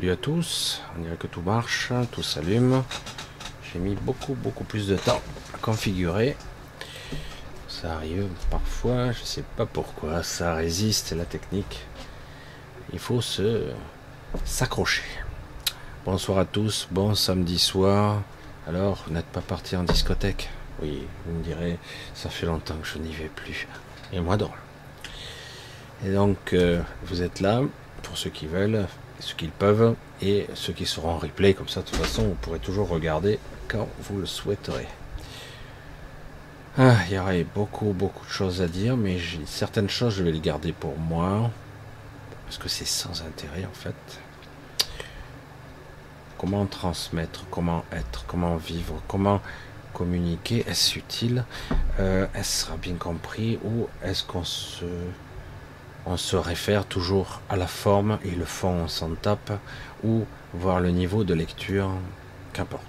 Salut à tous, on dirait que tout marche, tout s'allume. J'ai mis beaucoup beaucoup plus de temps à configurer. Ça arrive parfois, je sais pas pourquoi, ça résiste la technique. Il faut se s'accrocher. Bonsoir à tous, bon samedi soir. Alors, vous n'êtes pas parti en discothèque? Oui, vous me direz, ça fait longtemps que je n'y vais plus. Et moi donc. Et donc, euh, vous êtes là, pour ceux qui veulent, ceux qui peuvent, et ceux qui seront en replay, comme ça, de toute façon, vous pourrez toujours regarder quand vous le souhaiterez. Ah, il y aurait beaucoup, beaucoup de choses à dire, mais certaines choses, je vais les garder pour moi, parce que c'est sans intérêt, en fait. Comment transmettre, comment être, comment vivre, comment communiquer, est-ce utile? Euh, Est-ce sera bien compris Ou est-ce qu'on se on se réfère toujours à la forme et le fond on s'en tape, ou voir le niveau de lecture, qu'importe.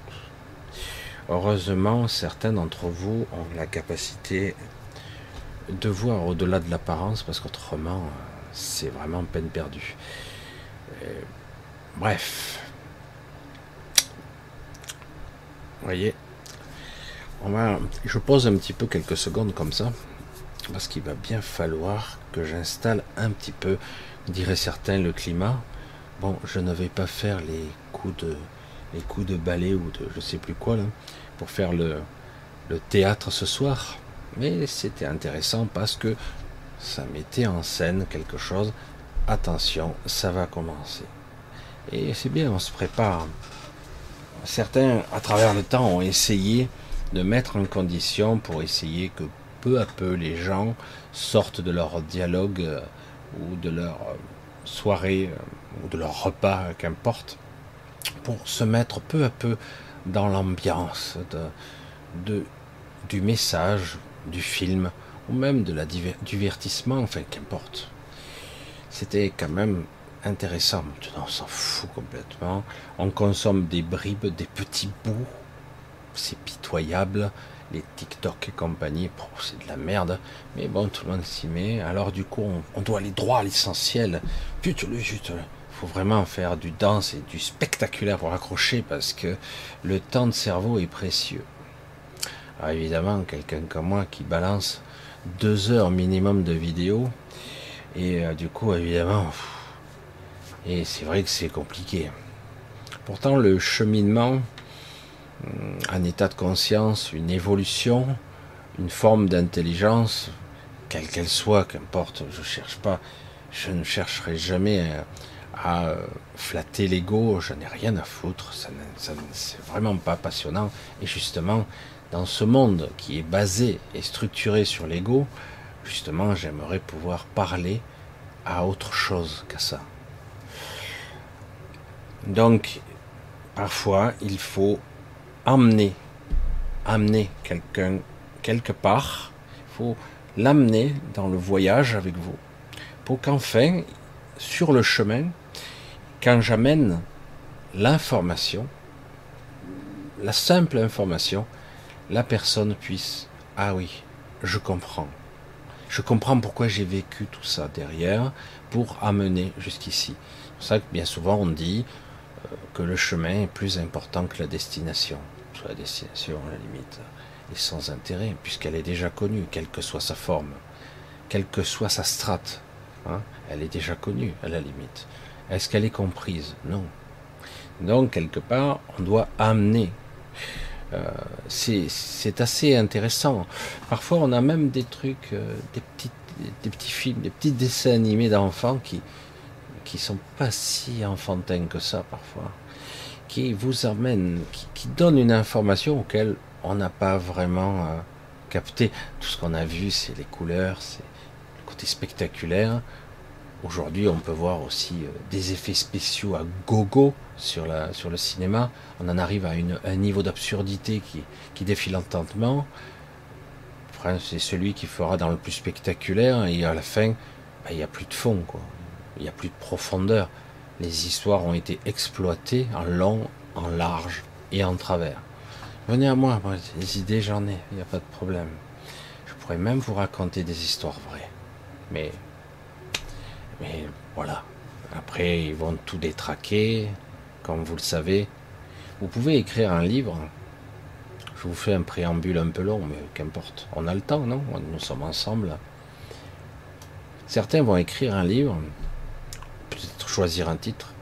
Heureusement, certains d'entre vous ont la capacité de voir au-delà de l'apparence, parce qu'autrement, c'est vraiment peine perdue. Euh, bref. Vous voyez, on va, je pose un petit peu quelques secondes comme ça, parce qu'il va bien falloir que j'installe un petit peu, diraient certains, le climat. Bon, je ne vais pas faire les coups de les coups de balai ou de je sais plus quoi là pour faire le, le théâtre ce soir. Mais c'était intéressant parce que ça mettait en scène quelque chose. Attention, ça va commencer. Et c'est bien, on se prépare. Certains, à travers le temps, ont essayé de mettre en condition pour essayer que peu à peu les gens sortent de leur dialogue euh, ou de leur euh, soirée euh, ou de leur repas, qu'importe, pour se mettre peu à peu dans l'ambiance de, du message, du film, ou même de la divertissement, enfin qu'importe. C'était quand même intéressant. Maintenant, on s'en fout complètement. On consomme des bribes, des petits bouts. C'est pitoyable les TikTok et compagnie, c'est de la merde. Mais bon, tout le monde s'y met. Alors du coup, on, doit aller droit à l'essentiel. Putain, le juste, faut vraiment faire du danse et du spectaculaire pour accrocher parce que le temps de cerveau est précieux. Alors évidemment, quelqu'un comme moi qui balance deux heures minimum de vidéo et euh, du coup, évidemment, et c'est vrai que c'est compliqué. Pourtant, le cheminement, un état de conscience, une évolution, une forme d'intelligence, quelle qu'elle soit, qu'importe, je cherche pas, je ne chercherai jamais à, flatter l'ego, je n'ai rien à foutre, ça, c'est vraiment pas passionnant. Et justement, dans ce monde qui est basé et structuré sur l'ego, justement, j'aimerais pouvoir parler à autre chose qu'à ça. Donc, parfois, il faut amener, amener quelqu'un quelque part. Il faut l'amener dans le voyage avec vous. Pour qu'enfin, sur le chemin, quand j'amène l'information, la simple information, la personne puisse, ah oui, je comprends. Je comprends pourquoi j'ai vécu tout ça derrière pour amener jusqu'ici. C'est pour ça que bien souvent on dit, que le chemin est plus important que la destination. La destination, à la limite, est sans intérêt, puisqu'elle est déjà connue, quelle que soit sa forme, quelle que soit sa strate. Hein, elle est déjà connue, à la limite. Est-ce qu'elle est comprise? Non. Donc, quelque part, on doit amener. Euh, c'est assez intéressant. Parfois, on a même des trucs, euh, des, petits, des petits films, des petits dessins animés d'enfants qui, qui sont pas si enfantins que ça parfois, qui vous amènent, qui, donnent une information auquel on n'a pas vraiment euh, capté. Tout ce qu'on a vu, c'est les couleurs, c'est le côté spectaculaire. Aujourd'hui, on peut voir aussi euh, des effets spéciaux à gogo sur, le cinéma. On en arrive à, un niveau d'absurdité qui, qui défile lentement. c'est celui qui fera dans le plus spectaculaire et à la fin, ben, il n'y a plus de fond. Quoi il n'y a plus de profondeur. Les histoires ont été exploitées en long, en large et en travers. Venez à moi, des idées j'en ai, il n'y a pas de problème. Je pourrais même vous raconter des histoires vraies. Mais, mais voilà, Après, ils vont tout détraquer, comme vous le savez. Vous pouvez écrire un livre. Je vous fais un préambule un peu long, mais qu'importe. On a le temps, non? Nous sommes ensemble. Certains vont écrire un livre, peut-être choisir un titre,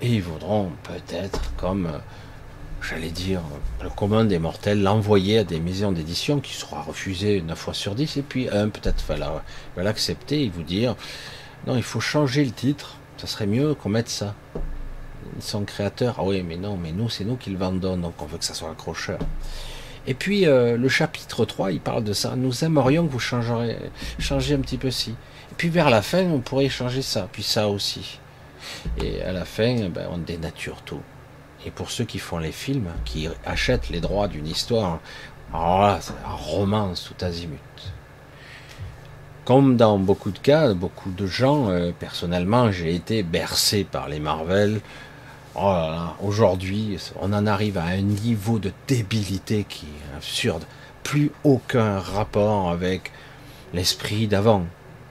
et ils voudront peut-être, comme j'allais dire, le commun des mortels, l'envoyer à des maisons d'édition qui sera refusé 9 fois sur 10, et puis un peut-être va l'accepter et vous dire non, il faut changer le titre, ça serait mieux qu'on mette ça. Ils sont créateurs, ah oui, mais non, mais nous, c'est nous qui le vendons, donc on veut que ça soit accrocheur. Et puis euh, le chapitre 3, il parle de ça. Nous aimerions que vous changerez, changez un petit peu ci. Puis vers la fin, on pourrait changer ça, puis ça aussi. Et à la fin, ben, on dénature tout. Et pour ceux qui font les films, qui achètent les droits d'une histoire, là, c'est un romance tout azimut. Comme dans beaucoup de cas, beaucoup de gens, euh, personnellement, j'ai été bercé par les Marvel. Oh aujourd'hui, on en arrive à un niveau de débilité qui est absurde. Plus aucun rapport avec l'esprit d'avant.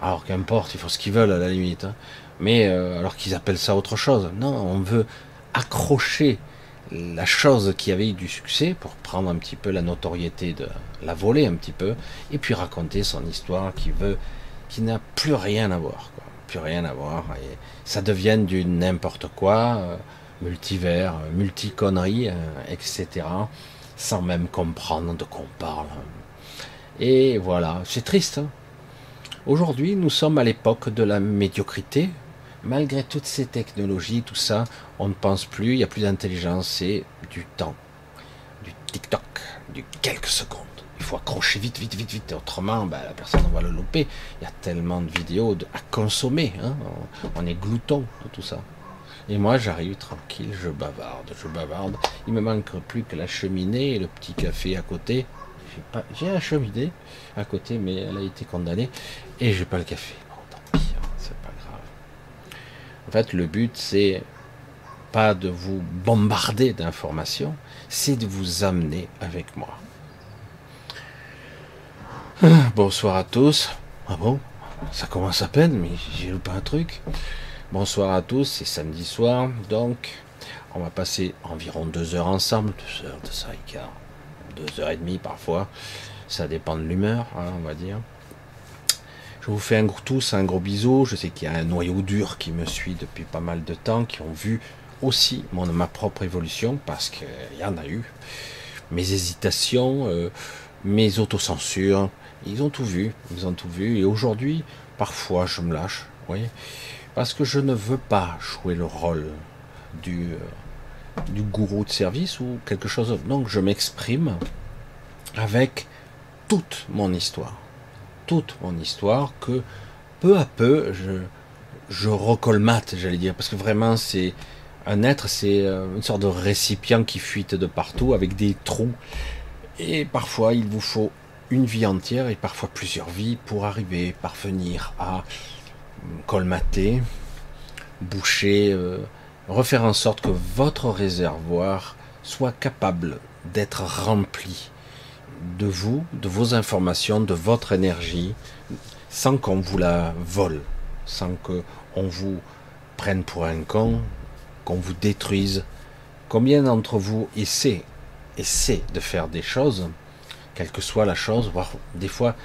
Alors qu'importe, ils font ce qu'ils veulent à la limite. Hein. Mais euh, alors qu'ils appellent ça autre chose. Non, on veut accrocher la chose qui avait eu du succès pour prendre un petit peu la notoriété de la voler un petit peu et puis raconter son histoire qui veut qui n'a plus rien à voir plus rien à voir et ça devient du n'importe quoi euh, multivers multiconneries euh, etc sans même comprendre de quoi on parle et voilà c'est triste hein. Aujourd'hui nous sommes à l'époque de la médiocrité malgré toutes ces technologies, tout ça, on ne pense plus, il n'y a plus d'intelligence, c'est du temps, du TikTok, du quelques secondes. Il faut accrocher vite, vite, vite, vite, autrement, ben, la personne va le louper. Il y a tellement de vidéos à consommer, hein. on, est glouton de tout ça. Et moi, j'arrive tranquille, je bavarde, je bavarde. Il me manque plus que la cheminée et le petit café à côté. J'ai la cheminée à côté, mais elle a été condamnée et j'ai pas le café. En fait, le but, c'est pas de vous bombarder d'informations, c'est de vous amener avec moi. Bonsoir à tous. Ah bon? Ça commence à peine, mais j'ai loupé un truc. Bonsoir à tous, c'est samedi soir, donc on va passer environ deux heures ensemble, deux heures, deux heures et deux heures et demie parfois. Ça dépend de l'humeur, hein, on va dire. Je vous fais un gros tous, un gros bisou. Je sais qu'il y a un noyau dur qui me suit depuis pas mal de temps, qui ont vu aussi mon, ma propre évolution, parce qu'il y en a eu. Mes hésitations, euh, mes autocensures, ils ont tout vu, ils ont tout vu. Et aujourd'hui, parfois, je me lâche, voyez, parce que je ne veux pas jouer le rôle du, euh, du gourou de service ou quelque chose d'autre. Donc, je m'exprime avec toute mon histoire toute mon histoire que peu à peu je, recolmate, j'allais dire, parce que vraiment c'est un être, c'est euh, une sorte de récipient qui fuite de partout avec des trous. Et parfois il vous faut une vie entière et parfois plusieurs vies pour arriver, parvenir à colmater, boucher, euh, refaire en sorte que votre réservoir soit capable d'être rempli de vous, de vos informations, de votre énergie, sans qu'on vous la vole, sans qu'on vous prenne pour un con, qu'on vous détruise. Combien d'entre vous essaient, essaient de faire des choses, quelle que soit la chose, voire des fois,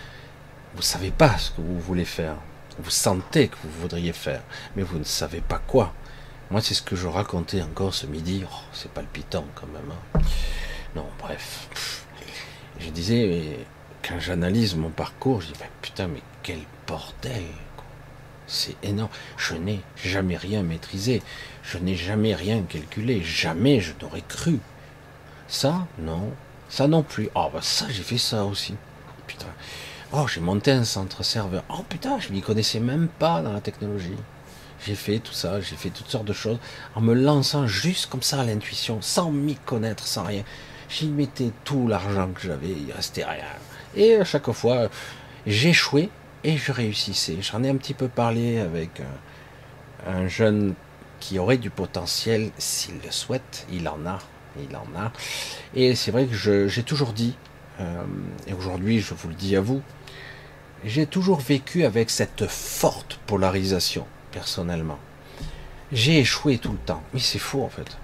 vous ne savez pas ce que vous voulez faire. Vous sentez que vous voudriez faire, mais vous ne savez pas quoi. Moi, c'est ce que je racontais encore ce midi. Oh, c'est palpitant quand même. Hein. Non, bref je disais, quand j'analyse mon parcours, je dis, putain, mais quel bordel C'est énorme. Je n'ai jamais rien maîtrisé. Je n'ai jamais rien calculé. Jamais je n'aurais cru. Ça, non. Ça non plus. Oh, bah ça, j'ai fait ça aussi. Putain. Oh, j'ai monté un centre serveur. Oh, putain, je m'y connaissais même pas dans la technologie. J'ai fait tout ça, j'ai fait toutes sortes de choses en me lançant juste comme ça à l'intuition, sans m'y connaître, sans rien. J'y mettais tout l'argent que j'avais, il restait rien. Et à chaque fois, j'échouais et je réussissais. J'en ai un petit peu parlé avec un, jeune qui aurait du potentiel s'il le souhaite. Il en a, il en a. Et c'est vrai que j'ai toujours dit, euh, et aujourd'hui je vous le dis à vous, j'ai toujours vécu avec cette forte polarisation, personnellement. j'ai échoué tout le temps. Mais c'est faux en fait.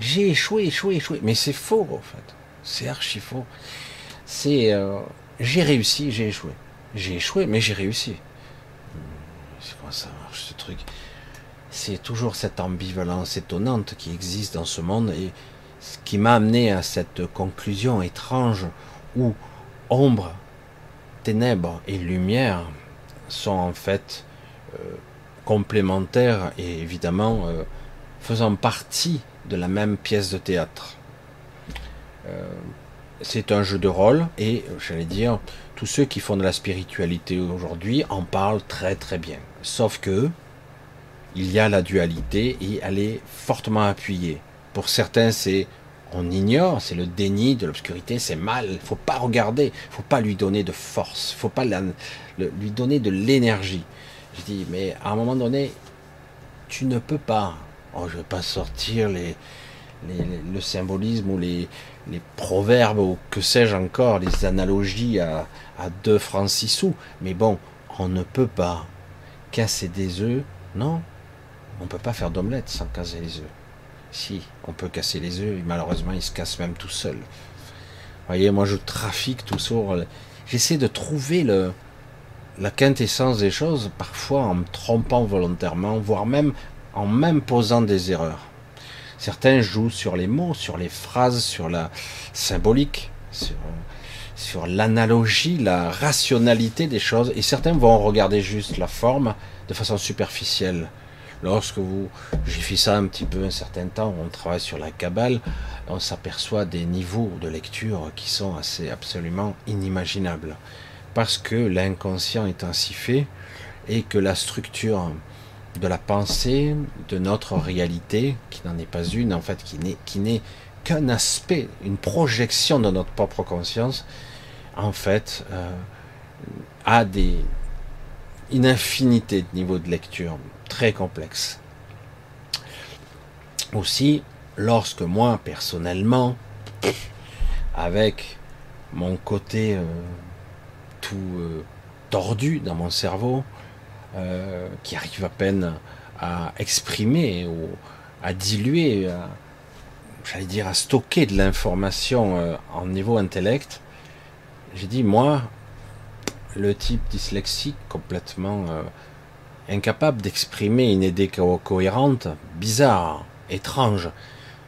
J'ai échoué, échoué, échoué. Mais c'est faux en fait. C'est archi faux. C'est euh, j'ai réussi, j'ai échoué. J'ai échoué, mais j'ai réussi. C'est comment ça ce truc? C'est toujours cette ambivalence étonnante qui existe dans ce monde et ce qui m'a amené à cette conclusion étrange où ombre, ténèbres et lumière sont en fait euh, complémentaires et évidemment euh, faisant partie de la même pièce de théâtre. Euh, c'est un jeu de rôle et j'allais dire tous ceux qui font de la spiritualité aujourd'hui en parlent très très bien. Sauf que il y a la dualité et elle est fortement appuyée. Pour certains, c'est on ignore, c'est le déni de l'obscurité, c'est mal, il faut pas regarder, faut pas lui donner de force, faut pas lui donner de l'énergie. Je dis, mais à un moment donné, tu ne peux pas. Oh, je vais pas sortir les, le symbolisme ou les, proverbes ou que sais-je encore, les analogies à, à 2 francs 6 sous. Mais bon, on ne peut pas casser des œufs. Non, on ne peut pas faire d'omelette sans casser les œufs. Si, on peut casser les œufs, malheureusement, ils se cassent même tout seuls. Vous voyez, moi, je trafique tout sur... J'essaie de trouver le, la quintessence des choses, parfois en me trompant volontairement, voire même en m'imposant des erreurs. Certains jouent sur les mots, sur les phrases, sur la symbolique, sur, l'analogie, la rationalité des choses, et certains vont regarder juste la forme de façon superficielle. Lorsque vous, j'ai fait ça un petit peu un certain temps, on travaille sur la cabale, on s'aperçoit des niveaux de lecture qui sont assez absolument inimaginables. Parce que l'inconscient est ainsi fait et que la structure de la pensée, de notre réalité, qui n'en est pas une, en fait, qui n'est, qu'un aspect, une projection de notre propre conscience, en fait, euh, a des, une infinité de niveaux de lecture très complexes. Aussi, lorsque moi, personnellement, avec mon côté euh, tout euh, tordu dans mon cerveau, euh, qui arrive à peine à exprimer ou à diluer, j'allais dire à stocker de l'information en niveau intellect, j'ai dit, moi, le type dyslexique complètement euh, incapable d'exprimer une idée cohérente, bizarre, étrange.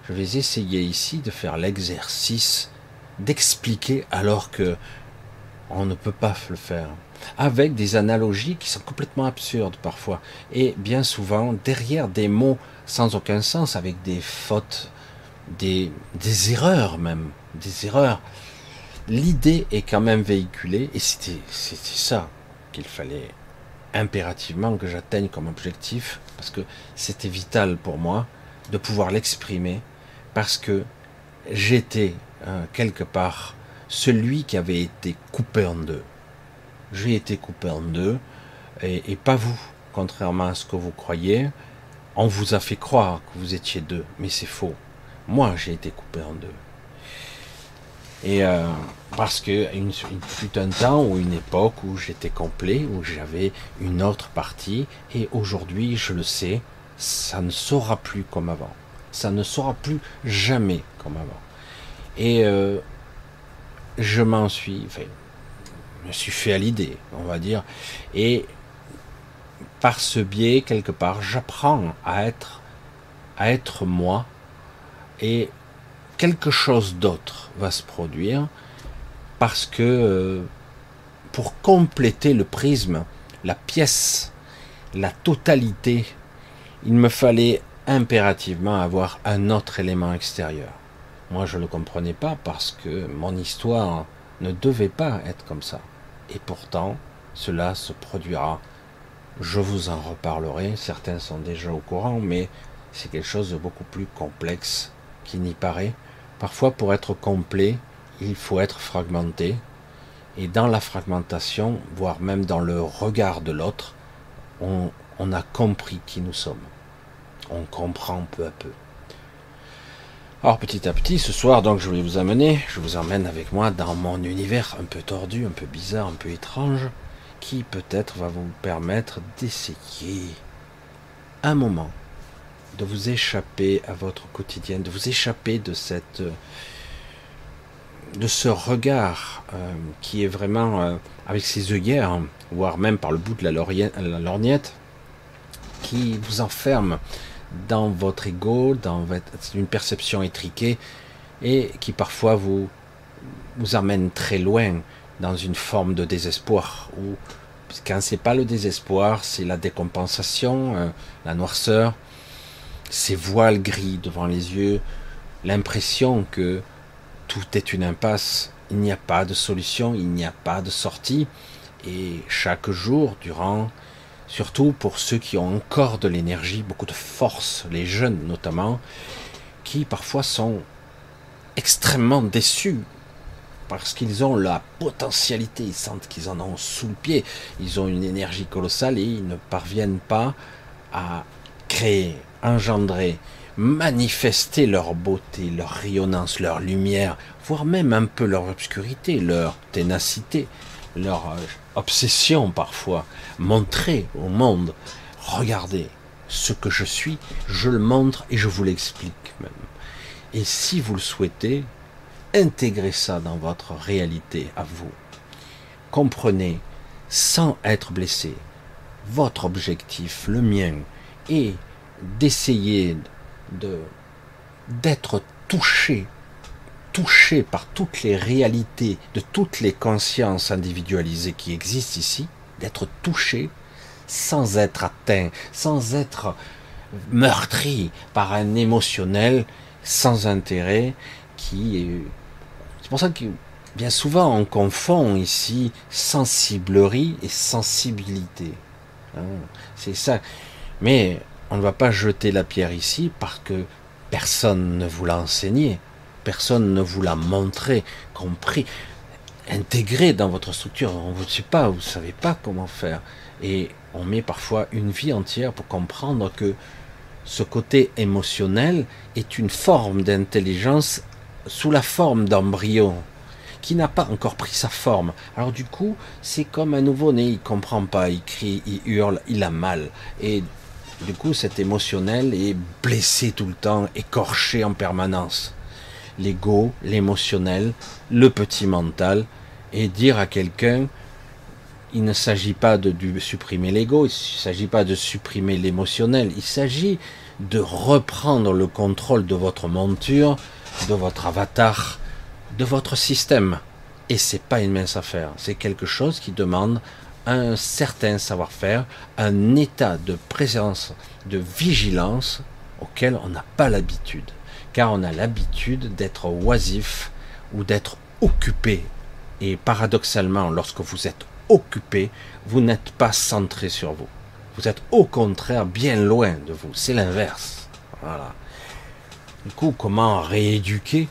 Je vais essayer ici de faire l'exercice d'expliquer alors que on ne peut pas le faire. Avec des analogies qui sont complètement absurdes parfois. Et bien souvent derrière des mots sans aucun sens avec des fautes des, erreurs même des erreurs l'idée est quand même véhiculée, et c'était ça qu'il fallait impérativement que j'atteigne comme objectif, parce que c'était vital pour moi de pouvoir l'exprimer, parce que j'étais euh, quelque part celui qui avait été coupé en deux. J'ai été coupé en deux, et, pas vous, contrairement à ce que vous croyez. On vous a fait croire que vous étiez deux, mais c'est faux. Moi, j'ai été coupé en deux. Et euh, parce que une, fut un temps ou une époque où j'étais complet, où j'avais une autre partie, et aujourd'hui, je le sais, ça ne sera plus comme avant. Ça ne sera plus jamais comme avant. Et euh, je m'en suis, enfin, me suis fait à l'idée, on va dire, et par ce biais, quelque part, j'apprends à être, à être moi, et quelque chose d'autre va se produire parce que euh, pour compléter le prisme, la pièce, la totalité, il me fallait impérativement avoir un autre élément extérieur. Moi, je ne comprenais pas parce que mon histoire ne devait pas être comme ça. Et pourtant, cela se produira. Je vous en reparlerai, certains sont déjà au courant, mais c'est quelque chose de beaucoup plus complexe qui n'y paraît. Parfois, pour être complet, il faut être fragmenté. Et dans la fragmentation, voire même dans le regard de l'autre, on, a compris qui nous sommes. On comprend peu à peu. Alors petit à petit, ce soir, donc je vais vous amener, je vous emmène avec moi dans mon univers un peu tordu, un peu bizarre, un peu étrange, qui peut-être va vous permettre d'essayer un moment de vous échapper à votre quotidien, de vous échapper de cette de ce regard euh, qui est vraiment euh, avec ses œillères, voire même par le bout de la, lorgnette, qui vous enferme dans votre ego, dans une perception étriquée, et qui parfois vous, vous amène très loin dans une forme de désespoir, ou quand c'est pas le désespoir, c'est la décompensation, euh, la noirceur, ces voiles gris devant les yeux, l'impression que tout est une impasse, il n'y a pas de solution, il n'y a pas de sortie, et chaque jour, durant, surtout pour ceux qui ont encore de l'énergie, beaucoup de force, les jeunes notamment, qui parfois sont extrêmement déçus parce qu'ils ont la potentialité, ils sentent qu'ils en ont sous le pied, ils ont une énergie colossale et ils ne parviennent pas à créer, engendrer, manifester leur beauté, leur rayonnance, leur lumière, voire même un peu leur obscurité, leur ténacité, leur euh, obsession parfois, montrer au monde, regardez ce que je suis, je le montre et je vous l'explique même. Et si vous le souhaitez, intégrez ça dans votre réalité à vous. Comprenez, sans être blessé, votre objectif, le mien, est d'essayer de d'être touché, touché par toutes les réalités, de toutes les consciences individualisées qui existent ici, d'être touché sans être atteint, sans être meurtri par un émotionnel sans intérêt qui est... C'est pour ça que bien souvent on confond ici sensiblerie et sensibilité. Hein, c'est ça. Mais on ne va pas jeter la pierre ici parce que personne ne vous l'a enseigné, personne ne vous l'a montré, compris, intégré dans votre structure. On ne sait pas, vous ne savez pas comment faire. Et on met parfois une vie entière pour comprendre que ce côté émotionnel est une forme d'intelligence sous la forme d'embryon qui n'a pas encore pris sa forme. Alors du coup, c'est comme un nouveau-né, il comprend pas, il crie, il hurle, il a mal. Et du coup, cet émotionnel est blessé tout le temps, écorché en permanence. L'ego, l'émotionnel, le petit mental, et dire à quelqu'un, il ne s'agit pas de, supprimer l'ego, il ne s'agit pas de supprimer l'émotionnel, il s'agit de reprendre le contrôle de votre monture, de votre avatar, de votre système. Et c'est pas une mince affaire, c'est quelque chose qui demande un certain savoir-faire, un état de présence, de vigilance auquel on n'a pas l'habitude. Car on a l'habitude d'être oisif ou d'être occupé. Et paradoxalement, lorsque vous êtes occupé, vous n'êtes pas centré sur vous. Vous êtes au contraire bien loin de vous. C'est l'inverse. Voilà. Du coup, comment rééduquer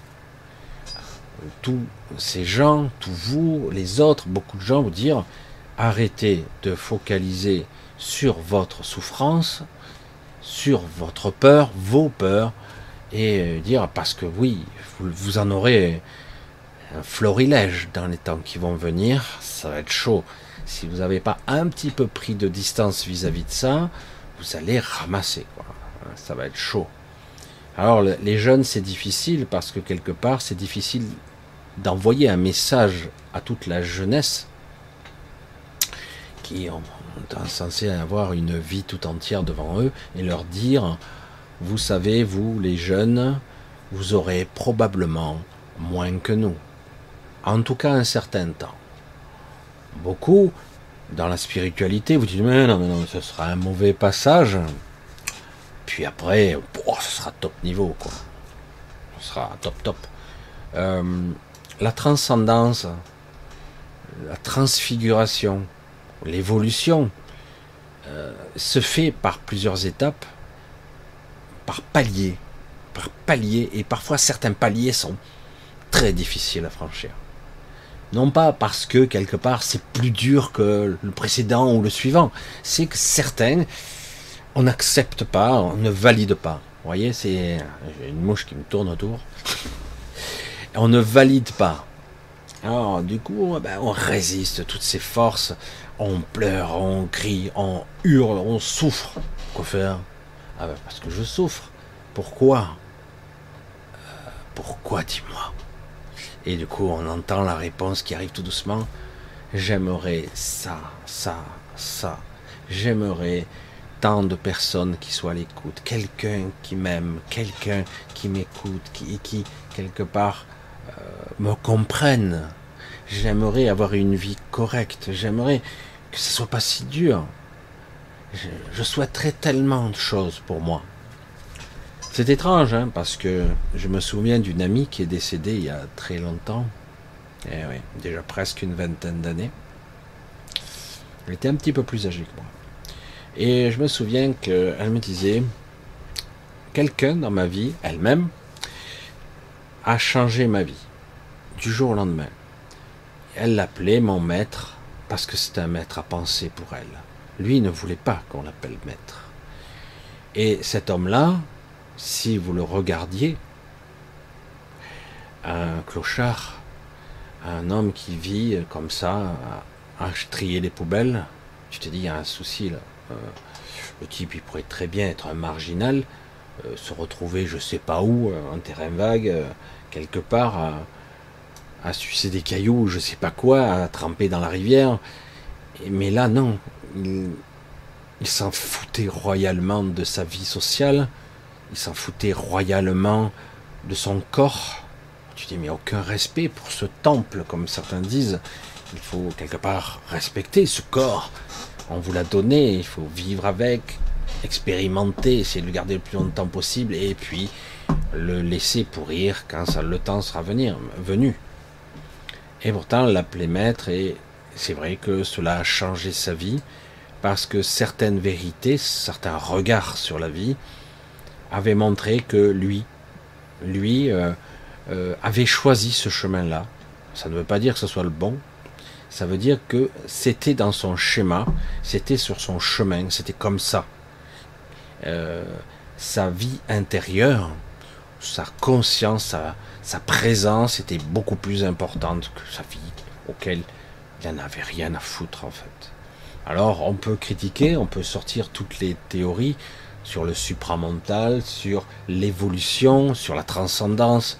tous ces gens, tous vous, les autres, beaucoup de gens vous dire arrêtez de focaliser sur votre souffrance, sur votre peur, vos peurs, et dire parce que oui, vous, en aurez un florilège dans les temps qui vont venir, ça va être chaud. Si vous n'avez pas un petit peu pris de distance vis-à-vis de ça, vous allez ramasser. Quoi. Ça va être chaud. Alors les jeunes, c'est difficile parce que quelque part, c'est difficile d'envoyer un message à toute la jeunesse qui ont, censé avoir une vie tout entière devant eux et leur dire vous savez vous les jeunes vous aurez probablement moins que nous. En tout cas un certain temps. Beaucoup dans la spiritualité vous dites mais non mais non ce sera un mauvais passage. Puis après oh, ce sera top niveau quoi. Ce sera top top. Euh, la transcendance la transfiguration l'évolution euh, se fait par plusieurs étapes, par paliers, par paliers, et parfois certains paliers sont très difficiles à franchir. Non pas parce que quelque part c'est plus dur que le précédent ou le suivant, c'est que certains on n'accepte pas, on ne valide pas. Vous voyez, c'est une mouche qui me tourne autour. on ne valide pas. Alors, du coup, ben, on résiste toutes ces forces on pleure, on crie, on hurle, on souffre. Quoi faire? Ah ben parce que je souffre. Pourquoi? Euh, Pourquoi, dis-moi? Et du coup, on entend la réponse qui arrive tout doucement. J'aimerais ça, ça, ça. J'aimerais tant de personnes qui soient à l'écoute, quelqu'un qui m'aime, quelqu'un qui m'écoute, qui, qui quelque part euh, me comprenne. J'aimerais avoir une vie correcte. J'aimerais que ce soit pas si dur. Je, souhaiterais tellement de choses pour moi. C'est étrange, hein, parce que je me souviens d'une amie qui est décédée il y a très longtemps. Eh oui, déjà presque une vingtaine d'années. Elle était un petit peu plus âgée que moi. Et je me souviens qu'elle me disait, quelqu'un dans ma vie, elle-même, a changé ma vie du jour au lendemain. Elle l'appelait mon maître parce que c'était un maître à penser pour elle. Lui ne voulait pas qu'on l'appelle maître. Et cet homme-là, si vous le regardiez, un clochard, un homme qui vit comme ça, à, trier les poubelles, tu te dis, il y a un souci là. Euh, le type, il pourrait très bien être un marginal, euh, se retrouver je sais pas où, en terrain vague, quelque part, à, à sucer des cailloux, je sais pas quoi, à tremper dans la rivière. Mais là, non. Il, s'en foutait royalement de sa vie sociale. Il s'en foutait royalement de son corps. Tu dis, mais aucun respect pour ce temple, comme certains disent. Il faut quelque part respecter ce corps. On vous l'a donné, il faut vivre avec, expérimenter, essayer de le garder le plus longtemps possible, et puis le laisser pourrir quand ça, le temps sera venu. Et pourtant, l'appelait maître, et c'est vrai que cela a changé sa vie, parce que certaines vérités, certains regards sur la vie, avaient montré que lui, lui, euh, euh, avait choisi ce chemin-là. Ça ne veut pas dire que ce soit le bon, ça veut dire que c'était dans son schéma, c'était sur son chemin, c'était comme ça. Euh, sa vie intérieure, sa conscience, sa, présence était beaucoup plus importante que sa vie, auquel il n'en avait rien à foutre en fait. Alors on peut critiquer, on peut sortir toutes les théories sur le supramental, sur l'évolution, sur la transcendance,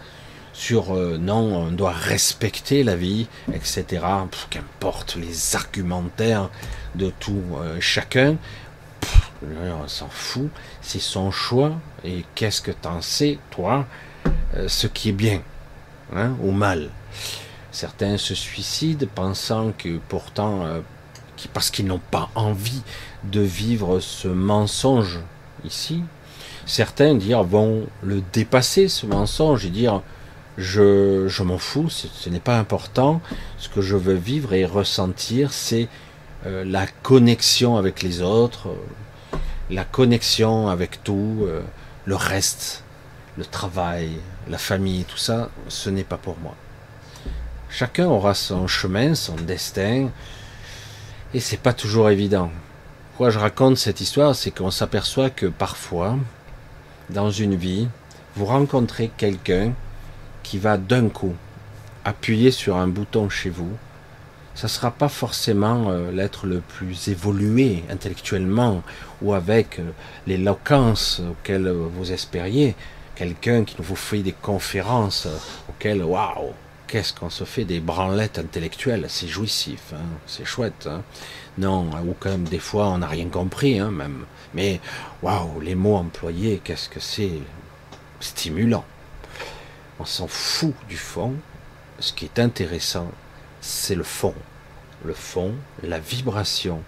sur euh, non, on doit respecter la vie, etc. Qu'importe les argumentaires de tout euh, chacun, on s'en fout, c'est son choix, et qu'est-ce que t'en sais, toi, euh, ce qui est bien, hein, ou mal. Certains se suicident pensant que pourtant, parce qu'ils n'ont pas envie de vivre ce mensonge ici, certains dire vont le dépasser, ce mensonge, et dire je, je m'en fous, ce n'est pas important, ce que je veux vivre et ressentir, c'est euh, la connexion avec les autres, la connexion avec tout, euh, le reste, le travail, la famille, tout ça, ce n'est pas pour moi. Chacun aura son chemin, son destin, et c'est pas toujours évident. Pourquoi je raconte cette histoire, c'est qu'on s'aperçoit que parfois, dans une vie, vous rencontrez quelqu'un qui va d'un coup appuyer sur un bouton chez vous ça ne sera pas forcément euh, l'être le plus évolué intellectuellement ou avec euh, l'éloquence auquel vous espériez. Quelqu'un qui vous fait des conférences euh, auxquelles, waouh, qu'est-ce qu'on se fait des branlettes intellectuelles, c'est jouissif, hein, c'est chouette. Hein. Non, ou quand même des fois on n'a rien compris, hein, même. Mais waouh, les mots employés, qu'est-ce que c'est stimulant. On s'en fout du fond. Ce qui est intéressant, c'est le fond. Le fond, la vibration,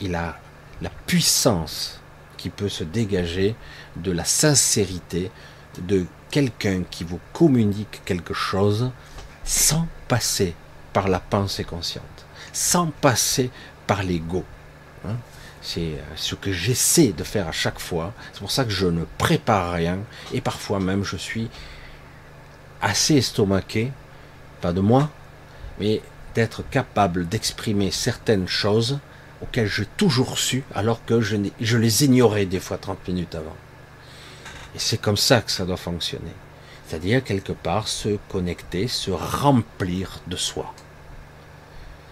il a la puissance qui peut se dégager de la sincérité de quelqu'un qui vous communique quelque chose sans passer par la pensée consciente, sans passer par l'ego. Hein. c'est euh, ce que j'essaie de faire à chaque fois. C'est pour ça que je ne prépare rien et parfois même je suis assez estomaqué, pas de moi, mais d'être capable d'exprimer certaines choses auxquelles j'ai toujours su alors que je, je les ignorais des fois 30 minutes avant. Et c'est comme ça que ça doit fonctionner. C'est-à-dire quelque part se connecter, se remplir de soi.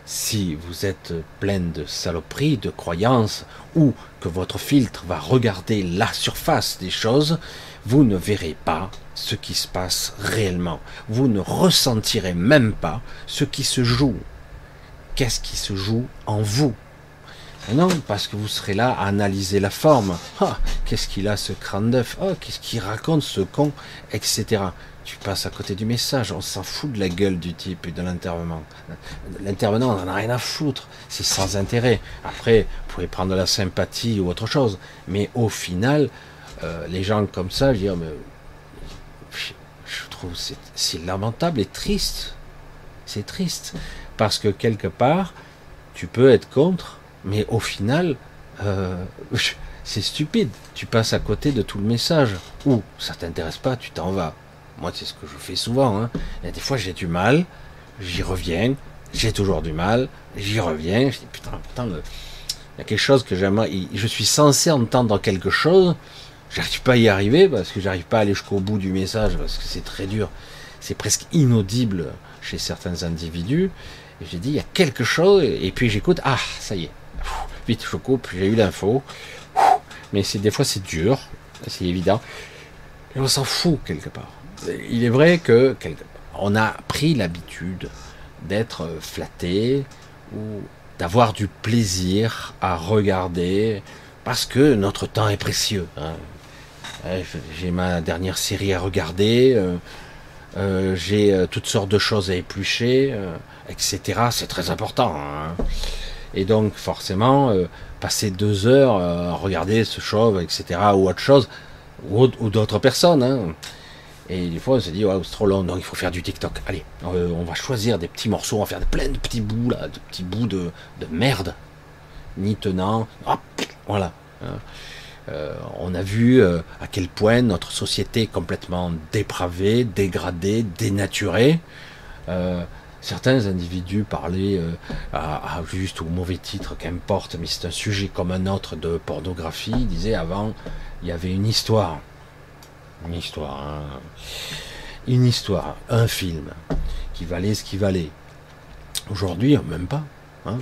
si vous êtes plein de saloperies, de croyances, ou que votre filtre va regarder la surface des choses, vous ne verrez pas ce qui se passe réellement. Vous ne ressentirez même pas ce qui se joue. Qu'est-ce qui se joue en vous? Non, parce que vous serez là à analyser la forme. Ah, qu'est-ce qu'il a ce crâne d'œuf? Oh, qu'est-ce qu'il raconte ce con? Etc. Tu passes à côté du message. On s'en fout de la gueule du type et de l'intervenant. L'intervenant, on n'en a rien à foutre. C'est sans intérêt. Après, vous pouvez prendre de la sympathie ou autre chose. Mais au final, euh, les gens comme ça, je dire, mais je trouve c'est lamentable et triste. C'est triste parce que quelque part, tu peux être contre, mais au final, euh, c'est stupide. Tu passes à côté de tout le message. Ou ça t'intéresse pas, tu t'en vas. Moi, c'est ce que je fais souvent. Hein. A des fois, j'ai du mal, j'y reviens, j'ai toujours du mal, j'y reviens. Je dis putain, putain, il y a quelque chose que j'aimerais. Je suis censé entendre quelque chose J'arrive pas à y arriver parce que j'arrive pas à aller jusqu'au bout du message parce que c'est très dur. C'est presque inaudible chez certains individus. Et j'ai dit, il y a quelque chose, et puis j'écoute, ah, ça y est. vite, je coupe, j'ai eu l'info. Mais c'est des fois c'est dur, c'est évident. Et on s'en fout quelque part. Il est vrai que on a pris l'habitude d'être flatté ou d'avoir du plaisir à regarder parce que notre temps est précieux. Hein. J'ai ma dernière série à regarder, euh, euh, j'ai euh, toutes sortes de choses à éplucher, etc. C'est très important. Hein. Et donc forcément, passer deux heures à regarder ce show, etc. ou autre chose, ou, d'autres personnes. Hein. Et des fois, on se dit, c'est trop long, donc il faut faire du TikTok. Allez, on va choisir des petits morceaux, on va faire plein de petits bouts, là, de petits bouts de, de merde, ni tenant. voilà. Hein. Euh, on a vu euh, à quel point notre société est complètement dépravée, dégradée, dénaturée. Euh, certains individus parlaient à, juste ou mauvais titre, qu'importe, mais c'est un sujet comme un autre de pornographie. Ils disaient avant, il y avait une histoire. Une histoire. Hein. Une histoire, un film, qui valait ce qui valait. Aujourd'hui, même pas. Hein.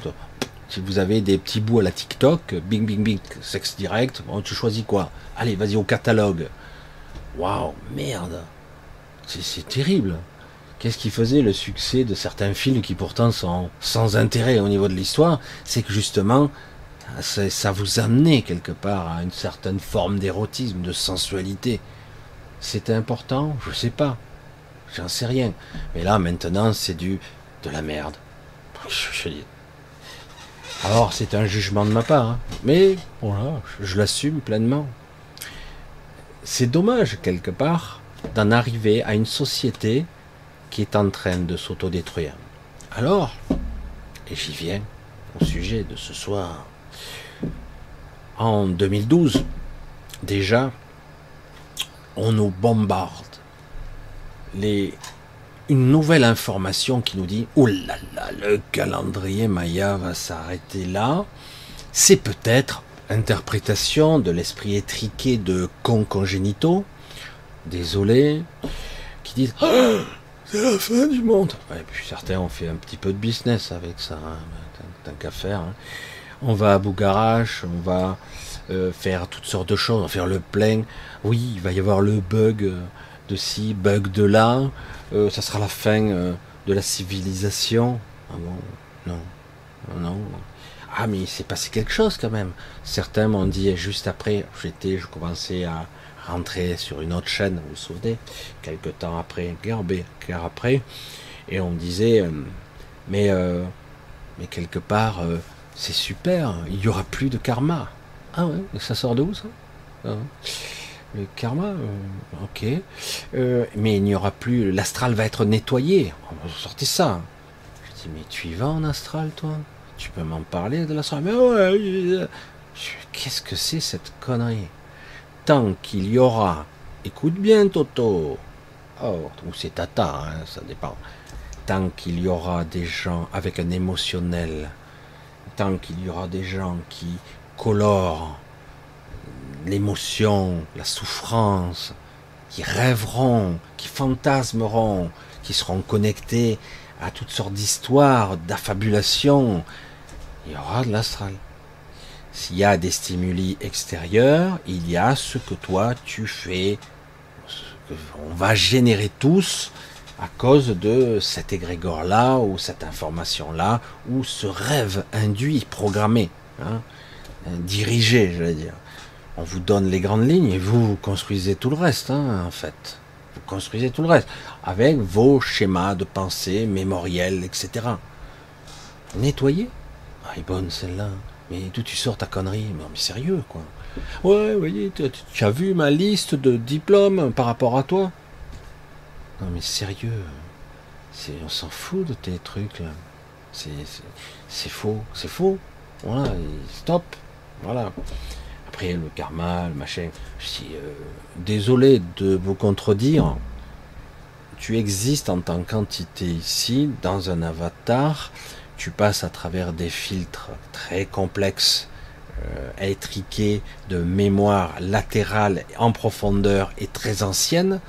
Si vous avez des petits bouts à la TikTok, bing bing bing, sexe direct, tu choisis quoi? Allez, vas-y au catalogue. Waouh, merde. C'est terrible. Qu'est-ce qui faisait le succès de certains films qui pourtant sont sans intérêt au niveau de l'histoire? C'est que justement, ça vous amenait quelque part à une certaine forme d'érotisme, de sensualité. C'était important? Je sais pas. J'en sais rien. Mais là, maintenant, c'est du de la merde. Alors c'est un jugement de ma part, hein. mais voilà, je, l'assume pleinement. C'est dommage quelque part d'en arriver à une société qui est en train de s'autodétruire. Alors, et j'y viens au sujet de ce soir, en 2012, déjà, on nous bombarde une nouvelle information qui nous dit Oh là là, le calendrier Maya va s'arrêter là. C'est peut-être interprétation de l'esprit étriqué de cons congénitaux, désolé, qui disent oh, c'est la fin du monde. Et puis certains ont fait un petit peu de business avec ça, hein, tant, qu'à faire. Hein. On va à Bougarache, on va euh, faire toutes sortes de choses, on va faire le plein. Oui, il va y avoir le bug euh, de ci, bug de là. Euh, ça sera la fin euh, de la civilisation. Ah bon Non. Non. Ah mais il s'est passé quelque chose quand même. Certains m'ont dit juste après, j'étais, je commençais à rentrer sur une autre chaîne, vous vous souvenez, quelques temps après, après, et on me disait, euh, mais, mais quelque part, c'est super, il y aura plus de karma. Ah ouais, ça sort de où ça? Ah le karma, euh, ok. Euh, mais il n'y aura plus. L'astral va être nettoyé. Sortir ça. Je dis, mais tu y vas en astral, toi? Tu peux m'en parler de l'astral? Mais ouais. Qu'est-ce que c'est cette connerie? Tant qu'il y aura. Écoute bien, Toto. Oh, ou c'est Tata, hein, ça dépend. Tant qu'il y aura des gens avec un émotionnel, tant qu'il y aura des gens qui colorent l'émotion, la souffrance, qui rêveront, qui fantasmeront, qui seront connectés à toutes sortes d'histoires, d'affabulations, il y aura de l'astral. S'il y a des stimuli extérieurs, il y a ce que toi tu fais. On va générer tous à cause de cet égrégore-là, ou cette information-là, ou ce rêve induit, programmé, hein, dirigé, je vais dire. On vous donne les grandes lignes et vous, construisez tout le reste, hein, en fait. Vous construisez tout le reste, avec vos schémas de pensée, mémoriels, etc. Nettoyez. Ah, est bonne celle-là. Mais d'où tu sors ta connerie? Mais, sérieux, quoi. Ouais, vous voyez, tu as vu ma liste de diplômes par rapport à toi? Non, mais sérieux. On s'en fout de tes trucs, là. C'est faux. C'est faux. Voilà, stop. Voilà. Après, le karma, le machin. Je suis euh, désolé de vous contredire. Tu existes en tant qu'entité ici, dans un avatar tu passes à travers des filtres très complexes, euh, étriqués, de mémoire latérale en profondeur et très ancienne,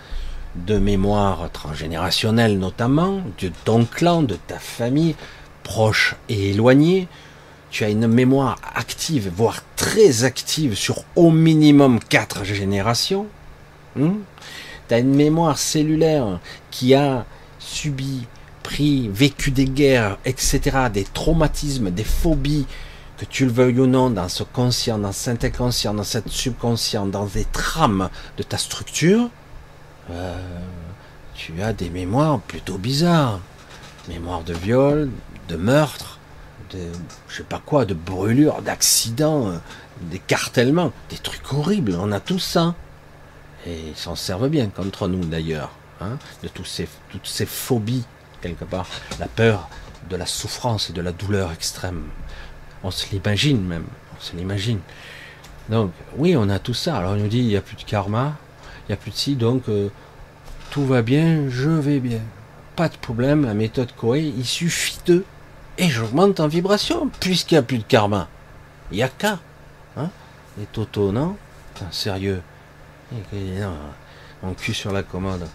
de mémoire transgénérationnelle notamment, de ton clan, de ta famille, proche et éloignée. Tu as une mémoire active, voire très active sur au minimum quatre générations. Hmm? tu as une mémoire cellulaire qui a subi vécu des guerres, etc., des traumatismes, des phobies, que tu le veuilles ou non, dans ce conscient, dans cet inconscient, dans cette subconscient, dans des trames de ta structure, euh, tu as des mémoires plutôt bizarres. Mémoire de viol, de meurtre, de je sais pas quoi, de brûlure, d'accidents, euh, d'écartèlement, des trucs horribles. On a tout ça. Et ils s'en servent bien contre nous d'ailleurs, hein, de ces, toutes ces phobies quelque part, la peur de la souffrance et de la douleur extrême. On se l'imagine même, on se l'imagine. Donc, oui, on a tout ça. Alors, on nous dit, il n'y a plus de karma, il n'y a plus de si, donc euh, tout va bien, je vais bien. Pas de problème, la méthode Koei, il suffit de. Et j'augmente en vibration, puisqu'il n'y a plus de karma. Il n'y a qu'à. Hein Les Toto, non Sérieux. Mon cul sur la commode.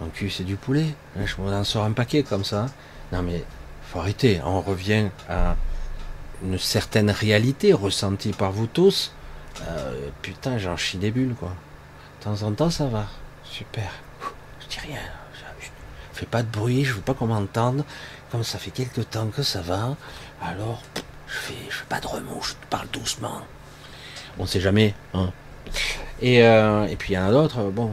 Mon cul, c'est du poulet. Hein, je m'en sors un paquet comme ça. Non, mais faut arrêter. On revient à une certaine réalité ressentie par vous tous. Euh, putain, j'en chie des bulles, quoi. De temps en temps, ça va. Super. Je dis rien. Je, fais pas de bruit, je veux pas qu'on m'entende. Comme ça fait quelque temps que ça va, alors je fais, je fais pas de remous, je parle doucement. On sait jamais, hein. Et, euh, et puis il y en a d'autres, bon,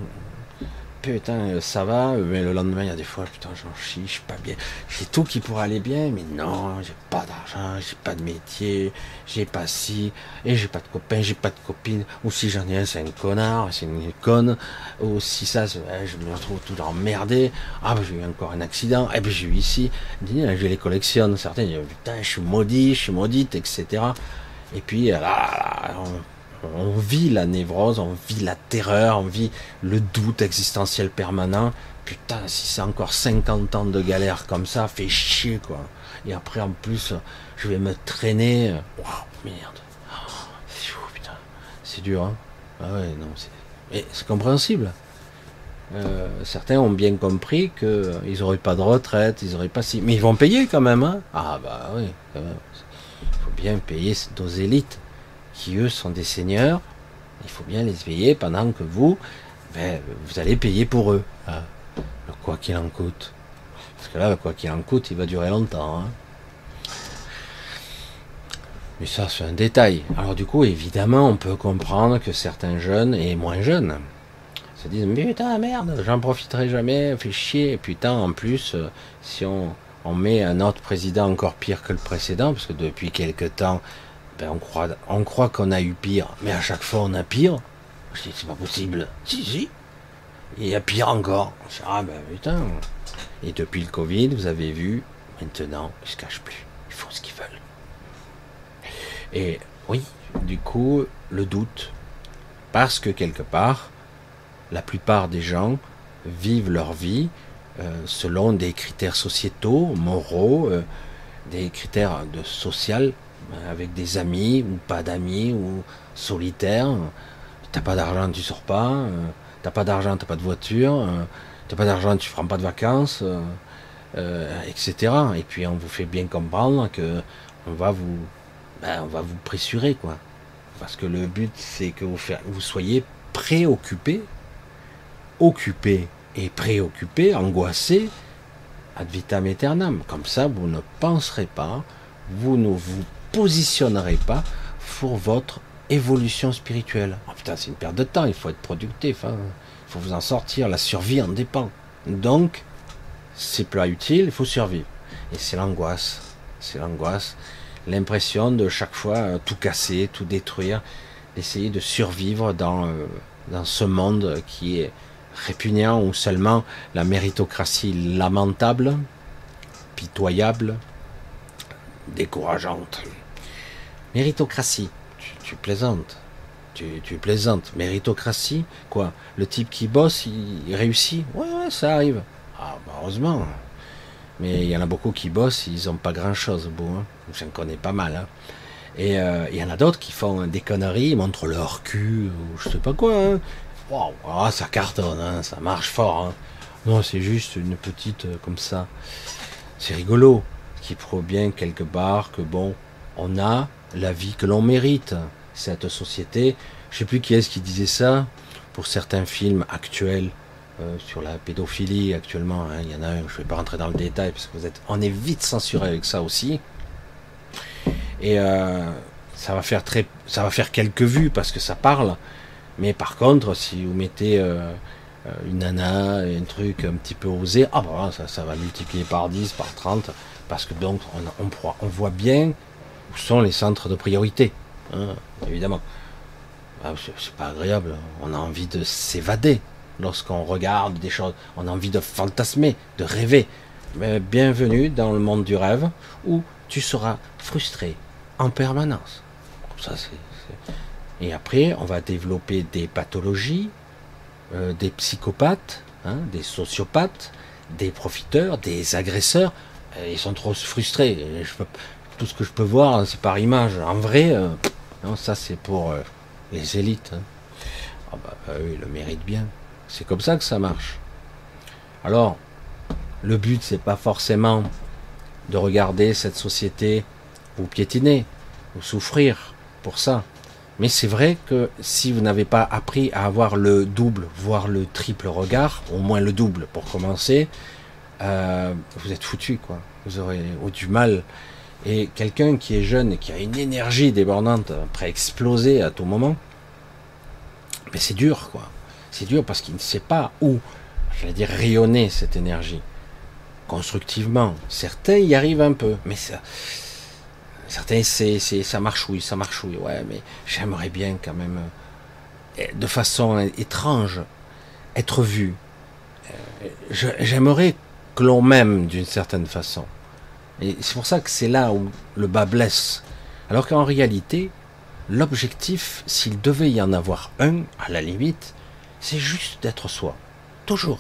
putain, euh, ça va, mais le lendemain, il y a des fois, putain, j'en chie, je suis pas bien. J'ai tout qui pourrait aller bien, mais non, j'ai pas d'argent, j'ai pas de métier, j'ai pas si, et j'ai pas de copain, j'ai pas de copine, ou si j'en ai un, c'est un connard, c'est une conne, ou si ça, je me retrouve tout emmerdé, ah, bah, j'ai eu encore un accident, et puis j'ai eu ici, je les collectionne, certains disent, putain, je suis maudit, je suis maudite, etc. Et puis, là, là on vit la névrose, on vit la terreur, on vit le doute existentiel permanent. Putain, si c'est encore 50 ans de galère comme ça, fait chier quoi. Et après en plus, je vais me traîner. Waouh, merde. C'est putain. C'est dur, hein. Ah ouais, non, c'est. c'est compréhensible. Euh, certains ont bien compris qu'ils n'auraient pas de retraite, ils n'auraient pas si. Mais ils vont payer quand même, hein. Ah bah oui, quand même. Il faut bien payer nos élites qui eux sont des seigneurs, il faut bien les payer pendant que vous, ben, vous allez payer pour eux. Hein. quoi qu'il en coûte. Parce que là, quoi qu'il en coûte, il va durer longtemps. Hein. Mais ça, c'est un détail. Alors du coup, évidemment, on peut comprendre que certains jeunes et moins jeunes se disent putain merde, j'en profiterai jamais, fait chier. Et putain, en plus, euh, si on, on met un autre président encore pire que le précédent, parce que depuis quelque temps, ben, on croit, on croit qu'on a eu pire, mais à chaque fois on a pire. C'est pas possible. Si, si. Il y a pire encore. ah ben putain. Et depuis le Covid, vous avez vu, maintenant, ils se cachent plus. Ils font ce qu'ils veulent. Et oui, du coup, le doute. Parce que quelque part, la plupart des gens vivent leur vie euh, selon des critères sociétaux, moraux, euh, des critères de social avec des amis ou pas d'amis ou solitaire. T'as pas d'argent, tu sors pas. T'as pas d'argent, t'as pas de voiture. T'as pas d'argent, tu prends pas de vacances. euh, etc. Et puis on vous fait bien comprendre que on va vous, ben, on va vous pressurer, quoi. Parce que le but, c'est que vous, vous soyez préoccupé, occupé et préoccupé, angoissé, ad vitam aeternam. Comme ça, vous ne penserez pas, vous ne vous positionnerez pas pour votre évolution spirituelle. Oh putain, c'est une perte de temps, il faut être productif, hein. il faut vous en sortir, la survie en dépend. Donc, c'est pas utile, il faut survivre. Et c'est l'angoisse, c'est l'angoisse, l'impression de chaque fois euh, tout casser, tout détruire, d'essayer de survivre dans, euh, dans ce monde qui est répugnant où seulement la méritocratie lamentable, pitoyable, décourageante. Méritocratie, tu, plaisantes. Tu, plaisantes. Méritocratie, quoi Le type qui bosse, il, réussit Ouais, ouais, ça arrive. Ah, bah, heureusement. Mais il y en a beaucoup qui bossent, ils n'ont pas grand-chose au bout. Hein. J'en connais pas mal. Hein. Et euh, il y en a d'autres qui font des conneries, montrent leur cul, ou je sais pas quoi. Hein. Wow, ça cartonne, hein, ça marche fort. Hein. Non, c'est juste une petite euh, comme ça. C'est rigolo. Qui prouve bien quelque part que bon, on a la vie que l'on mérite. Cette société, je sais plus qui est-ce qui disait ça, pour certains films actuels euh, sur la pédophilie actuellement, hein, il y en a un, je ne vais pas rentrer dans le détail parce que vous êtes, on est vite censuré avec ça aussi. Et euh, ça va faire très, ça va faire quelques vues parce que ça parle. Mais par contre, si vous mettez euh, une nana, un truc un petit peu osé, ah bah, ça, va multiplier par 10, par 30, parce que donc on, on, on voit bien où sont les centres de priorité, hein, évidemment. Ah, c'est pas agréable, on a envie de s'évader lorsqu'on regarde des choses, on a envie de fantasmer, de rêver. Mais bienvenue dans le monde du rêve où tu seras frustré en permanence. Et après, on va développer des pathologies, euh, des psychopathes, hein, des sociopathes, des profiteurs, des agresseurs. Ils sont trop frustrés. Je peux, tout ce que je peux voir, c'est par image. En vrai, euh, non, ça c'est pour euh, les élites. Hein. Ah bah, bah, eux, ils le méritent bien. C'est comme ça que ça marche. Alors, le but, c'est pas forcément de regarder cette société vous piétiner, ou souffrir pour ça. Mais c'est vrai que si vous n'avez pas appris à avoir le double, voire le triple regard, au moins le double pour commencer, euh, vous êtes foutu, quoi. Vous aurez du mal et quelqu'un qui est jeune et qui a une énergie débordante, prêt à exploser à tout moment, mais c'est dur, quoi. C'est dur parce qu'il ne sait pas où, j'allais dire, rayonner cette énergie. Constructivement. Certains y arrivent un peu, mais ça, certains, c'est, ça marchouille, ça. Ouais, mais j'aimerais bien quand même, euh, de façon étrange, être vu. Euh, j'aimerais que l'on m'aime d'une certaine façon. Et c'est pour ça que c'est là où le bas blesse. Alors qu'en réalité, l'objectif, s'il devait y en avoir un, à la limite, c'est juste d'être soi. Toujours.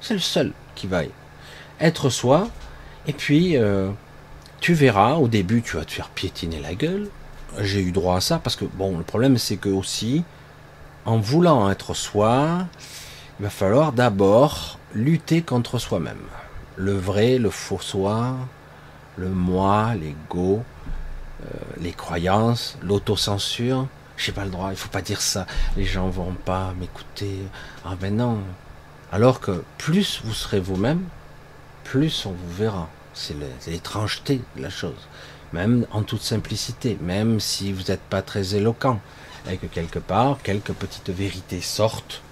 C'est le seul qui vaille. Être soi, et puis euh, tu verras, au début tu vas te faire piétiner la gueule. J'ai eu droit à ça, parce que bon, le problème c'est que aussi, en voulant être soi, il va falloir d'abord lutter contre soi-même le vrai, le faux soi, le moi, l'ego, euh, les croyances, l'autocensure. J'ai pas le droit, il faut pas dire ça. Les gens vont pas m'écouter. Ah ben non. Alors que plus vous serez vous-même, plus on vous verra. C'est l'étrangeté de la chose. Même en toute simplicité, même si vous n'êtes pas très éloquent, et que quelque part, quelques petites vérités sortent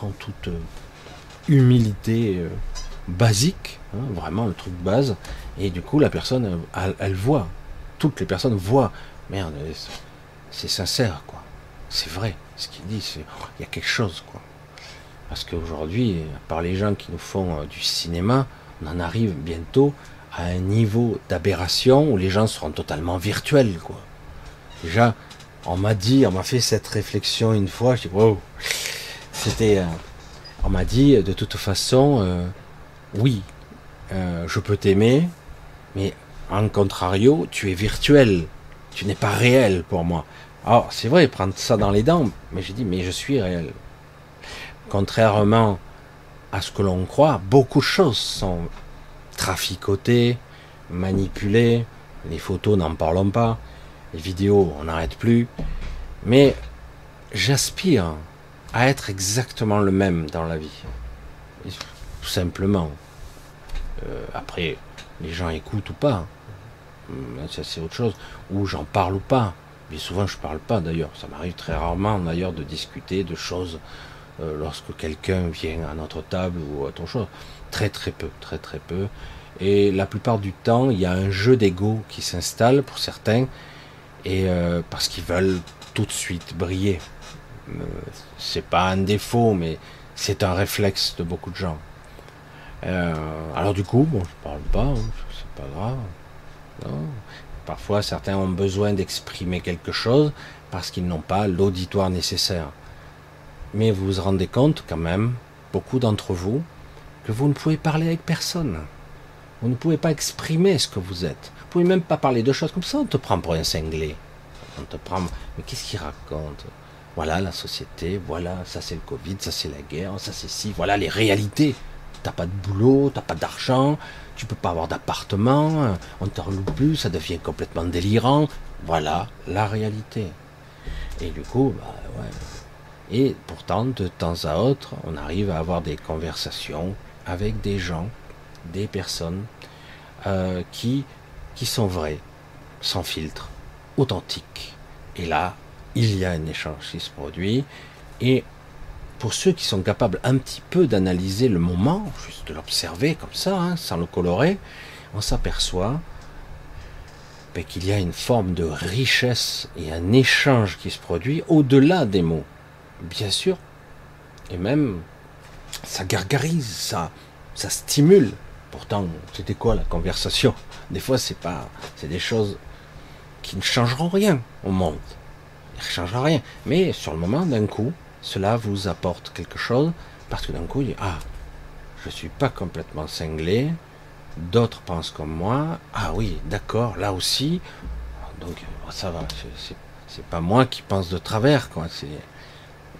en toute euh, humilité euh, basique, hein, vraiment le truc base, et du coup la personne, elle, voit, toutes les personnes voient, merde, c'est sincère, quoi, c'est vrai, ce qu'il dit, c'est, il y a quelque chose, quoi. Parce qu'aujourd'hui, par les gens qui nous font euh, du cinéma, on en arrive bientôt à un niveau d'aberration où les gens seront totalement virtuels, quoi. Déjà, on m'a dit, on m'a fait cette réflexion une fois, je dis, wow, c'était, euh, on m'a dit, de toute façon, euh, oui, euh, je peux t'aimer, mais en contrario, tu es virtuel, tu n'es pas réel pour moi. Alors, c'est vrai, prendre ça dans les dents, mais j'ai dit, mais je suis réel. Contrairement à ce que l'on croit, beaucoup de choses sont traficoté, manipulé. Les photos, n'en parlons pas. Les vidéos, on n'arrête plus. Mais j'aspire à être exactement le même dans la vie. Tout simplement. Euh, après, les gens écoutent ou pas. Hum, ça, c'est autre chose. Ou j'en parle ou pas. Mais souvent, je parle pas d'ailleurs. Ça m'arrive très rarement d'ailleurs de discuter de choses euh, lorsque quelqu'un vient à notre table ou autre chose. Très très peu, très très peu. Et la plupart du temps, il y a un jeu d'ego qui s'installe pour certains, et euh, parce qu'ils veulent tout de suite briller. C'est pas un défaut, mais c'est un réflexe de beaucoup de gens. Alors du coup, bon, je parle pas, hein, c'est pas grave. Parfois, certains ont besoin d'exprimer quelque chose parce qu'ils n'ont pas l'auditoire nécessaire. Mais vous vous rendez compte quand même, beaucoup d'entre vous, que vous ne pouvez parler avec personne. Vous ne pouvez pas exprimer ce que vous êtes. Vous pouvez même pas parler de choses comme ça. On te prend pour un cinglé. On te prend. Mais qu'est-ce qu'il raconte? Voilà la société. Voilà, ça c'est le Covid, ça c'est la guerre, ça c'est ci. Voilà les réalités. T'as pas de boulot, t'as pas d'argent, tu peux pas avoir d'appartement, on te reloue plus, ça devient complètement délirant. Voilà la réalité. Et du coup, bah ouais, et pourtant, de temps à autre, on arrive à avoir des conversations avec des gens, des personnes euh, qui, qui sont vraies, sans filtre, authentiques. Et là, il y a un échange qui se produit. Et pour ceux qui sont capables un petit peu d'analyser le moment, juste de l'observer comme ça, hein, sans le colorer, on s'aperçoit ben, qu'il y a une forme de richesse et un échange qui se produit au-delà des mots bien sûr. Et même, ça gargarise, ça, ça stimule. Pourtant, c'était quoi la conversation? Des fois, c'est pas, c'est des choses qui ne changeront rien au monde. Ils ne changeront rien. Mais sur le moment, d'un coup, cela vous apporte quelque chose? Parce que d'un coup, ah, je suis pas complètement cinglé. D'autres pensent comme moi. Ah oui, d'accord, là aussi. Donc ça va. C'est pas moi qui pense de travers, quoi.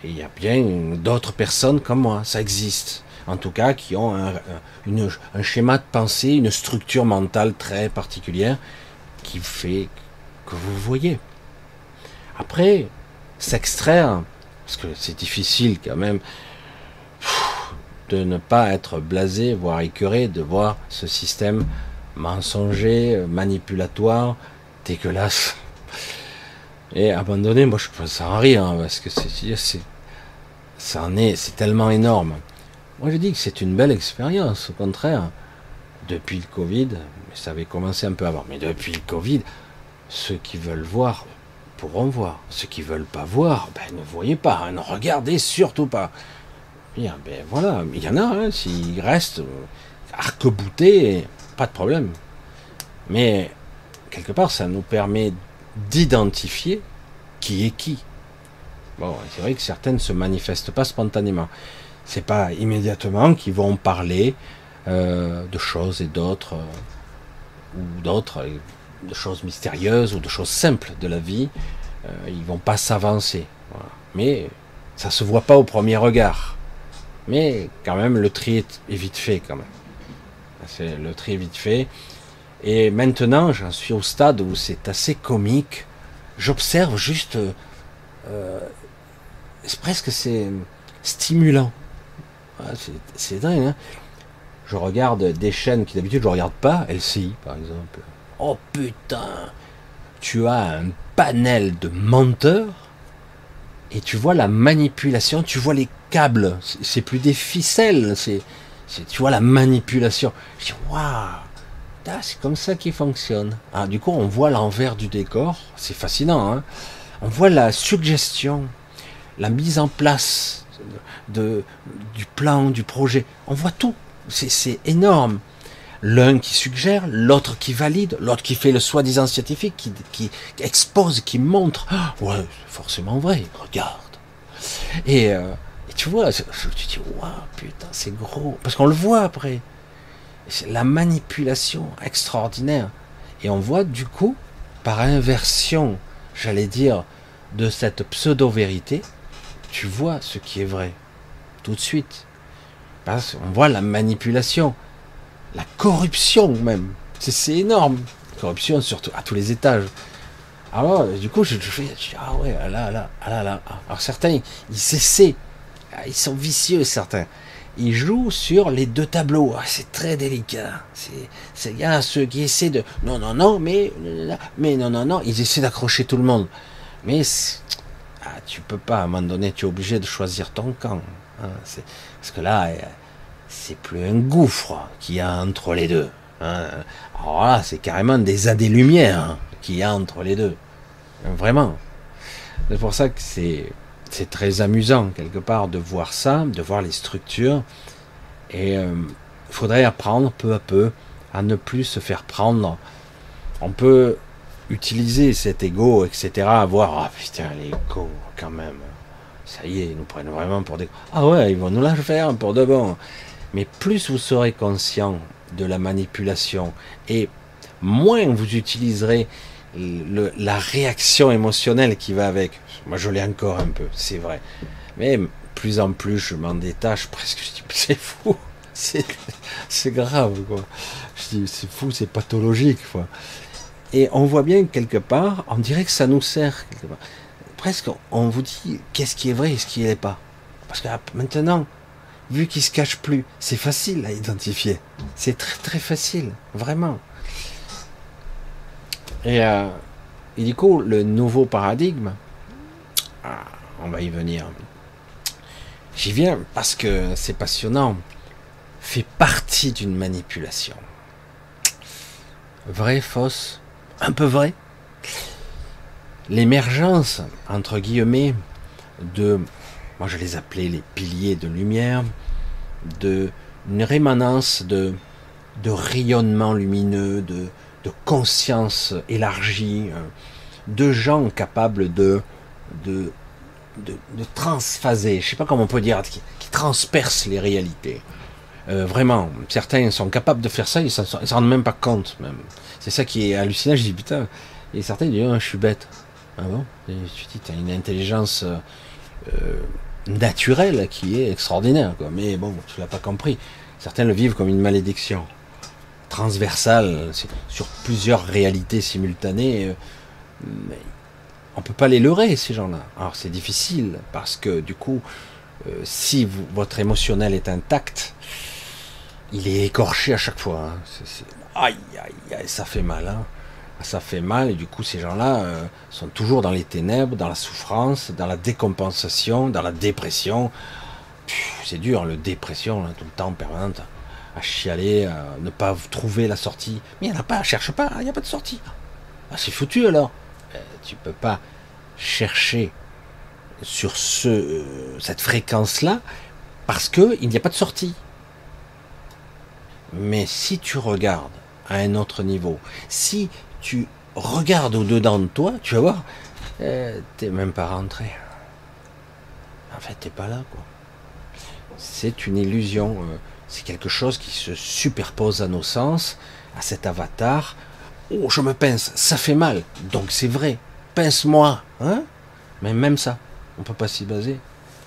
Il y a bien d'autres personnes comme moi, ça existe. En tout cas, qui ont un schéma de pensée, une structure mentale très particulière qui fait que vous voyez. Après, s'extraire, parce que c'est difficile quand même de ne pas être blasé, voire écœuré, de voir ce système mensonger, manipulatoire, dégueulasse. Et abandonné, moi je pense à rire, hein, parce que c'est ça en est, c'est tellement énorme. Moi je dis que c'est une belle expérience, au contraire. Depuis le Covid, mais ça avait commencé un peu avant, mais depuis le Covid, ceux qui veulent voir pourront voir. Ceux qui veulent pas voir, ben ne voyez pas, hein, ne regardez surtout pas. Bien, ben voilà, il y en a, hein, s'ils restent euh, arc-boutés, pas de problème. Mais quelque part, ça nous permet d'identifier qui est qui. Bon, c'est vrai que certaines ne se manifestent pas spontanément. C'est pas immédiatement qu'ils vont parler euh, de choses et d'autres, euh, ou d'autres, de choses mystérieuses ou de choses simples de la vie. ils vont pas s'avancer. Mais ça se voit pas au premier regard. Mais quand même, le tri est, vite fait quand même. C'est le tri est vite fait. Et maintenant, j'en suis au stade où c'est assez comique. J'observe juste c'est presque c'est stimulant. c'est dingue. Hein je regarde des chaînes qui d'habitude je regarde pas, LCI par exemple. Oh putain, tu as un panel de menteurs et tu vois la manipulation, tu vois les câbles, c'est plus des ficelles, c'est tu vois la manipulation. Je dis waouh, c'est comme ça qu'il fonctionne. Ah, du coup, on voit l'envers du décor, c'est fascinant. Hein on voit la suggestion, la mise en place de, du plan, du projet. On voit tout. C'est énorme. L'un qui suggère, l'autre qui valide, l'autre qui fait le soi-disant scientifique, qui, expose, qui montre. Ah, ouais, c'est forcément vrai, regarde. Et, euh, tu vois, tu dis, waouh, putain, c'est gros. Parce qu'on le voit après. C'est la manipulation extraordinaire. Et on voit du coup, par inversion, j'allais dire, de cette pseudo-vérité, tu vois ce qui est vrai tout de suite. Parce qu'on voit la manipulation. La corruption même. C'est énorme. Corruption surtout à tous les étages. Alors, du coup, je, fais, ah ouais, ah là, là, ah là, là. Alors certains, ils essaient, ah, ils sont vicieux certains. Ils jouent sur les deux tableaux. Ah, c'est très délicat. C'est, il y a ceux qui essaient de, non, non, non, mais, mais non, non, non, ils essaient d'accrocher tout le monde. Mais ah, tu peux pas, à un moment donné, tu es obligé de choisir ton camp. Hein. parce que là, c'est plus un gouffre qu'il y a entre les deux. Hein. Alors là, c'est carrément des années-lumière hein, qu'il y a entre les deux. Vraiment. C'est pour ça que c'est, très amusant, quelque part, de voir ça, de voir les structures. Et il euh, faudrait apprendre peu à peu à ne plus se faire prendre. On peut utiliser cet ego, etc. À voir, ah putain, l'ego, quand même. Ça y est, ils nous prennent vraiment pour des. Ah ouais, ils vont nous la faire pour de bon. Mais plus vous serez conscient de la manipulation et moins vous utiliserez la réaction émotionnelle qui va avec. Moi, je l'ai encore un peu, c'est vrai. Mais plus en plus, je m'en détache presque. Dis, c'est fou, c'est grave, quoi. C'est fou, c'est pathologique, quoi. Et on voit bien quelque part, on dirait que ça nous sert quelque part. Presque, on vous dit qu'est-ce qui est vrai et ce qui n'est pas. Parce que maintenant, vu qu'il se cache plus, c'est facile à identifier. C'est très très facile, vraiment. Et, euh, et, du coup, le nouveau paradigme, ah, on va y venir. J'y viens parce que c'est passionnant, fait partie d'une manipulation. Vrai, fausse, un peu vrai. L'émergence, entre guillemets, de moi je les appelais les piliers de lumière, de une rémanence de, de rayonnement lumineux, de, de conscience élargie, euh, de gens capables de, de, de, transphaser, je sais pas comment on peut dire, qui, qui transpercent les réalités. Euh, vraiment, certains sont capables de faire ça, ils ne s'en rendent même pas compte. Même. C'est ça qui est hallucinant. Je dis putain, et certains disent oh, je suis bête. Ah bon? Tu dis, tu as une intelligence euh, naturel qui est extraordinaire. Quoi. Mais bon, tu l'as pas compris. Certains le vivent comme une malédiction transversale sur plusieurs réalités simultanées. Euh, mais on peut pas les leurrer ces gens-là. Alors c'est difficile parce que du coup, euh, si votre émotionnel est intact, il est écorché à chaque fois. Hein. Aïe, aïe, aïe, ça fait mal. Hein ça fait mal et du coup ces gens-là euh, sont toujours dans les ténèbres, dans la souffrance, dans la décompensation, dans la dépression. C'est dur, le dépression, tout le temps permanente, à chialer, à ne pas trouver la sortie. Mais il n'y en a pas, cherche pas, il n'y a pas de sortie. Ah, c'est foutu alors. Tu euh, tu peux pas chercher sur ce, euh, cette fréquence-là parce qu'il n'y a pas de sortie. Mais si tu regardes à un autre niveau, si tu regardes au-dedans de toi, tu vas voir, euh, t'es même pas rentré. En fait, t'es pas là, quoi. C'est une illusion, euh, c'est quelque chose qui se superpose à nos sens, à cet avatar. Oh, je me pince, ça fait mal, donc c'est vrai. Pince-moi, hein Mais même ça, on peut pas s'y baser,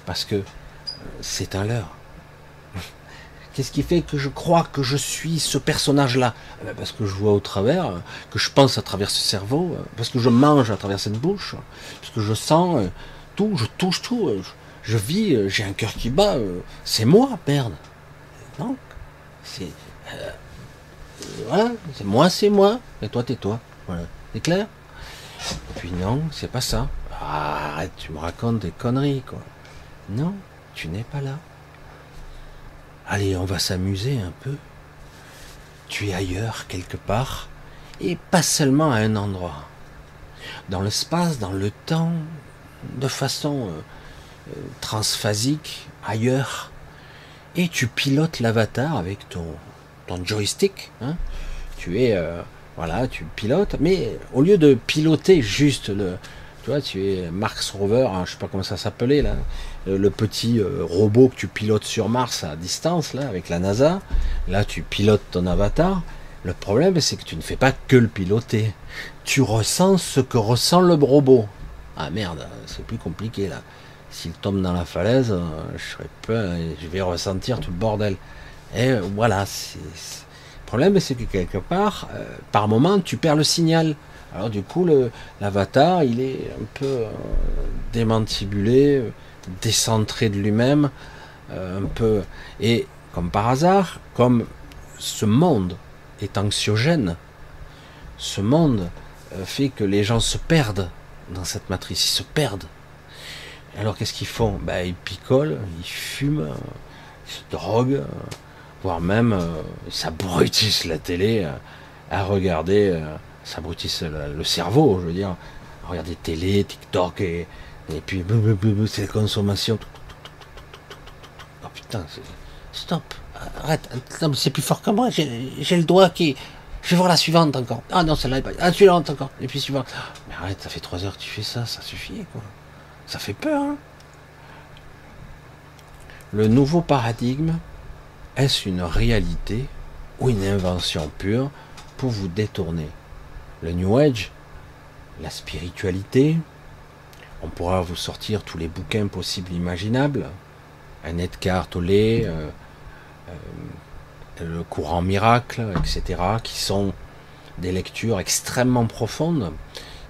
parce que euh, c'est un leurre. Qu'est-ce qui fait que je crois que je suis ce personnage-là? Eh ben, Parce que je vois au travers, que je pense à travers ce cerveau, parce que je mange à travers cette bouche, parce que je sens euh, tout, je touche tout, euh, je vis, euh, j'ai un cœur qui bat. C'est moi, merde. Non C'est. voilà, c'est moi, c'est moi, et toi, t'es toi. Voilà. C'est clair? Et puis non, c'est pas ça. Ah, arrête, tu me racontes des conneries, quoi. Non, tu n'es pas là. Allez, on va s'amuser un peu. Tu es ailleurs, quelque part, et pas seulement à un endroit. Dans l'espace, dans le temps, de façon euh, euh, transphasique, ailleurs. Et tu pilotes l'avatar avec ton, joystick. Hein. Tu es, euh, voilà, tu pilotes, mais au lieu de piloter juste le, tu vois, tu es Mars Rover, hein, je sais pas comment ça s'appelait là, le petit euh, robot que tu pilotes sur Mars à distance là avec la NASA. Là, tu pilotes ton avatar. Le problème, c'est que tu ne fais pas que le piloter. Tu ressens ce que ressent le robot. Ah merde, c'est plus compliqué là. S'il tombe dans la falaise, euh, je serais peu, je vais ressentir tout le bordel. Et voilà, Le problème, c'est que quelque part, euh, par moment, tu perds le signal. Alors du coup, l'avatar, il est un peu euh, démantibulé, décentré de lui-même, euh, un peu. Et comme par hasard, comme ce monde est anxiogène, ce monde fait que les gens se perdent dans cette matrice, ils se perdent. Alors qu'est-ce qu'ils font? Ben, Ils picolent, ils fument, ils se droguent, voire même euh, s'abrutissent la télé euh, à regarder, euh, s'abrutissent le, cerveau, je veux dire, à regarder télé, TikTok, et, et puis c'est la consommation. Oh putain, stop, arrête, c'est plus fort que moi, j'ai le doigt qui... Je vais voir la suivante encore. Ah non, celle-là pas. Ah, suivante encore. Et puis suivante. Mais arrête, ça fait trois heures que tu fais ça, ça suffit, quoi. Ça fait peur, hein. Le nouveau paradigme, est-ce une réalité ou une invention pure pour vous détourner? Le New Age, la spiritualité, on pourra vous sortir tous les bouquins possibles imaginables, un Edgar Tolle, euh, euh, le courant miracle, etc., qui sont des lectures extrêmement profondes,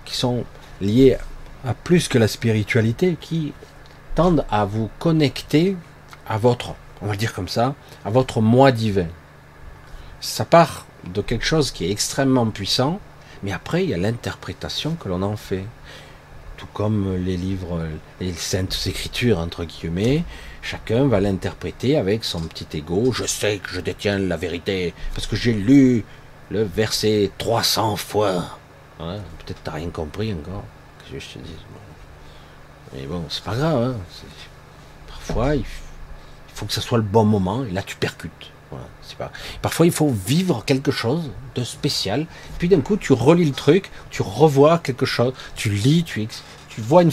qui sont liées à plus que la spiritualité, qui tendent à vous connecter à votre on va dire comme ça, à votre moi divin. Ça part de quelque chose qui est extrêmement puissant, mais après il y a l'interprétation que l'on en fait. Tout comme les livres, les saintes écritures, entre guillemets, chacun va l'interpréter avec son petit ego. Je sais que je détiens la vérité, parce que j'ai lu le verset 300 fois. Peut-être t'as rien compris encore. Mais bon, c'est pas grave. Hein. Parfois, il faut que ce soit le bon moment, et là tu percutes. Parfois il faut vivre quelque chose de spécial, puis d'un coup tu relis le truc, tu revois quelque chose, tu lis, tu, vois une,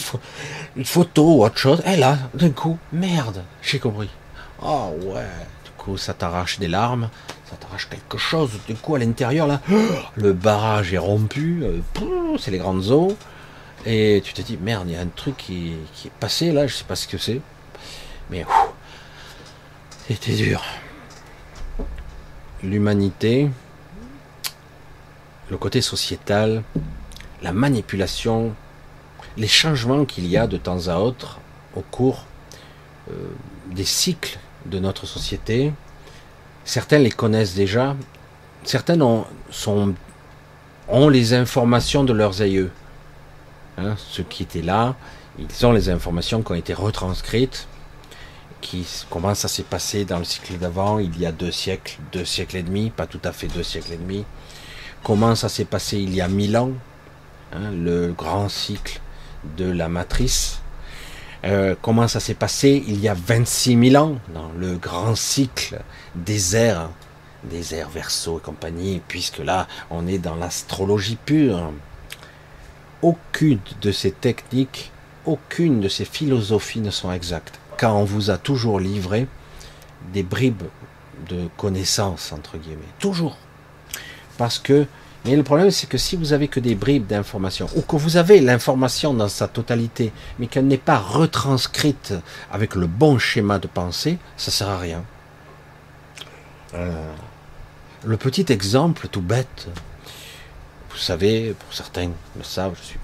une photo ou autre chose, et là, d'un coup, merde, j'ai compris. Oh ouais, du coup ça t'arrache des larmes, ça t'arrache quelque chose, du coup à l'intérieur là, le barrage est rompu, euh, c'est les grandes eaux, et tu te dis merde, il y a un truc qui, qui, est passé là, je sais pas ce que c'est, mais c'était dur. L'humanité, le côté sociétal, la manipulation, les changements qu'il y a de temps à autre au cours euh, des cycles de notre société. Certains les connaissent déjà, certains ont, les informations de leurs aïeux. Hein, ceux qui étaient là, ils ont les informations qui ont été retranscrites comment ça s'est passé dans le cycle d'avant, il y a deux siècles, deux siècles et demi, pas tout à fait deux siècles et demi. Comment ça s'est passé il y a mille ans, hein, le grand cycle de la matrice. Euh, comment ça s'est passé il y a 26 000 ans, dans le grand cycle des airs, des airs verso et compagnie, puisque là, on est dans l'astrologie pure. Aucune de ces techniques, aucune de ces philosophies ne sont exactes quand on vous a toujours livré des bribes de connaissances, entre guillemets. Toujours. Parce que, mais le problème, c'est que si vous avez que des bribes d'informations, ou que vous avez l'information dans sa totalité, mais qu'elle n'est pas retranscrite avec le bon schéma de pensée, ça sert à rien. Euh, le petit exemple tout bête, vous savez, pour certains le savent, je suis,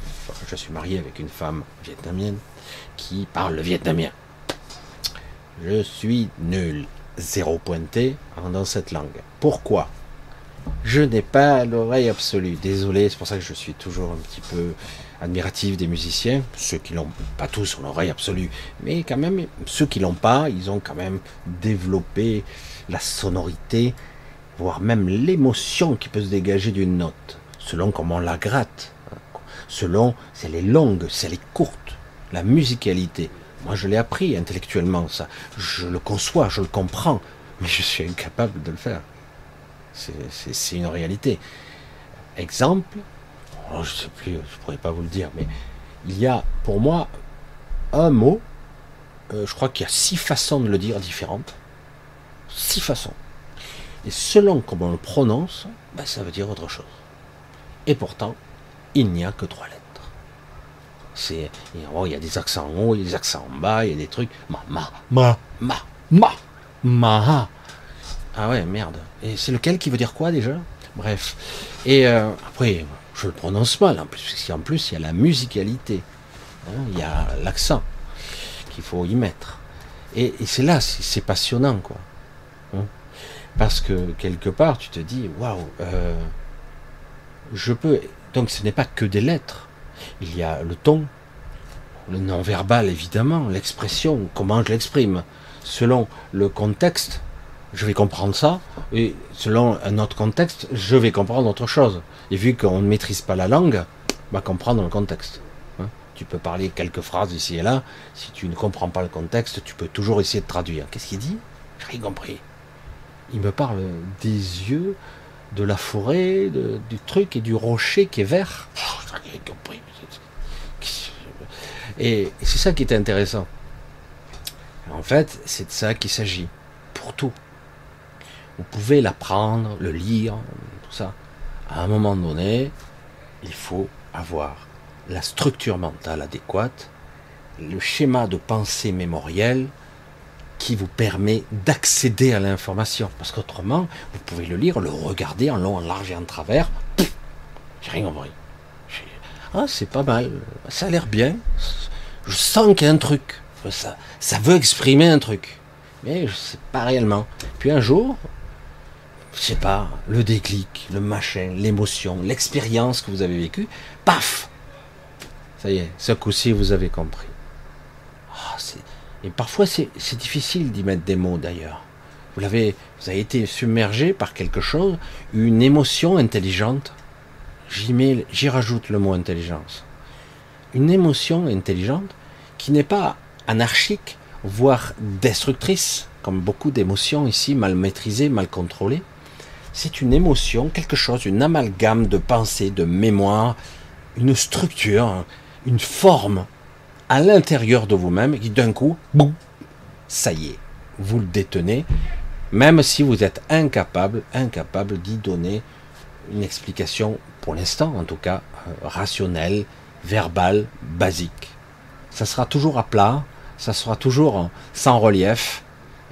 je suis marié avec une femme vietnamienne qui parle le vietnamien. Je suis nul. Zéro pointé dans cette langue. Pourquoi? Je n'ai pas l'oreille absolue. Désolé, c'est pour ça que je suis toujours un petit peu admiratif des musiciens. Ceux qui l'ont pas tous l'oreille absolue. Mais quand même, ceux qui l'ont pas, ils ont quand même développé la sonorité, voire même l'émotion qui peut se dégager d'une note, selon comment on la gratte. Selon si elle est longue, si elle courte. La musicalité. Moi, je l'ai appris intellectuellement, ça. Je le conçois, je le comprends, mais je suis incapable de le faire. C'est une réalité. Exemple, oh, je ne sais plus, je ne pourrais pas vous le dire, mais il y a pour moi un mot, euh, je crois qu'il y a six façons de le dire différentes. Six façons. Et selon comment on le prononce, ben, ça veut dire autre chose. Et pourtant, il n'y a que trois lettres. C'est, oh, il y a des accents en haut, il y a des accents en bas, il y a des trucs. Ma, ma, ma, ma, ma, ma. Ah ouais, merde. Et c'est lequel qui veut dire quoi déjà? Bref. Et euh, après, je le prononce mal, en plus, en plus il y a la musicalité, hein, il y a l'accent qu'il faut y mettre. Et, c'est là, c'est passionnant, quoi. Hein. Parce que quelque part, tu te dis, waouh, euh, je peux. Donc ce n'est pas que des lettres. Il y a le ton, le non-verbal évidemment, l'expression, comment je l'exprime. Selon le contexte, je vais comprendre ça, et selon un autre contexte, je vais comprendre autre chose. Et vu qu'on ne maîtrise pas la langue, on va comprendre le contexte. Hein. tu peux parler quelques phrases ici et là, si tu ne comprends pas le contexte, tu peux toujours essayer de traduire. Qu'est-ce qu'il dit? J'ai rien compris. Il me parle des yeux, de la forêt, du truc et du rocher qui est vert. Rien compris. Et c'est ça qui est intéressant. En fait, c'est de ça qu'il s'agit. Pour tout. Vous pouvez l'apprendre, le lire, tout ça. À un moment donné, il faut avoir la structure mentale adéquate, le schéma de pensée mémorielle qui vous permet d'accéder à l'information. Parce qu'autrement, vous pouvez le lire, le regarder en long, en large et en travers. J'ai rien compris. Ah, c'est pas mal. Ça a l'air bien. Je sens qu'il y a un truc. Ça, ça veut exprimer un truc. Mais je sais pas réellement. Puis un jour, je sais pas, le déclic, le machin, l'émotion, l'expérience que vous avez vécue, paf Ça y est, ce coup-ci, vous avez compris. Ah, et parfois, c'est difficile d'y mettre des mots d'ailleurs. Vous, vous avez été submergé par quelque chose, une émotion intelligente. J'y, rajoute le mot intelligence. Une émotion intelligente qui n'est pas anarchique, voire destructrice, comme beaucoup d'émotions ici mal maîtrisées, mal contrôlées, c'est une émotion, quelque chose, une amalgame de pensée, de mémoire, une structure, une forme à l'intérieur de vous-même qui d'un coup, boum, ça y est, vous le détenez, même si vous êtes incapable, incapable d'y donner une explication, pour l'instant en tout cas, euh, rationnelle, verbale, basique. Ça sera toujours à plat, ça sera toujours sans relief,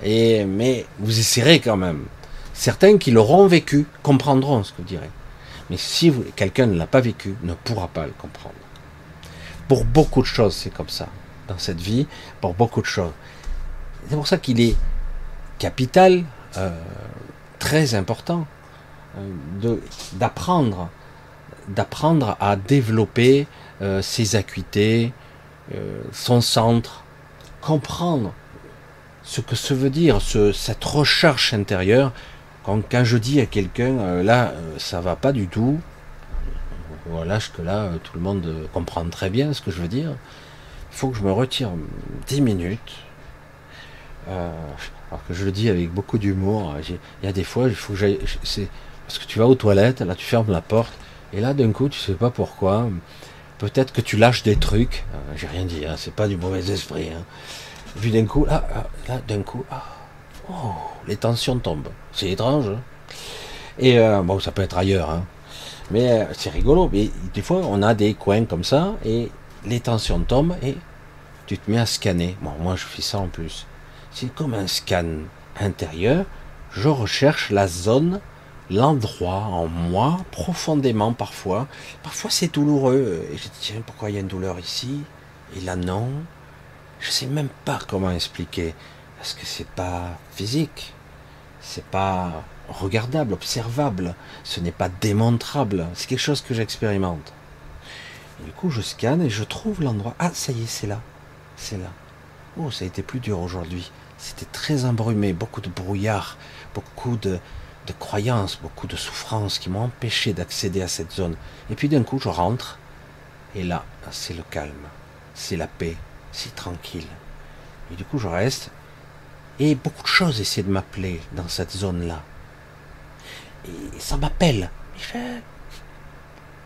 et, mais vous essaierez quand même. Certains qui l'auront vécu comprendront ce que vous direz. Mais si quelqu'un ne l'a pas vécu, ne pourra pas le comprendre. Pour beaucoup de choses, c'est comme ça. Dans cette vie, pour beaucoup de choses. C'est pour ça qu'il est capital, euh, très important, d'apprendre, d'apprendre à développer euh, ses acuités, son centre, comprendre ce que ça veut dire, cette recherche intérieure, quand, je dis à quelqu'un, euh, là, euh, ça va pas du tout, voilà, que là, euh, tout le monde comprend très bien ce que je veux dire, il faut que je me retire 10 minutes. alors que je le dis avec beaucoup d'humour, il y a des fois, il faut que j'aille. Parce que tu vas aux toilettes, là tu fermes la porte, et là d'un coup, tu sais pas pourquoi, peut-être que tu lâches des trucs, j'ai rien dit, hein, c'est pas du mauvais esprit. Hein. Puis d'un coup, là, là d'un coup, ah, oh, les tensions tombent. C'est étrange. Hein. et euh, bon, ça peut être ailleurs, hein. mais euh, c'est rigolo. Mais des fois, on a des coins comme ça et les tensions tombent et tu te mets à scanner. Bon, moi, je fais ça en plus. C'est comme un scan intérieur. Je recherche la zone, l'endroit en moi, profondément parfois. Parfois, c'est douloureux. Et je dis, tiens, pourquoi il y a une douleur ici Et là, non? Je sais même pas comment expliquer. Parce que c'est pas physique, c'est pas regardable, observable, ce n'est pas démontrable, c'est quelque chose que j'expérimente. Du coup, je scanne et je trouve l'endroit. Ah, ça y est, c'est là. C'est là. Oh, ça a été plus dur aujourd'hui. C'était très embrumé, beaucoup de brouillard, beaucoup de, de croyances, beaucoup de souffrances qui m'ont empêché d'accéder à cette zone. Et puis d'un coup, je rentre, et là, c'est le calme, c'est la paix, c'est tranquille. Et du coup, je reste, et beaucoup de choses essaient de m'appeler dans cette zone-là. Et ça m'appelle. Michel?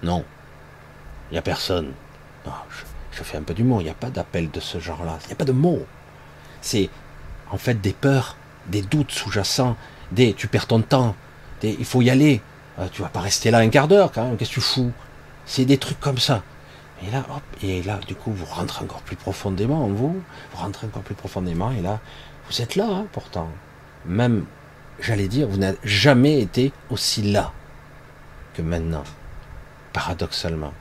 Non. Il n'y a personne. je, fais un peu d'humour. Il n'y a pas d'appel de ce genre-là. Il n'y a pas de mots. C'est en fait des peurs, des doutes sous-jacents, des tu perds ton temps, des il faut y aller. Tu euh, tu vas pas rester là un quart d'heure quand même. Qu'est-ce que tu fous? C'est des trucs comme ça. Et là, hop, et là, du coup, vous rentrez encore plus profondément en vous, vous rentrez encore plus profondément, et là, vous êtes là, hein, pourtant. Même j'allais dire, vous n'avez jamais été aussi là que maintenant, paradoxalement.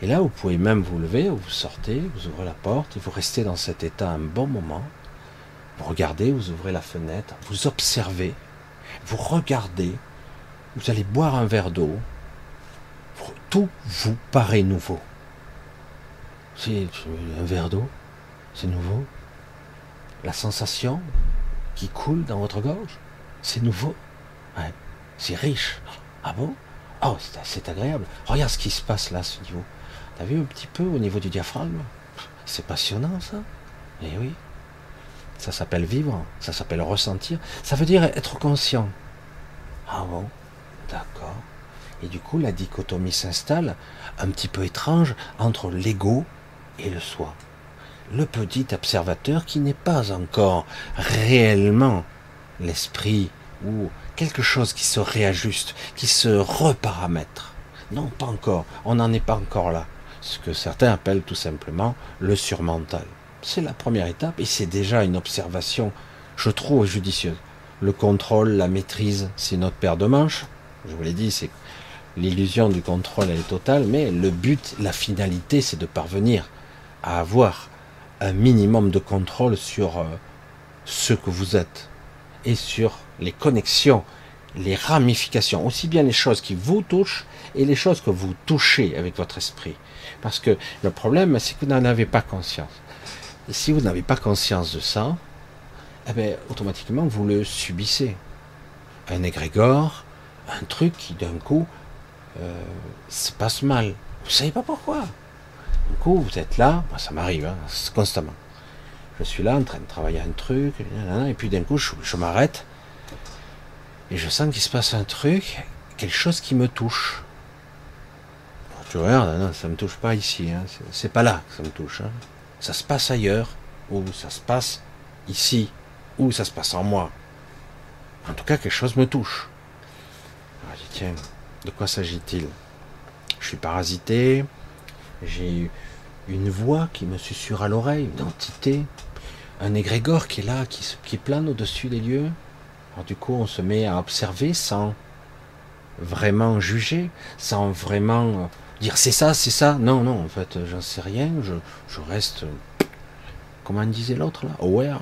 Et là, vous pouvez même vous lever, vous sortez, vous ouvrez la porte, et vous restez dans cet état un bon moment. Vous regardez, vous ouvrez la fenêtre, vous observez, vous regardez, vous allez boire un verre d'eau, tout vous paraît nouveau. C'est un verre d'eau, c'est nouveau. La sensation qui coule dans votre gorge, c'est nouveau. c'est riche. Ah bon? Oh, c'est agréable. Regarde ce qui se passe là, ce niveau. T'as vu un petit peu au niveau du diaphragme? C'est passionnant ça. Eh oui. Ça s'appelle vivre, ça s'appelle ressentir. Ça veut dire être conscient. Ah bon? D'accord. Et du coup, la dichotomie s'installe, un petit peu étrange, entre l'ego et le soi. Le petit observateur qui n'est pas encore réellement l'esprit ou quelque chose qui se réajuste, qui se reparamètre. Non, pas encore. On n'en est pas encore là. Ce que certains appellent tout simplement le surmental. C'est la première étape et c'est déjà une observation, je trouve, judicieuse. Le contrôle, la maîtrise, c'est notre paire de manches. Je vous l'ai dit, c'est l'illusion du contrôle, elle est totale, mais le but, la finalité, c'est de parvenir à avoir un minimum de contrôle sur euh, ce que vous êtes et sur les connexions, les ramifications, aussi bien les choses qui vous touchent et les choses que vous touchez avec votre esprit. Parce que le problème, c'est que vous n'en avez pas conscience. Si vous n'avez pas conscience de ça, eh bien, automatiquement, vous le subissez. Un égrégore, un truc qui d'un coup euh, se passe mal. Vous savez pas pourquoi. Du coup, vous êtes là, ça m'arrive hein, constamment. Je suis là en train de travailler un truc, et puis d'un coup, je, m'arrête et je sens qu'il se passe un truc, quelque chose qui me touche. tu regardes, non, ça me touche pas ici, hein, c'est pas là que ça me touche. Hein. Ça se passe ailleurs, ou ça se passe ici, ou ça se passe en moi. En tout cas, quelque chose me touche. je dis, tiens, de quoi s'agit-il? Je suis parasité, j'ai une voix qui me susurre à l'oreille, une entité, un égrégore qui est là, qui, qui plane au-dessus des lieux. Alors du coup, on se met à observer sans vraiment juger, sans vraiment dire c'est ça, c'est ça. Non, non, en fait, j'en sais rien. Je, je reste, comment disait l'autre là, aware.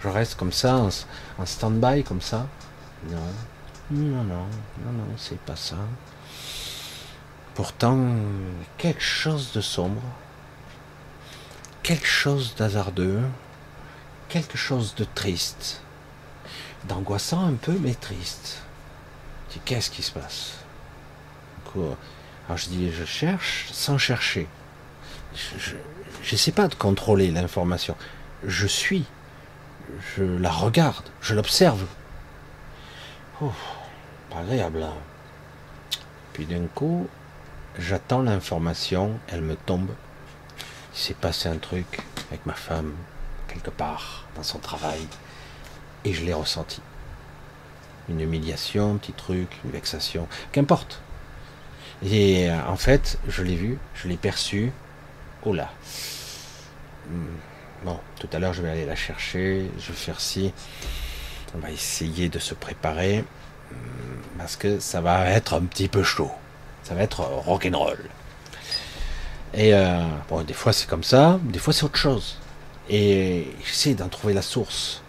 Je reste comme ça, en, stand-by, comme ça. Non, non, non, non, non, c'est pas ça. Pourtant, quelque chose de sombre, quelque chose d'hasardeux, quelque chose de triste, d'angoissant un peu, mais triste. Qu'est-ce qui se passe? Alors je dis, je cherche sans chercher. Je n'essaie pas de contrôler l'information. Je suis, je la regarde, je l'observe. pas agréable. Hein. Puis d'un coup, J'attends l'information, elle me tombe. Il s'est passé un truc avec ma femme, quelque part, dans son travail, et je l'ai ressenti. Une humiliation, un petit truc, une vexation, qu'importe. Et euh, en fait, je l'ai vu, je l'ai perçu. Oh là. Hmm. Bon, tout à l'heure, je vais aller la chercher, je vais faire ci. On va essayer de se préparer, hmm, parce que ça va être un petit peu chaud. Ça va être rock'n'roll. Et euh, bon, des fois c'est comme ça, des fois c'est autre chose. Et j'essaie d'en trouver la source.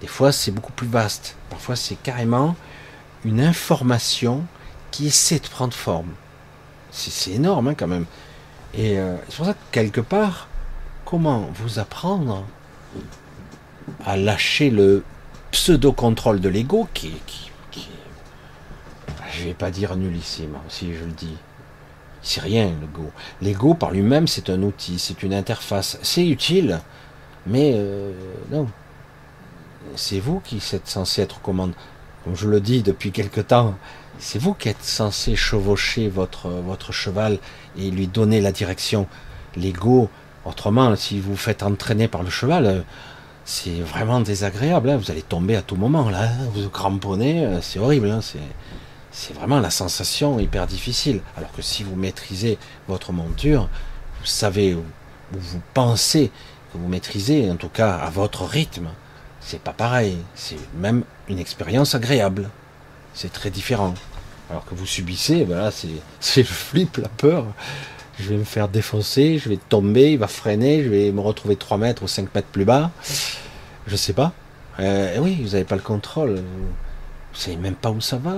Des fois c'est beaucoup plus vaste. Parfois c'est carrément une information qui essaie de prendre forme. C'est énorme hein, quand même. Et euh, c'est pour ça que quelque part, comment vous apprendre à lâcher le pseudo-contrôle de l'ego qui, qui, je vais pas dire nullissime, si je le dis. C'est rien, l'ego. L'ego, par lui-même, c'est un outil, c'est une interface. C'est utile, mais euh, non. C'est vous qui êtes censé être commande. Comme je le dis depuis quelque temps, c'est vous qui êtes censé chevaucher votre, votre cheval et lui donner la direction. L'ego, autrement, si vous faites entraîner par le cheval, c'est vraiment désagréable. Hein. Vous allez tomber à tout moment. Là, vous vous cramponnez, euh, c'est horrible. Hein. C'est vraiment la sensation hyper difficile. Alors que si vous maîtrisez votre monture, vous savez, ou vous pensez que vous maîtrisez, en tout cas à votre rythme, c'est pas pareil. C'est même une expérience agréable. C'est très différent. Alors que vous subissez, ben c'est le flip, la peur. Je vais me faire défoncer, je vais tomber, il va freiner, je vais me retrouver 3 mètres ou 5 mètres plus bas. Je sais pas. Euh, oui, vous n'avez pas le contrôle. Vous savez même pas où ça va.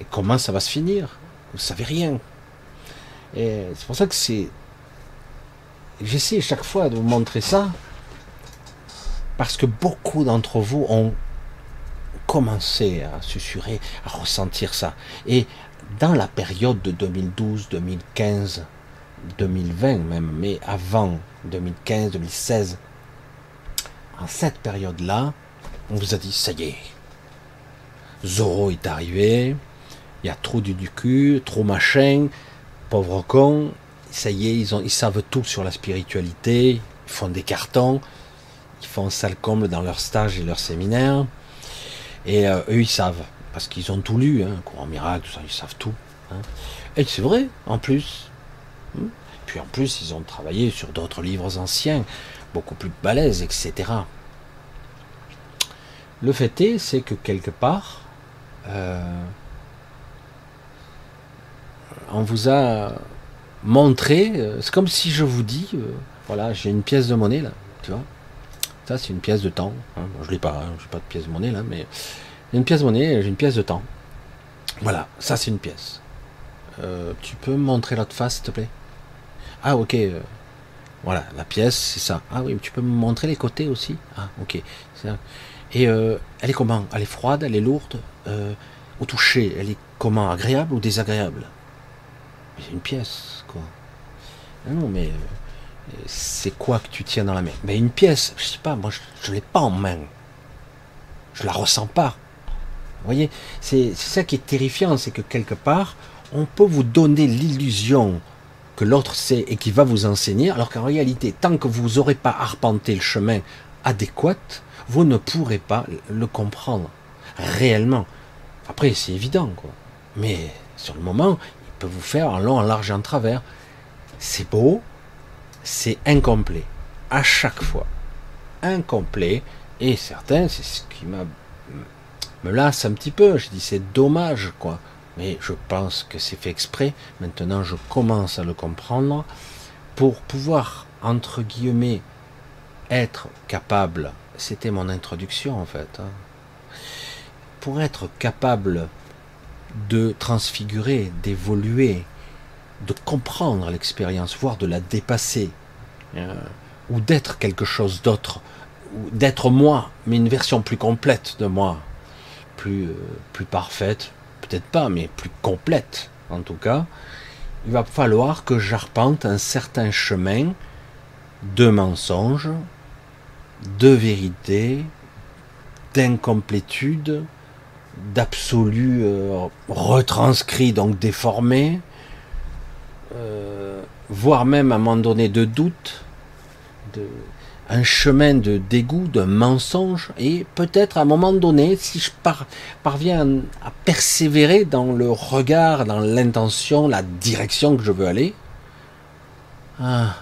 Et comment ça va se finir. Vous savez rien. Et c'est pour ça que c'est. J'essaie chaque fois de vous montrer ça. Parce que beaucoup d'entre vous ont commencé à susurrer, à ressentir ça. Et dans la période de 2012, 2015, 2020 même, mais avant 2015, 2016, en cette période-là, on vous a dit, ça y est, Zoro est arrivé, il y a trop du, cul, trop machin, pauvre con, ça y est, ils, savent tout sur la spiritualité, ils font des cartons, ils font salle comble dans leur stage et leur séminaire, et euh, eux ils savent, parce qu'ils ont tout lu, hein, courant miracle, ils savent tout. Hein. Et c'est vrai, en plus. Hein. Puis en plus, ils ont travaillé sur d'autres livres anciens, beaucoup plus balèzes, etc. Le fait est, c'est que quelque part, euh, on vous a montré, euh, c'est comme si je vous dis, voilà, j'ai une pièce de monnaie là, tu vois. Ça, c'est une pièce de temps. Hein. je l'ai pas, hein, j'ai pas de pièce de monnaie là, mais une pièce de monnaie, j'ai une pièce de temps. Voilà, ça c'est une pièce. tu peux me montrer l'autre face, s'il te plaît? Ah, ok. voilà, la pièce, c'est ça. Ah oui, tu peux me montrer les côtés aussi? Ah, ok. Et euh, elle est comment? Elle est froide, elle est lourde euh, Au toucher, elle est comment? Agréable ou désagréable? C'est une pièce, quoi. Non, non mais euh, c'est quoi que tu tiens dans la main? Mais une pièce, je sais pas, moi je ne l'ai pas en main. Je la ressens pas. Vous voyez, c'est ça qui est terrifiant, c'est que quelque part, on peut vous donner l'illusion que l'autre sait et qui va vous enseigner, alors qu'en réalité, tant que vous n'aurez pas arpenté le chemin adéquat, vous ne pourrez pas le comprendre réellement. Après, c'est évident, quoi. Mais sur le moment, il peut vous faire en long, en large et en travers. C'est beau, c'est incomplet. À chaque fois. Incomplet. Et certains, c'est ce qui m'a me lasse un petit peu. Je dis c'est dommage, quoi. Mais je pense que c'est fait exprès. Maintenant, je commence à le comprendre pour pouvoir, entre guillemets, être capable c'était mon introduction en fait. Hein. Pour être capable de transfigurer, d'évoluer, de comprendre l'expérience, voire de la dépasser, euh, ou d'être quelque chose d'autre, ou d'être moi, mais une version plus complète de moi, plus, euh, plus parfaite, peut-être pas, mais plus complète en tout cas, il va falloir que j'arpente un certain chemin de mensonges, de vérité, d'incomplétude, d'absolu euh, retranscrit, donc déformé, euh, voire même à un moment donné de doute, de, un chemin de dégoût, de mensonge, et peut-être à un moment donné, si je parviens à persévérer dans le regard, dans l'intention, la direction que je veux aller, ah,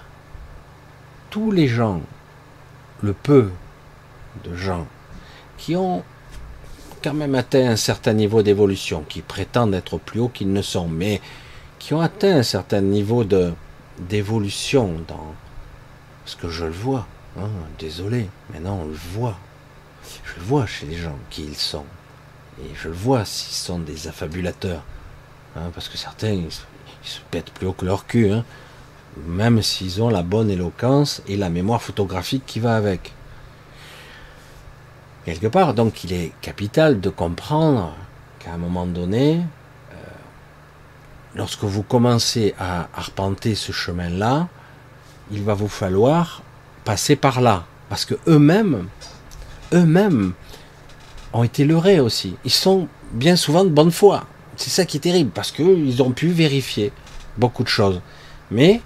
tous les gens le peu de gens qui ont quand même atteint un certain niveau d'évolution, qui prétendent être plus haut qu'ils ne sont, mais qui ont atteint un certain niveau d'évolution dans ce que je le vois. Hein, désolé, mais non, on le voit. Je le vois chez les gens qui ils sont. Et je le vois s'ils sont des affabulateurs. Hein, parce que certains, ils, se pètent plus haut que leur cul. Hein même s'ils ont la bonne éloquence et la mémoire photographique qui va avec. Quelque part, donc il est capital de comprendre qu'à un moment donné, lorsque vous commencez à arpenter ce chemin-là, il va vous falloir passer par là. Parce que eux-mêmes, eux-mêmes ont été leurrés aussi. Ils sont bien souvent de bonne foi. C'est ça qui est terrible, parce qu'ils ont pu vérifier beaucoup de choses. Mais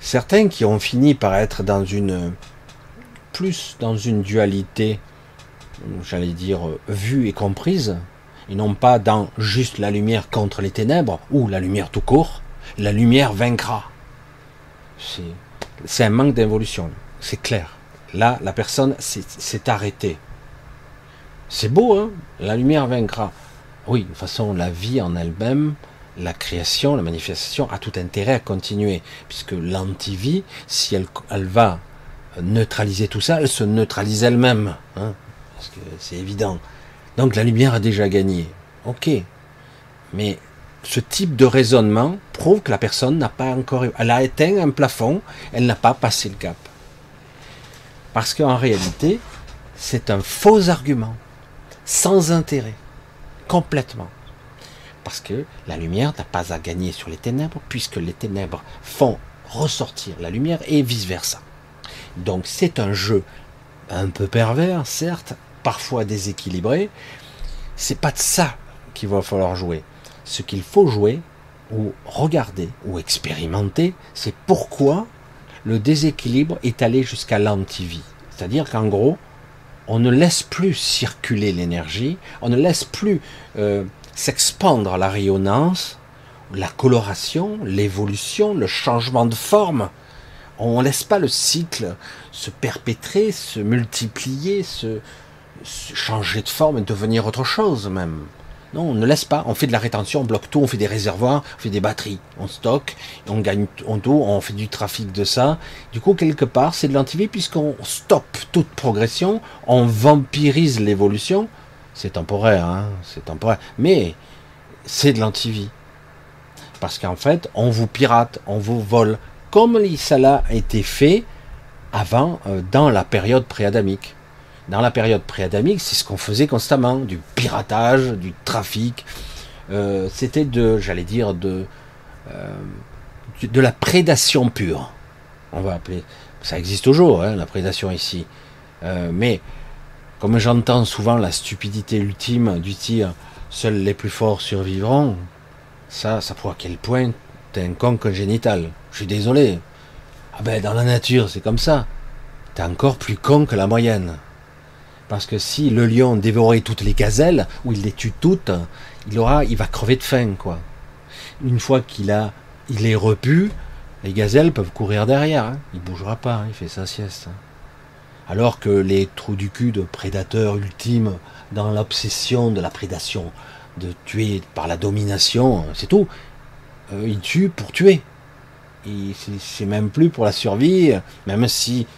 Certains qui ont fini par être dans une plus dans une dualité, j'allais dire vue et comprise, et non pas dans juste la lumière contre les ténèbres ou la lumière tout court, la lumière vaincra. C'est un manque d'évolution, c'est clair. Là, la personne s'est arrêtée. C'est beau, hein La lumière vaincra. Oui, de toute façon, la vie en elle-même, la création, la manifestation a tout intérêt à continuer, puisque l'antivie, si elle, elle, va neutraliser tout ça, elle se neutralise elle-même, hein parce que c'est évident. Donc la lumière a déjà gagné. Ok, mais ce type de raisonnement prouve que la personne n'a pas encore, elle a éteint un plafond, elle n'a pas passé le cap. Parce qu'en réalité, c'est un faux argument, sans intérêt, complètement. Parce que la lumière n'a pas à gagner sur les ténèbres, puisque les ténèbres font ressortir la lumière et vice-versa. Donc c'est un jeu un peu pervers, certes, parfois déséquilibré. C'est pas de ça qu'il va falloir jouer. Ce qu'il faut jouer, ou regarder, ou expérimenter, c'est pourquoi le déséquilibre est allé jusqu'à l'antivie. C'est-à-dire qu'en gros, on ne laisse plus circuler l'énergie, on ne laisse plus euh, s'expandre la rayonnance, la coloration, l'évolution, le changement de forme. On ne laisse pas le cycle se perpétrer, se multiplier, se, se changer de forme devenir autre chose même. Non, on ne laisse pas. On fait de la rétention, on bloque tout, on fait des réservoirs, on fait des batteries, on stocke, on gagne on tout, on fait du trafic de ça. Du coup, quelque part, c'est de l'antivie puisqu'on stoppe toute progression, on vampirise l'évolution. C'est temporaire, hein, c'est temporaire. Mais c'est de l'antivie. Parce qu'en fait, on vous pirate, on vous vole, comme ça a été fait avant, euh, dans la période préadamique dans la période préadamique, c'est ce qu'on faisait constamment, du piratage, du trafic. Euh, c'était de, j'allais dire, de, euh, de la prédation pure. On va appeler. Ça existe toujours, hein, la prédation ici. Euh, mais comme j'entends souvent la stupidité ultime du tir, seuls les plus forts survivront. Ça, ça prouve à quel point t'es un con congénital. Je suis désolé. Ah ben dans la nature, c'est comme ça. T'es encore plus con que la moyenne. Parce que si le lion dévorait toutes les gazelles, ou il les tue toutes, il aura, il va crever de faim, quoi. Une fois qu'il a, il est repu, les gazelles peuvent courir derrière. Hein. Il bougera pas, hein, il fait sa sieste. Hein. Alors que les trous du cul de prédateurs ultimes, dans l'obsession de la prédation, de tuer par la domination, c'est tout. Euh, il tue pour tuer. C'est même plus pour la survie, même si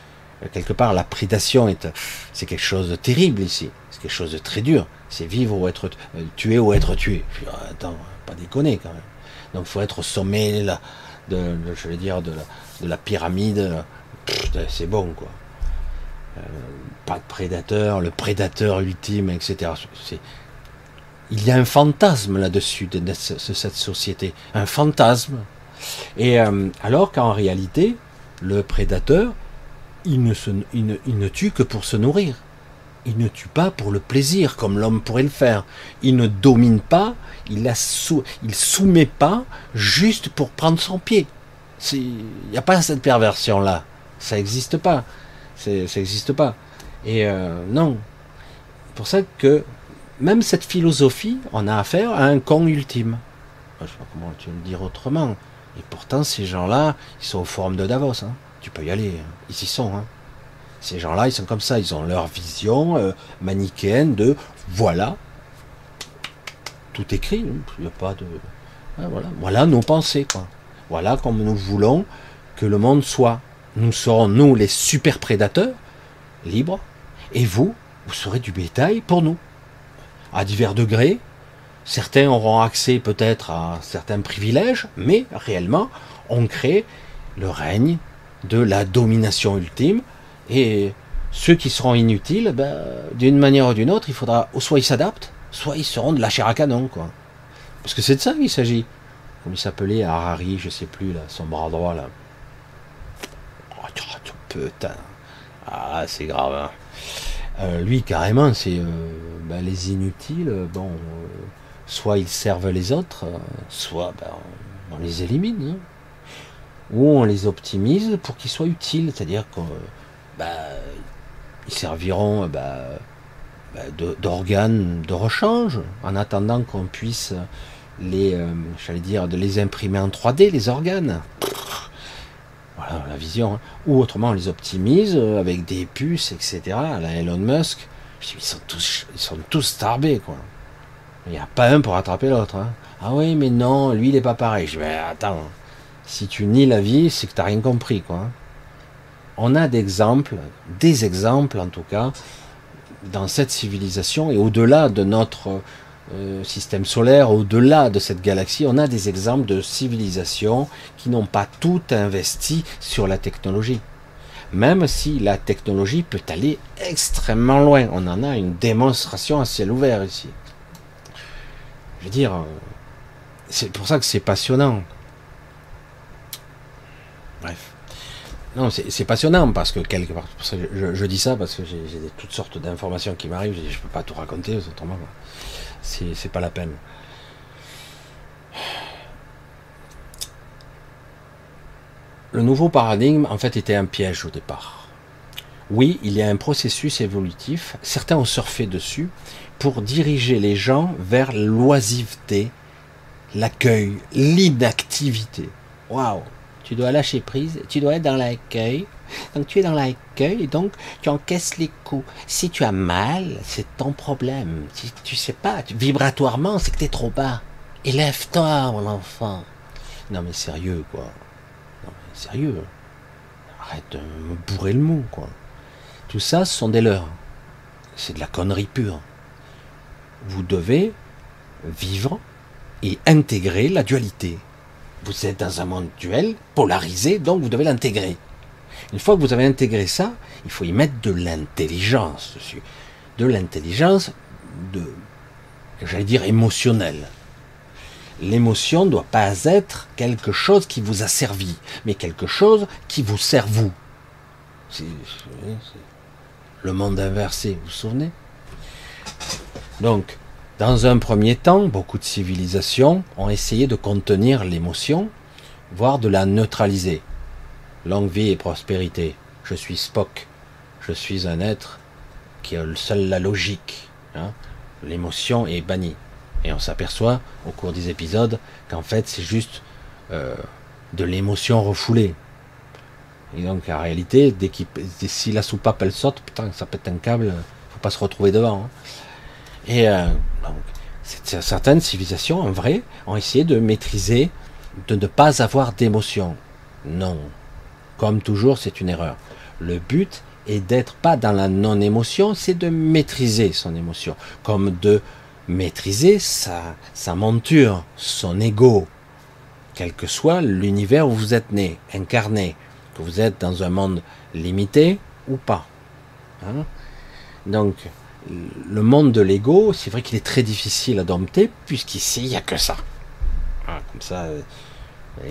quelque part, la prédation est, c'est quelque chose de terrible ici. C'est quelque chose de très dur. C'est vivre ou être euh, tué ou être tué. attends, pas déconner quand même. Donc, il faut être au sommet de, je vais dire, de la, pyramide. C'est bon, quoi. Euh, pas de prédateur, le prédateur ultime, etc. il y a un fantasme là-dessus de, cette société, un fantasme. Et euh, alors qu'en réalité, le prédateur, il ne, tue que pour se nourrir. Il ne tue pas pour le plaisir, comme l'homme pourrait le faire. Il ne domine pas, il ne soumet pas juste pour prendre son pied. Il n'y a pas cette perversion-là. Ça n'existe pas. Ça n'existe pas. Et euh, non. C'est pour ça que même cette philosophie, on a affaire à un con ultime. Je ne sais pas comment tu veux le dire autrement. Et pourtant, ces gens-là, ils sont aux formes de Davos. Hein tu peux y aller. Ils y sont. Hein. Ces gens-là, ils sont comme ça. Ils ont leur vision euh, manichéenne de voilà, tout écrit. Il n'y a pas de. Ah, voilà. voilà nos pensées. Quoi. Voilà comme nous voulons que le monde soit. Nous serons, nous, les super prédateurs, libres, et vous, vous serez du bétail pour nous. À divers degrés, certains auront accès peut-être à certains privilèges, mais réellement, on crée le règne de la domination ultime. Et ceux qui seront inutiles, ben, d'une manière ou d'une autre, il faudra soit ils s'adaptent, soit ils seront de la chair à canon, quoi. Parce que c'est de ça qu'il s'agit. Comme il s'appelait Harari, je sais plus, là, son bras droit, là. Oh, putain. Ah, c'est grave, hein. euh, lui, carrément, c'est euh, ben, les inutiles, bon, euh, soit ils servent les autres, soit ben, on, les élimine. Hein où on les optimise pour qu'ils soient utiles, c'est-à-dire qu'ils bah, serviront bah, bah, d'organes de, rechange en attendant qu'on puisse les, euh, imprimer en 3D, les organes. Voilà, vision. Hein. Ou autrement, on les optimise euh, avec des puces, etc. La Elon Musk. ils sont tous, ils quoi. Il n'y a pas un pour attraper l'autre. Hein. Ah oui, mais non, lui, il n'est pas pareil. Je vais, attends, si tu nies la vie, c'est que tu n'as rien compris, quoi. On a des exemples, des exemples en tout cas, dans cette civilisation et au-delà de notre euh, système solaire, au-delà de cette galaxie, on a des exemples de civilisations qui n'ont pas tout investi sur la technologie. Même si la technologie peut aller extrêmement loin. On en a une démonstration à ciel ouvert ici. Je veux dire, euh, c'est pour ça que c'est passionnant. Bref. Non, c'est passionnant parce que quelque part, je, dis ça parce que j'ai toutes sortes d'informations qui m'arrivent, je ne peux pas tout raconter, autrement c'est pas la peine. Le nouveau paradigme, en fait, était un piège au départ. Oui, il y a un processus évolutif, certains ont surfé dessus, pour diriger les gens vers l'oisiveté, l'accueil, l'inactivité. Waouh Tu dois lâcher prise, tu dois être dans l'accueil, donc tu es dans l'accueil et donc tu encaisses les coups. Si tu as mal, c'est ton problème. Si tu sais pas, vibratoirement, c'est que tu es trop bas. Élève-toi, mon enfant. Non mais sérieux quoi. Non mais sérieux. Arrête de me bourrer le mou quoi. Tout ça, ce sont des leurs. C'est de la connerie pure. Vous devez vivre et intégrer la dualité. Vous êtes dans un monde duel, polarisé, donc vous devez l'intégrer. Une fois que vous avez intégré ça, il faut y mettre de l'intelligence dessus. De l'intelligence, de, j'allais dire, émotionnelle. L'émotion ne doit pas être quelque chose qui vous a servi, mais quelque chose qui vous sert vous. Le monde inversé, vous vous souvenez? Donc, dans un premier temps, beaucoup de civilisations ont essayé de contenir l'émotion, voire de la neutraliser. Longue vie et prospérité. Je suis Spock. Je suis un être qui a seule la logique. Hein. L'émotion est bannie. Et on s'aperçoit au cours des épisodes qu'en fait c'est juste euh, de l'émotion refoulée. Et donc en réalité, dès si la soupape elle saute, putain, ça pète un câble, faut pas se retrouver devant. Hein. Et euh, certaines civilisations, en vrai, ont essayé de maîtriser, de ne pas avoir d'émotion. Non, comme toujours, c'est une erreur. Le but est d'être pas dans la non-émotion, c'est de maîtriser son émotion, comme de maîtriser sa, sa monture, son ego, quel que soit l'univers où vous êtes né, incarné, que vous êtes dans un monde limité ou pas. Hein? Donc, le monde de l'ego, c'est vrai qu'il est très difficile à dompter, puisqu'ici, il n'y a que ça. Ah, comme ça, euh,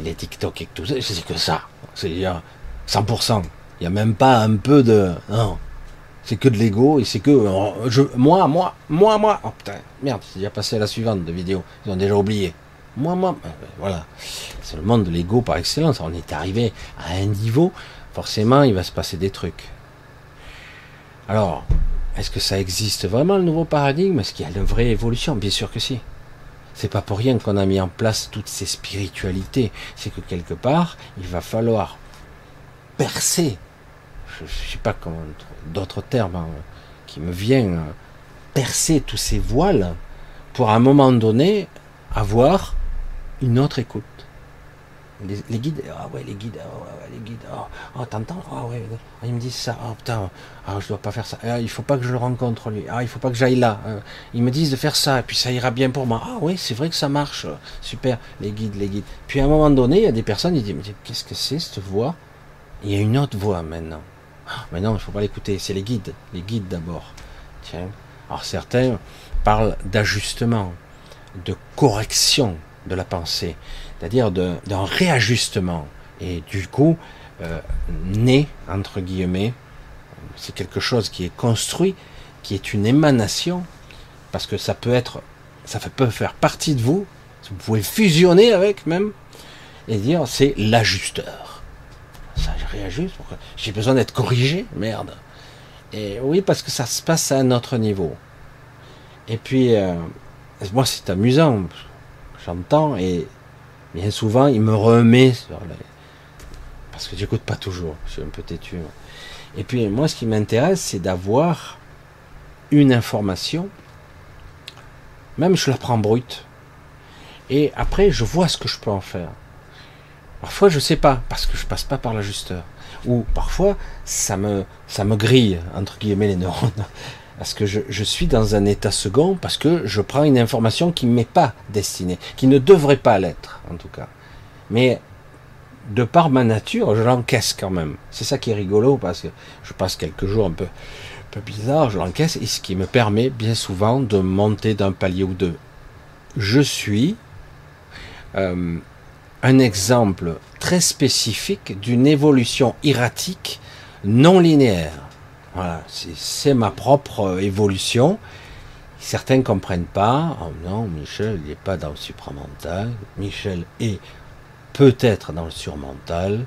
les TikTok et tout ça, c'est que ça. C'est-à-dire, 100%. Il n'y a même pas un peu de... Non. C'est que de l'ego et c'est que... Euh, moi, moi, moi, moi... Oh putain, merde, j'ai déjà passé à la suivante de vidéo. Ils ont déjà oublié. Moi, moi... Euh, voilà. C'est le monde de l'ego par excellence. On est arrivé à un niveau, forcément, il va se passer des trucs. Alors, est-ce que ça existe vraiment le nouveau paradigme? Est-ce qu'il y a une vraie évolution? Bien sûr que si. C'est pas pour rien qu'on a mis en place toutes ces spiritualités. C'est que quelque part, il va falloir percer, je ne sais pas comment d'autres termes hein, qui me viennent, euh, percer tous ces voiles pour à un moment donné avoir une autre écoute. Les, guides, ah ouais, les guides, ah les guides, oh, oh t'entends, ah ouais, ils me disent ça, oh putain, ah, je dois pas faire ça, ah, il faut pas que je le rencontre lui, ah, il faut pas que j'aille là, euh, ils me disent de faire ça, et puis ça ira bien pour moi, ah oui, c'est vrai que ça marche, super, les guides, les guides. Puis à un moment donné, il y a des personnes, ils disent, mais qu'est-ce que c'est cette voix? Il y a une autre voix maintenant. Mais non, il faut pas l'écouter, c'est les guides, les guides d'abord. Tiens. Alors certains parlent d'ajustement, de correction de la pensée, c'est-à-dire d'un réajustement. Et du coup, euh, né, entre guillemets, c'est quelque chose qui est construit, qui est une émanation, parce que ça peut être, ça peut faire partie de vous, vous pouvez fusionner avec même, et dire c'est l'ajusteur ça réajuste, j'ai besoin d'être corrigé, merde. Et oui, parce que ça se passe à un autre niveau. Et puis, euh, moi, c'est amusant. J'entends et bien souvent, il me remet sur les... parce que j'écoute pas toujours, je suis un peu têtu. Et puis moi, ce qui m'intéresse, c'est d'avoir une information, même je la prends brute, et après je vois ce que je peux en faire. Parfois je sais pas, parce que je passe pas par l'ajusteur. Ou parfois ça me, ça me grille, entre guillemets, les neurones. Parce que je, suis dans un état second, parce que je prends une information qui ne m'est pas destinée, qui ne devrait pas l'être, en tout cas. Mais de par ma nature, je l'encaisse quand même. C'est ça qui est rigolo, parce que je passe quelques jours un peu, un peu bizarres, je l'encaisse, et ce qui me permet bien souvent de monter d'un palier ou deux. Je suis euh, un exemple très spécifique d'une évolution erratique non linéaire. Voilà, c'est ma propre évolution. Certains comprennent pas. Oh non, Michel, n'est pas dans le supramental. Michel est peut-être dans le surmental,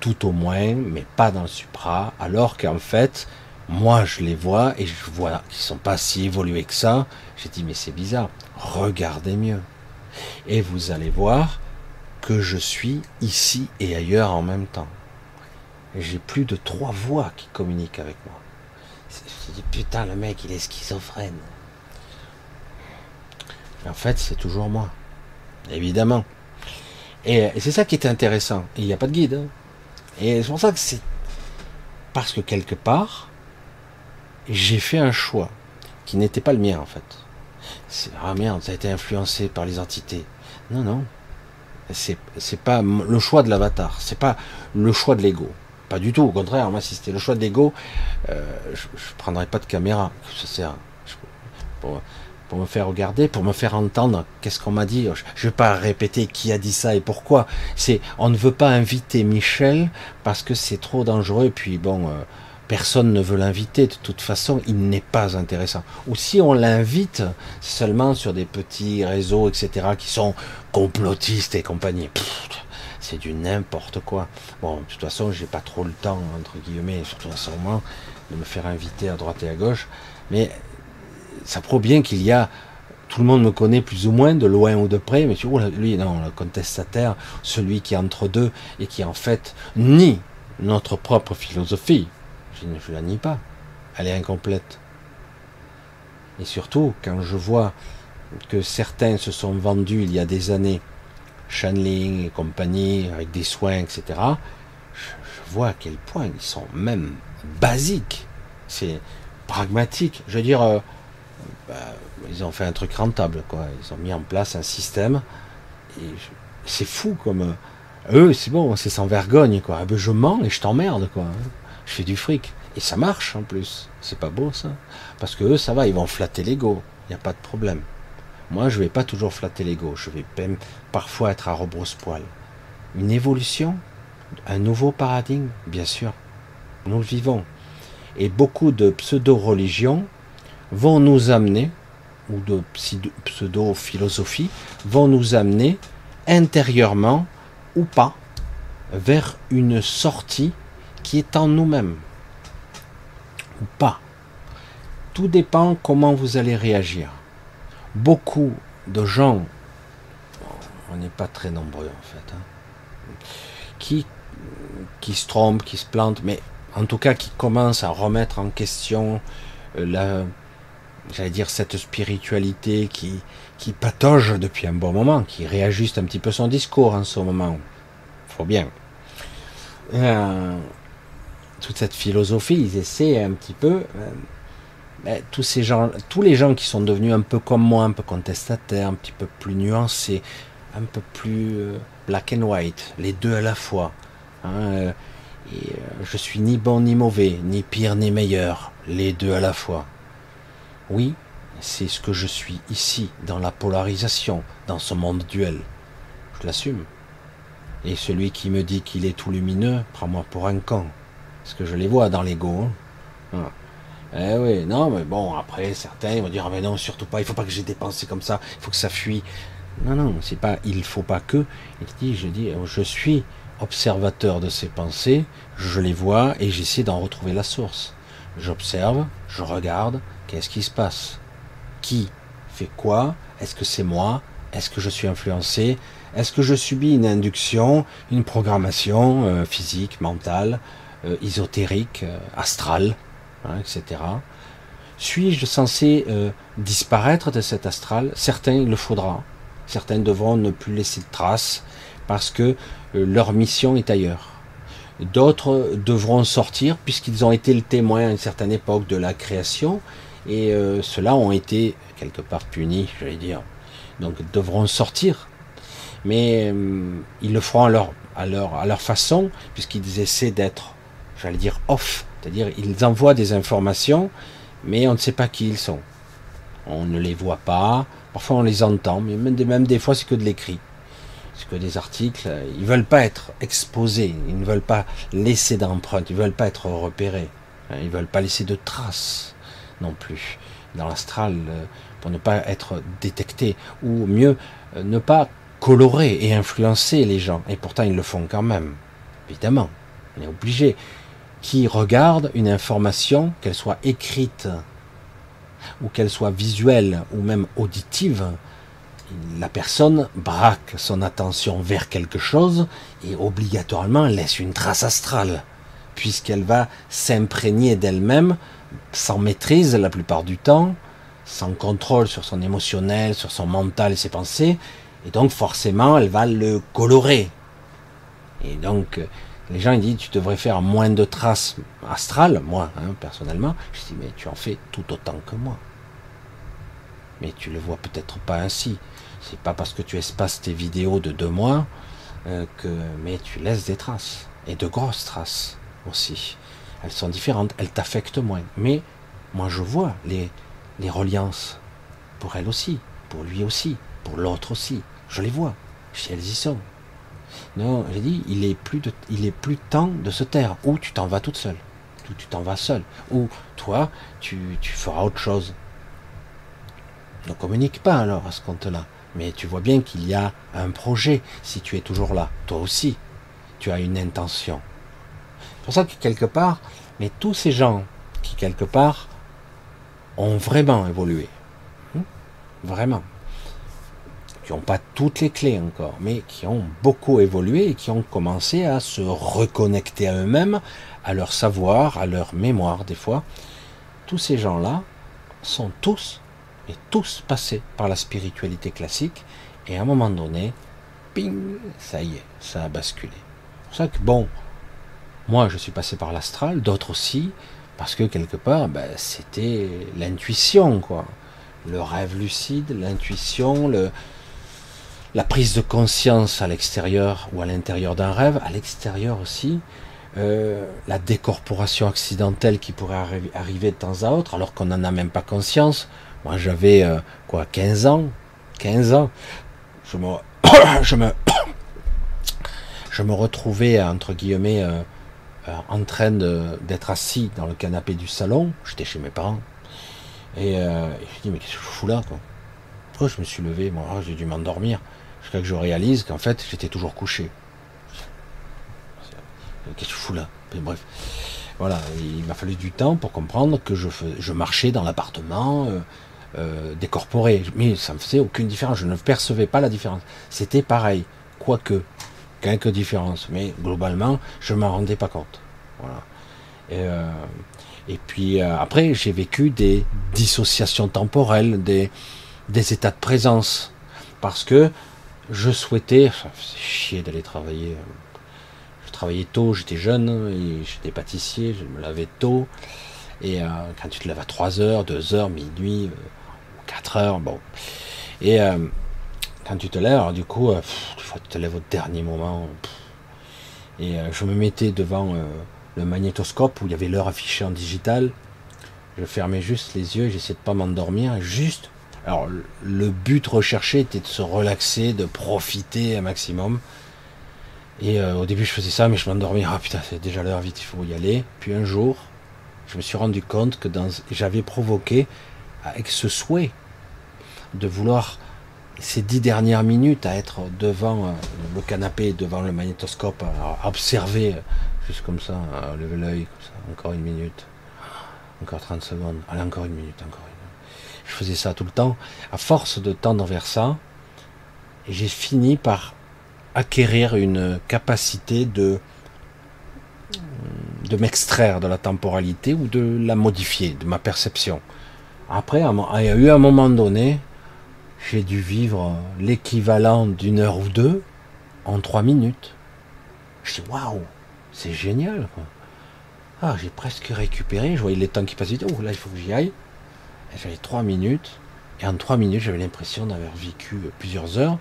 tout au moins, mais pas dans le supra. Alors qu'en fait, moi, je les vois et je vois qu'ils sont pas si évolués que ça. J'ai dit, mais c'est bizarre. Regardez mieux. Et vous allez voir que je suis ici et ailleurs en même temps. J'ai plus de trois voix qui communiquent avec moi. Je dis, putain, le mec, il est schizophrène. en fait, c'est toujours moi. Évidemment. Et, c'est ça qui est intéressant. Il n'y a pas de guide. Hein. Et c'est pour ça que c'est. Parce que quelque part, j'ai fait un choix qui n'était pas le mien en fait. Ah merde, ça a été influencé par les entités. Non, non. C'est, c'est pas le choix de l'avatar, c'est pas le choix de l'ego. Pas du tout, au contraire, moi si c'était le choix de l'ego, euh, je, je prendrais pas de caméra. Ça sert pour, pour me faire regarder, pour me faire entendre qu'est-ce qu'on m'a dit. Je ne vais pas répéter qui a dit ça et pourquoi. C'est on ne veut pas inviter Michel parce que c'est trop dangereux. Puis bon, euh, personne ne veut l'inviter. De toute façon, il n'est pas intéressant. Ou si on l'invite seulement sur des petits réseaux, etc., qui sont complotistes et compagnie. C'est du n'importe quoi. Bon, de toute façon, j'ai pas trop le temps, entre guillemets, surtout à ce moment, de me faire inviter à droite et à gauche. Mais ça prouve bien qu'il y a tout le monde me connaît plus ou moins, de loin ou de près, mais tu vois, lui, non, le contestataire, celui qui est entre deux et qui en fait nie notre propre philosophie, je ne la nie pas, elle est incomplète. Et surtout, quand je vois que certains se sont vendus il y a des années, channeling et compagnie, avec des soins, etc., je, vois à quel point ils sont même basiques. C'est pragmatique. Je veux dire, euh, bah, ils ont fait un truc rentable, quoi. Ils ont mis en place un système. Et c'est fou comme. Euh, eux, c'est bon, c'est sans vergogne, quoi. Eh ben, je mens et je t'emmerde, quoi. Je fais du fric. Et ça marche en plus. C'est pas beau ça. Parce que eux, ça va, ils vont flatter l'ego. Il n'y a pas de problème. Moi, je vais pas toujours flatter l'ego. Je vais même parfois être à rebrousse-poil. Une évolution, un nouveau paradigme, bien sûr. Nous le vivons. Et beaucoup de pseudo-religions vont nous amener, ou de pseudo-philosophie, vont nous amener intérieurement ou pas vers une sortie qui est en nous-mêmes. Ou pas. Tout dépend comment vous allez réagir. Beaucoup de gens, on n'est pas très nombreux en fait, hein, qui, qui se trompent, qui se plantent, mais en tout cas qui commencent à remettre en question euh, la, j'allais dire, cette spiritualité qui, qui patauge depuis un bon moment, qui réajuste un petit peu son discours en ce moment. Faut bien. Euh, toute cette philosophie, ils essaient un petit peu. Euh, ben, tous ces gens, tous les gens qui sont devenus un peu comme moi, un peu contestataires, un petit peu plus nuancés, un peu plus euh, black and white, les deux à la fois. Hein, et, je suis ni bon ni mauvais, ni pire ni meilleur, les deux à la fois. Oui, c'est ce que je suis ici, dans la polarisation, dans ce monde duel. Je l'assume. Et celui qui me dit qu'il est tout lumineux, prends-moi pour un con. Parce que je les vois dans l'ego. Hein. Eh oui, non, mais bon, après, certains vont dire, ah mais non, surtout pas, il faut pas que j'ai des pensées comme ça, il faut que ça fuit. Non, non, c'est pas, il faut pas que. Il dit, je dis, je suis observateur de ces pensées, je les vois et j'essaie d'en retrouver la source. J'observe, je regarde, Qu'est-ce qui se passe? Qui fait quoi? Est-ce que c'est moi? Est-ce que je suis influencé? Est-ce que je subis une induction, une programmation euh, physique, mentale, euh, ésotérique, euh, astrale, hein, etc. Suis-je censé disparaître de cet astral? Certains, le faudra. Certains devront ne plus laisser de traces parce que leur mission est ailleurs. D'autres devront sortir puisqu'ils ont été le témoin à une certaine époque de la création et ceux-là ont été quelque part punis, j'allais dire. Donc devront sortir mais euh, ils le feront à leur, à leur façon, puisqu'ils essaient d'être, j'allais dire, off, c'est-à-dire ils envoient des informations, mais on ne sait pas qui ils sont. On ne les voit pas, parfois on les entend, mais même, des fois c'est que de l'écrit. C'est que des articles, ils veulent pas être exposés, ils ne veulent pas laisser d'empreintes, ils veulent pas être repérés, hein, ils veulent pas laisser de traces non plus dans l'astral euh, pour ne pas être détectés, ou mieux, euh, ne pas colorer et influencer les gens. Et pourtant, ils le font quand même. Évidemment, on est obligé. Qui regarde une information, qu'elle soit écrite, ou qu'elle soit visuelle, ou même auditive, la personne braque son attention vers quelque chose et obligatoirement laisse une trace astrale, puisqu'elle va s'imprégner d'elle-même sans maîtrise la plupart du temps, sans contrôle sur son émotionnel, sur son mental et ses pensées, et donc forcément, elle va le colorer. Et donc, les gens ils disent, tu devrais faire moins de traces astrales, moi, hein, personnellement. Je dis, mais tu en fais tout autant que moi. Mais tu le vois peut-être pas ainsi. C'est pas parce que tu espaces tes vidéos de deux mois euh, que, mais tu laisses des traces et de grosses traces aussi. Elles sont différentes, elles t'affectent moins. Mais moi, je vois les les reliances pour elle aussi, pour lui aussi, pour l'autre aussi. Je les vois, si elles y sont. Non, j'ai dit, il est plus temps de se taire. Ou tu t'en vas toute seule. Ou tu t'en vas seul. Ou toi, tu, feras autre chose. Ne communique pas alors à ce compte-là. Mais tu vois bien qu'il y a un projet si tu es toujours là. Toi aussi, tu as une intention. C'est pour ça que quelque part, mais tous ces gens qui quelque part ont vraiment évolué, hmm, vraiment, qui n'ont pas toutes les clés encore, mais qui ont beaucoup évolué et qui ont commencé à se reconnecter à eux-mêmes, à leur savoir, à leur mémoire des fois. Tous ces gens-là sont tous et tous passés par la spiritualité classique et à un moment donné, ping, ça y est, ça a basculé. C'est pour ça que bon, moi je suis passé par l'astral, d'autres aussi, parce que quelque part, ben, c'était l'intuition, quoi. Le rêve lucide, l'intuition, le, la prise de conscience à l'extérieur ou à l'intérieur d'un rêve, à l'extérieur aussi, euh, la décorporation accidentelle qui pourrait arriver de temps à autre alors qu'on n'en a même pas conscience. Moi j'avais euh, quoi 15 ans? 15 ans. Je me, je me, je me retrouvais entre guillemets euh, en train d'être assis dans le canapé du salon. J'étais chez mes parents. Et, je me dis mais qu'est-ce que je fous là quoi? Pourquoi je me suis levé? Moi j'ai dû m'endormir jusqu'à que je réalise qu'en fait j'étais toujours couché. Qu'est-ce que je fous là? Bref, voilà, il m'a fallu du temps pour comprendre que je, je marchais dans l'appartement euh, euh, décorporé, mais ça ne faisait aucune différence, je ne percevais pas la différence. C'était pareil, quoique, quelques différences, mais globalement, je ne m'en rendais pas compte. Voilà. Et, euh, et puis après, j'ai vécu des dissociations temporelles, des, des états de présence, parce que je souhaitais, faisait chier d'aller travailler. Je travaillais tôt, j'étais jeune, j'étais pâtissier, je me lavais tôt. Et euh, quand tu te lèves à 3 heures, 2 heures, minuit, 4 euh, heures, bon. Et euh, quand tu te lèves, du coup, tu te lèves au dernier moment. et je me mettais devant le magnétoscope où il y avait l'heure affichée en digital. Je fermais juste les yeux, j'essayais de pas m'endormir, juste alors, le but recherché était de se relaxer, de profiter un maximum. Et euh, au début, je faisais ça, mais je m'endormais. Ah putain, c'est déjà l'heure, vite, il faut y aller. Puis un jour, je me suis rendu compte que j'avais provoqué, avec ce souhait, de vouloir ces dix dernières minutes à être devant euh, le canapé, devant le magnétoscope, à observer, juste comme ça, lever l'œil, comme ça, encore une minute, encore 30 secondes, allez, encore une minute, encore je faisais ça tout le temps. À force de tendre vers ça, j'ai fini par acquérir une capacité de de m'extraire de la temporalité ou de la modifier, de ma perception. Après, il y a eu un moment donné, j'ai dû vivre l'équivalent d'une heure ou deux en trois minutes. Je dis waouh, c'est génial. Ah, j'ai presque récupéré. Je voyais les temps qui passaient. Oh, là, il faut que j'y aille. J'avais trois minutes. Et en trois minutes, j'avais l'impression d'avoir vécu plusieurs heures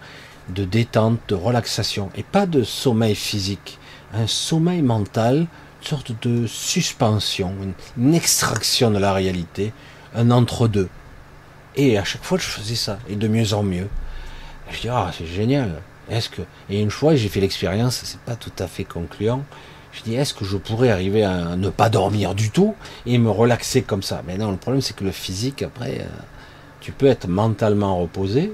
de détente, de relaxation. Et pas de sommeil physique. Un sommeil mental, une sorte de suspension, une extraction de la réalité, un entre-deux. Et à chaque fois, je faisais ça. Et de mieux en mieux. je dis, ah, c'est génial. Est-ce que et une fois j'ai fait l'expérience, c'est pas tout à fait concluant. Je dis est-ce que je pourrais arriver à ne pas dormir du tout et me relaxer comme ça? Mais non, le problème c'est que le physique après, euh, tu peux être mentalement reposé,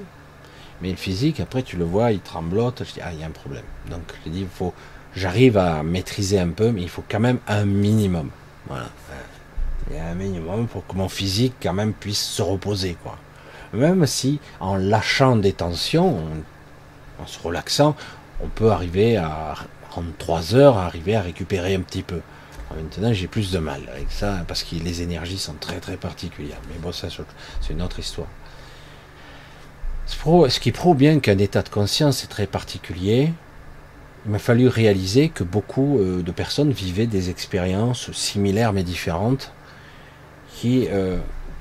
mais le physique après tu le vois, il tremblote. Je dis ah il y a un problème. Donc je dis il faut, j'arrive à maîtriser un peu, mais il faut quand même un minimum. Voilà, il y a un minimum pour que mon physique quand même puisse se reposer quoi. Même si en lâchant des tensions, en se relaxant, on peut arriver à, en trois heures, arriver à récupérer un petit peu. Maintenant, j'ai plus de mal avec ça parce que les énergies sont très très particulières. Mais bon, ça, c'est une autre histoire. Ce qui prouve bien qu'un état de conscience est très particulier. Il m'a fallu réaliser que beaucoup euh, de personnes vivaient des expériences similaires mais différentes, qui euh,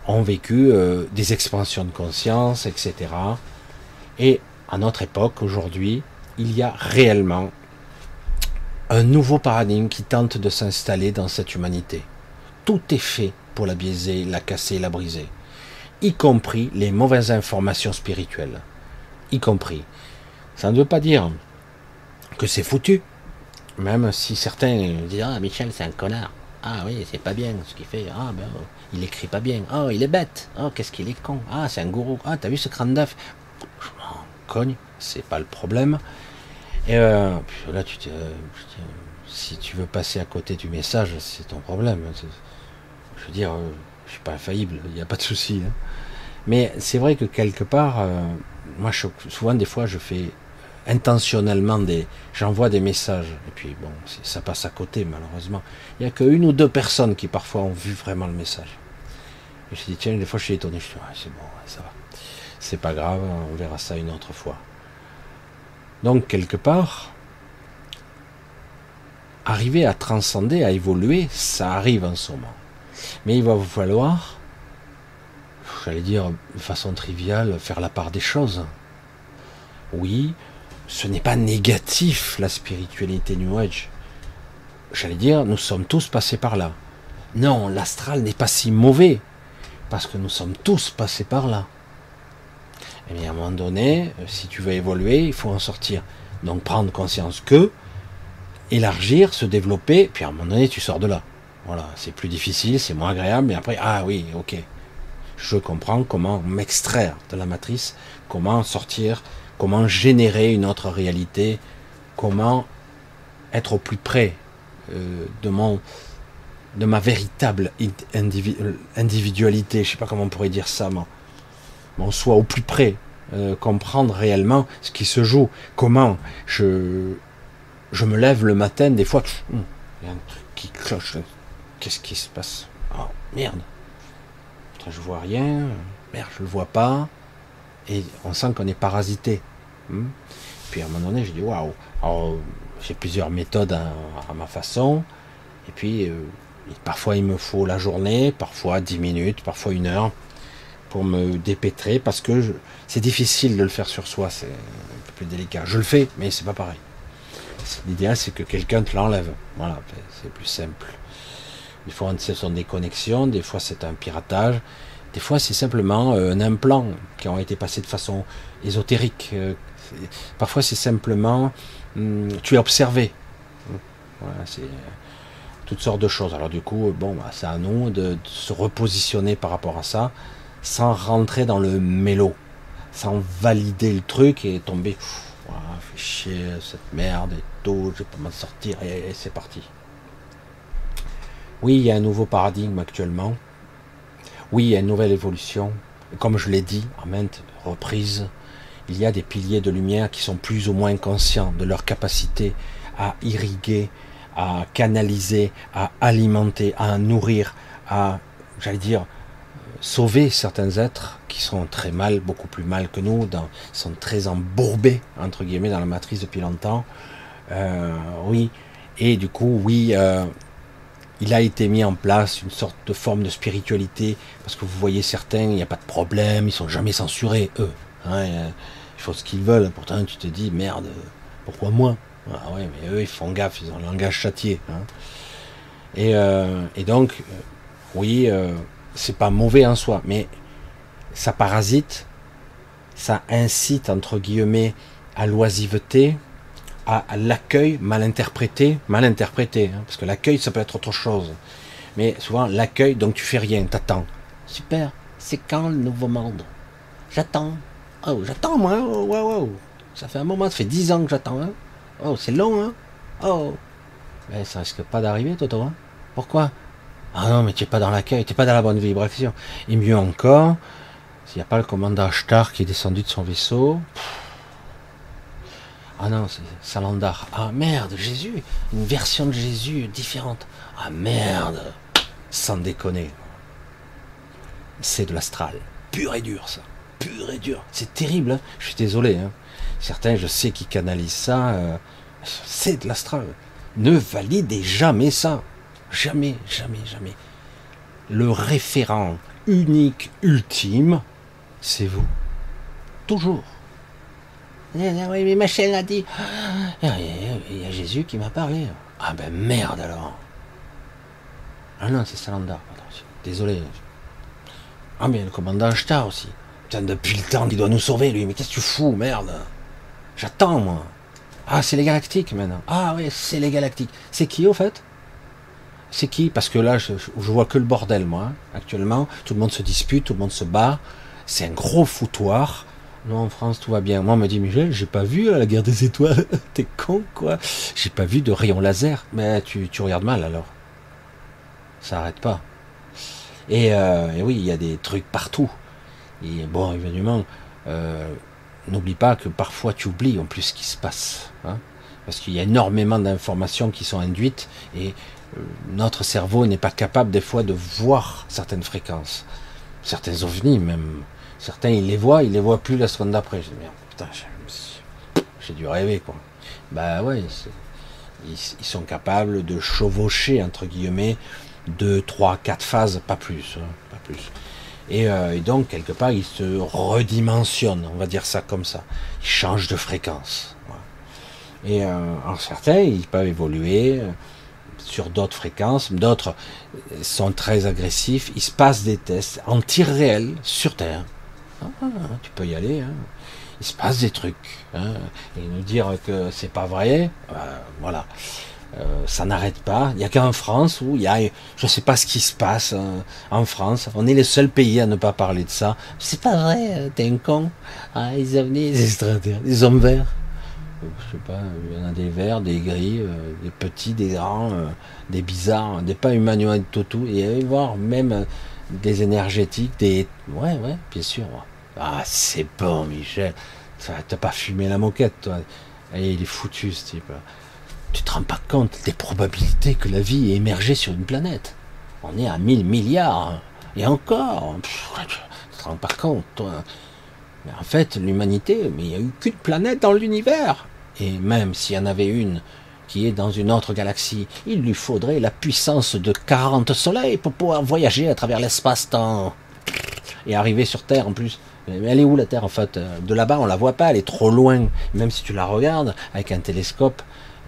ont vécu euh, des expansions de conscience, etc. Et à notre époque, aujourd'hui, il y a réellement un nouveau paradigme qui tente de s'installer dans cette humanité. Tout est fait pour la biaiser, la casser, la briser, y compris les mauvaises informations spirituelles, y compris. Ça ne veut pas dire que c'est foutu, même si certains disent ah Michel c'est un connard, ah oui c'est pas bien ce qu'il fait, ah ben il écrit pas bien, oh il est bête, oh qu'est-ce qu'il est con, ah c'est un gourou, ah t'as vu ce crâne d'œuf, cogne, c'est pas le problème. Et euh, là, si tu veux passer à côté du message, c'est ton problème. Je veux dire, euh, je suis pas infaillible, il n'y a pas de souci. Hein. Mais c'est vrai que quelque part, euh, moi, souvent des fois, je fais intentionnellement des, j'envoie des messages et puis bon, ça passe à côté malheureusement. Il n'y a qu'une ou deux personnes qui parfois ont vu vraiment le message. Et je dis tiens, des fois je suis étonné, je dis c'est bon, ça va c'est pas grave, on verra ça une autre fois. Donc quelque part, arriver à transcender, à évoluer, ça arrive en ce moment. Mais il va vous falloir, j'allais dire de façon triviale, faire la part des choses. Oui, ce n'est pas négatif la spiritualité New Age. J'allais dire, nous sommes tous passés par là. Non, l'astral n'est pas si mauvais, parce que nous sommes tous passés par là. Eh à un moment donné, euh, si tu veux évoluer, il faut en sortir. Donc prendre conscience que, élargir, se développer, puis à un moment donné, tu sors de là. Voilà, c'est plus difficile, c'est moins agréable, mais après, ah oui, ok. Je comprends comment m'extraire de la matrice, comment sortir, comment générer une autre réalité, comment être au plus près euh, de mon de ma véritable individualité, je sais pas comment on pourrait dire ça, mais on soit au plus près, euh, comprendre réellement ce qui se joue, comment je, je me lève le matin, des fois, il y a un truc qui cloche, qu'est-ce qui se passe? Oh, merde, je vois rien, merde, je le vois pas, et on sent qu'on est parasité. Hmm. Puis à un moment donné, je dis waouh, j'ai plusieurs méthodes à, ma façon, et puis euh, parfois il me faut la journée, parfois 10 minutes, parfois une heure, pour me dépêtrer parce que c'est difficile de le faire sur soi, c'est un peu plus délicat. Je le fais, mais c'est pas pareil. L'idéal, c'est que quelqu'un te l'enlève. Voilà, c'est plus simple. Des fois, ce sont des connexions, des fois, c'est un piratage, des fois, c'est simplement euh, un implant qui a été passé de façon ésotérique. Euh, parfois, c'est simplement hum, tu es observé. Voilà, c'est toutes sortes de choses. Alors, du coup, bon, bah, c'est à nous de se repositionner par rapport à ça sans rentrer dans le mélo, sans valider le truc et tomber, voilà, fait chier cette merde et tout, je vais pas m'en sortir et, c'est parti. Oui, il y a un nouveau paradigme actuellement. Oui, il y a une nouvelle évolution. comme je l'ai dit à maintes reprises, il y a des piliers de lumière qui sont plus ou moins conscients de leur capacité à irriguer, à canaliser, à alimenter, à nourrir, à, j'allais dire, sauver certains êtres qui sont très mal, beaucoup plus mal que nous, sont très embourbés, entre guillemets, dans la matrice depuis longtemps. Euh, oui, et du coup, oui, euh, il a été mis en place une sorte de forme de spiritualité, parce que vous voyez certains, il n'y a pas de problème, ils sont jamais censurés, eux. Hein, ils font ce qu'ils veulent, pourtant tu te dis, merde, pourquoi moi? Ah ouais, mais eux, ils font gaffe, ils ont le langage châtié. Hein. Et, donc, oui, c'est pas mauvais en soi, mais ça parasite, ça incite entre guillemets à l'oisiveté, à, l'accueil mal interprété, mal interprété, hein, parce que l'accueil ça peut être autre chose. Mais souvent l'accueil, donc tu fais rien, t'attends. Super, c'est quand le nouveau monde? J'attends. Oh, j'attends moi, oh, wow, Ça fait un moment, ça fait dix ans que j'attends. Hein. Oh, c'est long, hein Oh. Mais ça risque pas d'arriver, Toto, hein Pourquoi? Ah non, mais tu pas dans l'accueil, tu n'es pas dans la bonne vibration. Et mieux encore, s'il n'y a pas le commandant Ashtar qui est descendu de son vaisseau. Ah non, c'est Salandar. Ah merde, Jésus, une version de Jésus différente. Ah merde, sans déconner. C'est de l'astral, pur et dur ça, pur et dur. C'est terrible, hein. je suis désolé. Hein. Certains, je sais qui canalisent ça, euh, c'est de l'astral. Ne validez jamais ça. Jamais, jamais, jamais. Le référent unique, ultime, c'est vous. Toujours. Eh, eh, oui, mais ma chaîne a dit. Ah, il y a Jésus qui m'a parlé. Ah ben merde alors. Ah non, c'est Salandar. Désolé. Ah mais le commandant Star aussi. Putain, depuis le temps, il doit nous sauver lui. Mais qu'est-ce que tu fous, merde? J'attends moi. Ah, c'est les galactiques maintenant. Ah oui, c'est les galactiques. C'est qui au fait? C'est qui? Parce que là, je, vois que le bordel, moi, hein, actuellement. Tout le monde se dispute, tout le monde se bat. C'est un gros foutoir. Non, en France, tout va bien. Moi, on me dit, Michel, j'ai pas vu la guerre des étoiles. T'es con, quoi. J'ai pas vu de rayon laser. Mais tu, regardes mal, alors. Ça arrête pas. Et, euh, et oui, il y a des trucs partout. Et bon, évidemment, euh, n'oublie pas que parfois tu oublies en plus ce qui se passe. Hein, parce qu'il y a énormément d'informations qui sont induites et euh, notre cerveau n'est pas capable des fois de voir certaines fréquences, certains ovnis même. Certains, ils les voient, ils les voient plus la seconde d'après. Dis, merde, putain, j'ai dû rêver, quoi. Bah ouais, ils, sont capables de chevaucher, entre guillemets, deux, trois, quatre phases, pas plus, hein, pas plus. Euh, et, donc, quelque part, ils se redimensionnent, on va dire ça comme ça. Ils changent de fréquence. Et euh, certains, ils peuvent évoluer sur d'autres fréquences, d'autres sont très agressifs. Il se passe des tests en tir réel sur Terre. Ah, tu peux y aller. Hein. Il se passe des trucs. Hein. Et nous dire que c'est pas vrai, euh, voilà. Euh, ça n'arrête pas. Il n'y a qu'en France où il y a, je ne sais pas ce qui se passe hein, en France. On est les seuls pays à ne pas parler de ça. C'est pas vrai, t'es un con. Ah, ils ont des extraterrestres, des hommes verts je sais pas, il y en a des verts, des gris, euh, des petits, des grands, euh, des bizarres, des pas humanoïdes tout et voir même euh, des énergétiques, des ouais ouais bien sûr. Ah c'est bon Michel, t'as pas fumé la moquette toi. Et il est foutu ce type. Tu te rends pas compte des probabilités que la vie ait émergé sur une planète. On est à 1000 milliards hein. et encore. tu te rends pas compte toi. Mais en fait, l'humanité, mais il n'y a eu qu'une planète dans l'univers. Et même s'il y en avait une qui est dans une autre galaxie, il lui faudrait la puissance de 40 soleils pour pouvoir voyager à travers l'espace-temps. Et arriver sur Terre en plus. Mais elle est où la Terre en fait? De là-bas on la voit pas, elle est trop loin. Même si tu la regardes avec un télescope,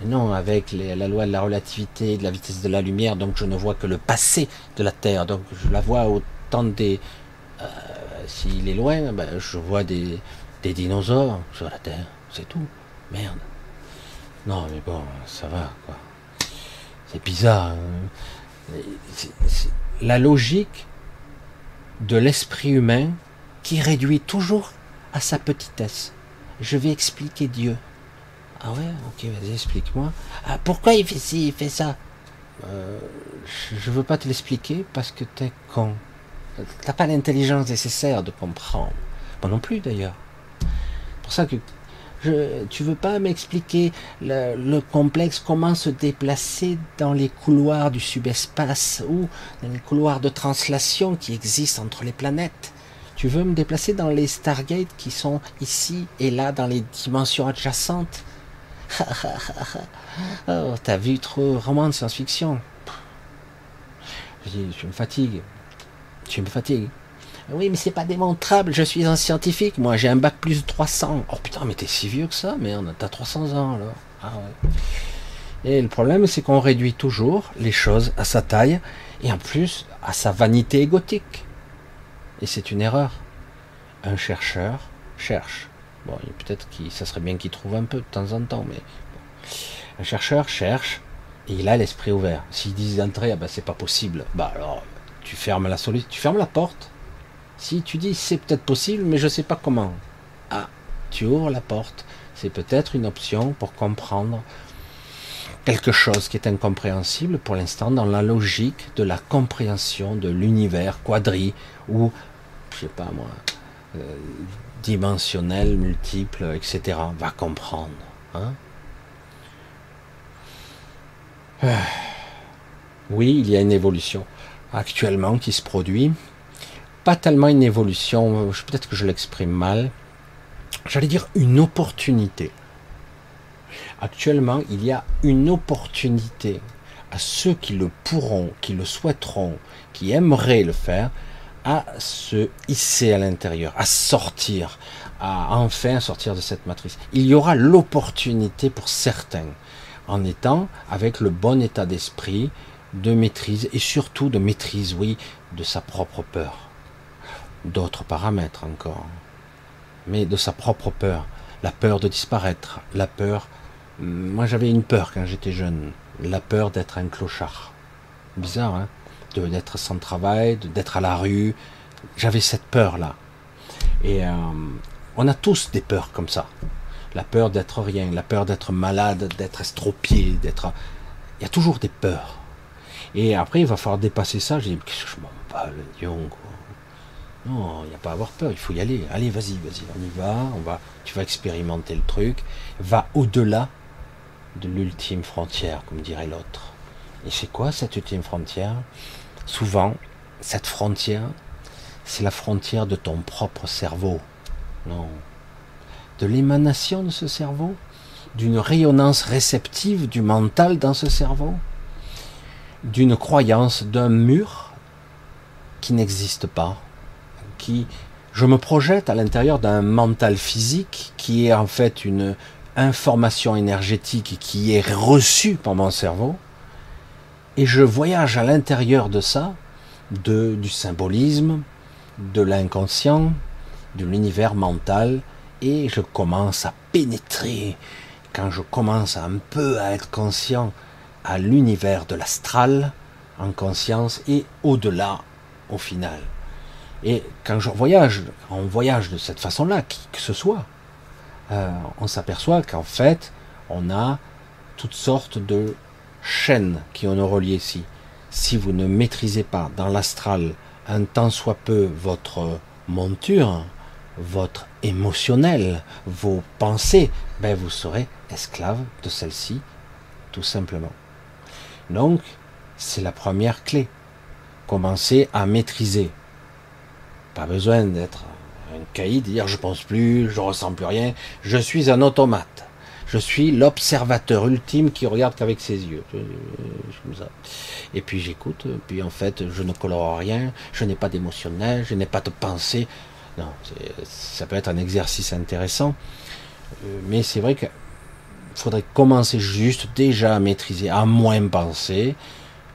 non, avec la loi de la relativité, de la vitesse de la lumière, donc je ne vois que le passé de la Terre. Donc je la vois autant des... Euh, s'il est loin, ben, je vois des, des dinosaures sur la Terre, c'est tout. Merde. Non, mais bon, ça va, quoi. C'est bizarre. Hein. la logique de l'esprit humain qui réduit toujours à sa petitesse. Je vais expliquer Dieu. Ah ouais, ok, vas-y, explique-moi. Ah, pourquoi il fait il fait ça? Euh, Je veux pas te l'expliquer parce que t'es con. T'as pas l'intelligence nécessaire de comprendre. Moi non plus d'ailleurs. pour ça que je, tu veux pas m'expliquer le, complexe, comment se déplacer dans les couloirs du subespace ou dans les couloirs de translation qui existent entre les planètes? Tu veux me déplacer dans les Stargates qui sont ici et là dans les dimensions adjacentes? Oh, t'as vu trop roman de science-fiction. Je, je me fatigue. Tu me fatigues. Oui, mais c'est pas démontrable, je suis un scientifique, moi j'ai un bac plus de 300. Oh putain, mais t'es si vieux que ça, merde, t'as 300 ans alors. Ah ouais. Et le problème, c'est qu'on réduit toujours les choses à sa taille et en plus à sa vanité égotique. Et c'est une erreur. Un chercheur cherche. Bon, peut-être que ça serait bien qu'il trouve un peu de temps en temps, mais un chercheur cherche et il a l'esprit ouvert. S'il dit d'entrée, ah ben c'est pas possible, bah alors tu fermes la solution, tu fermes la porte si tu dis c'est peut-être possible, mais je ne sais pas comment. Ah, tu ouvres la porte. C'est peut-être une option pour comprendre quelque chose qui est incompréhensible pour l'instant dans la logique de la compréhension de l'univers quadri ou, je sais pas moi, euh, dimensionnel, multiple, etc. Va comprendre. Hein ah. oui, il y a une évolution actuellement qui se produit pas tellement une évolution, peut-être que je l'exprime mal, j'allais dire une opportunité. Actuellement, il y a une opportunité à ceux qui le pourront, qui le souhaiteront, qui aimeraient le faire, à se hisser à l'intérieur, à sortir, à enfin sortir de cette matrice. Il y aura l'opportunité pour certains, en étant avec le bon état d'esprit, de maîtrise, et surtout de maîtrise, oui, de sa propre peur d'autres paramètres encore, mais de sa propre peur, la peur de disparaître, la peur. Moi j'avais une peur quand j'étais jeune, la peur d'être un clochard. Bizarre, hein d'être sans travail, d'être à la rue. J'avais cette peur là. Et euh, on a tous des peurs comme ça. La peur d'être rien, la peur d'être malade, d'être estropié, d'être. Il y a toujours des peurs. Et après, il va falloir dépasser ça. J'ai dit, je m'en bats le lion, quoi. Non, il n'y a pas à avoir peur, il faut y aller. Allez, vas-y, vas-y, on y va, on va, tu vas expérimenter le truc. Va au-delà de l'ultime frontière, comme dirait l'autre. Et c'est quoi cette ultime frontière? Souvent, cette frontière, c'est la frontière de ton propre cerveau. Non. De l'émanation de ce cerveau? D'une rayonnance réceptive du mental dans ce cerveau? D'une croyance d'un mur qui n'existe pas qui, je me projette à l'intérieur d'un mental physique qui est en fait une information énergétique qui est reçue par mon cerveau, et je voyage à l'intérieur de ça, de, du symbolisme, de l'inconscient, de l'univers mental, et je commence à pénétrer, quand je commence un peu à être conscient à l'univers de l'astral, en conscience, et au-delà, au final. Et quand je voyage, on voyage de cette façon-là, qui que ce soit, euh, on s'aperçoit qu'en fait, on a toutes sortes de chaînes qui ont relié ici. Si vous ne maîtrisez pas dans l'astral un tant soit peu votre monture, votre émotionnel, vos pensées, ben vous serez esclave de celle-ci, tout simplement. Donc, c'est la première clé. Commencez à maîtriser pas besoin d'être un caïd, dire je pense plus, je ressens plus rien. Je suis un automate. Je suis l'observateur ultime qui regarde qu'avec ses yeux. Et puis j'écoute, puis en fait je ne colore rien, je n'ai pas d'émotionnel, je n'ai pas de pensée. Non, ça peut être un exercice intéressant, euh, mais c'est vrai qu'il faudrait commencer juste déjà à maîtriser, à moins penser,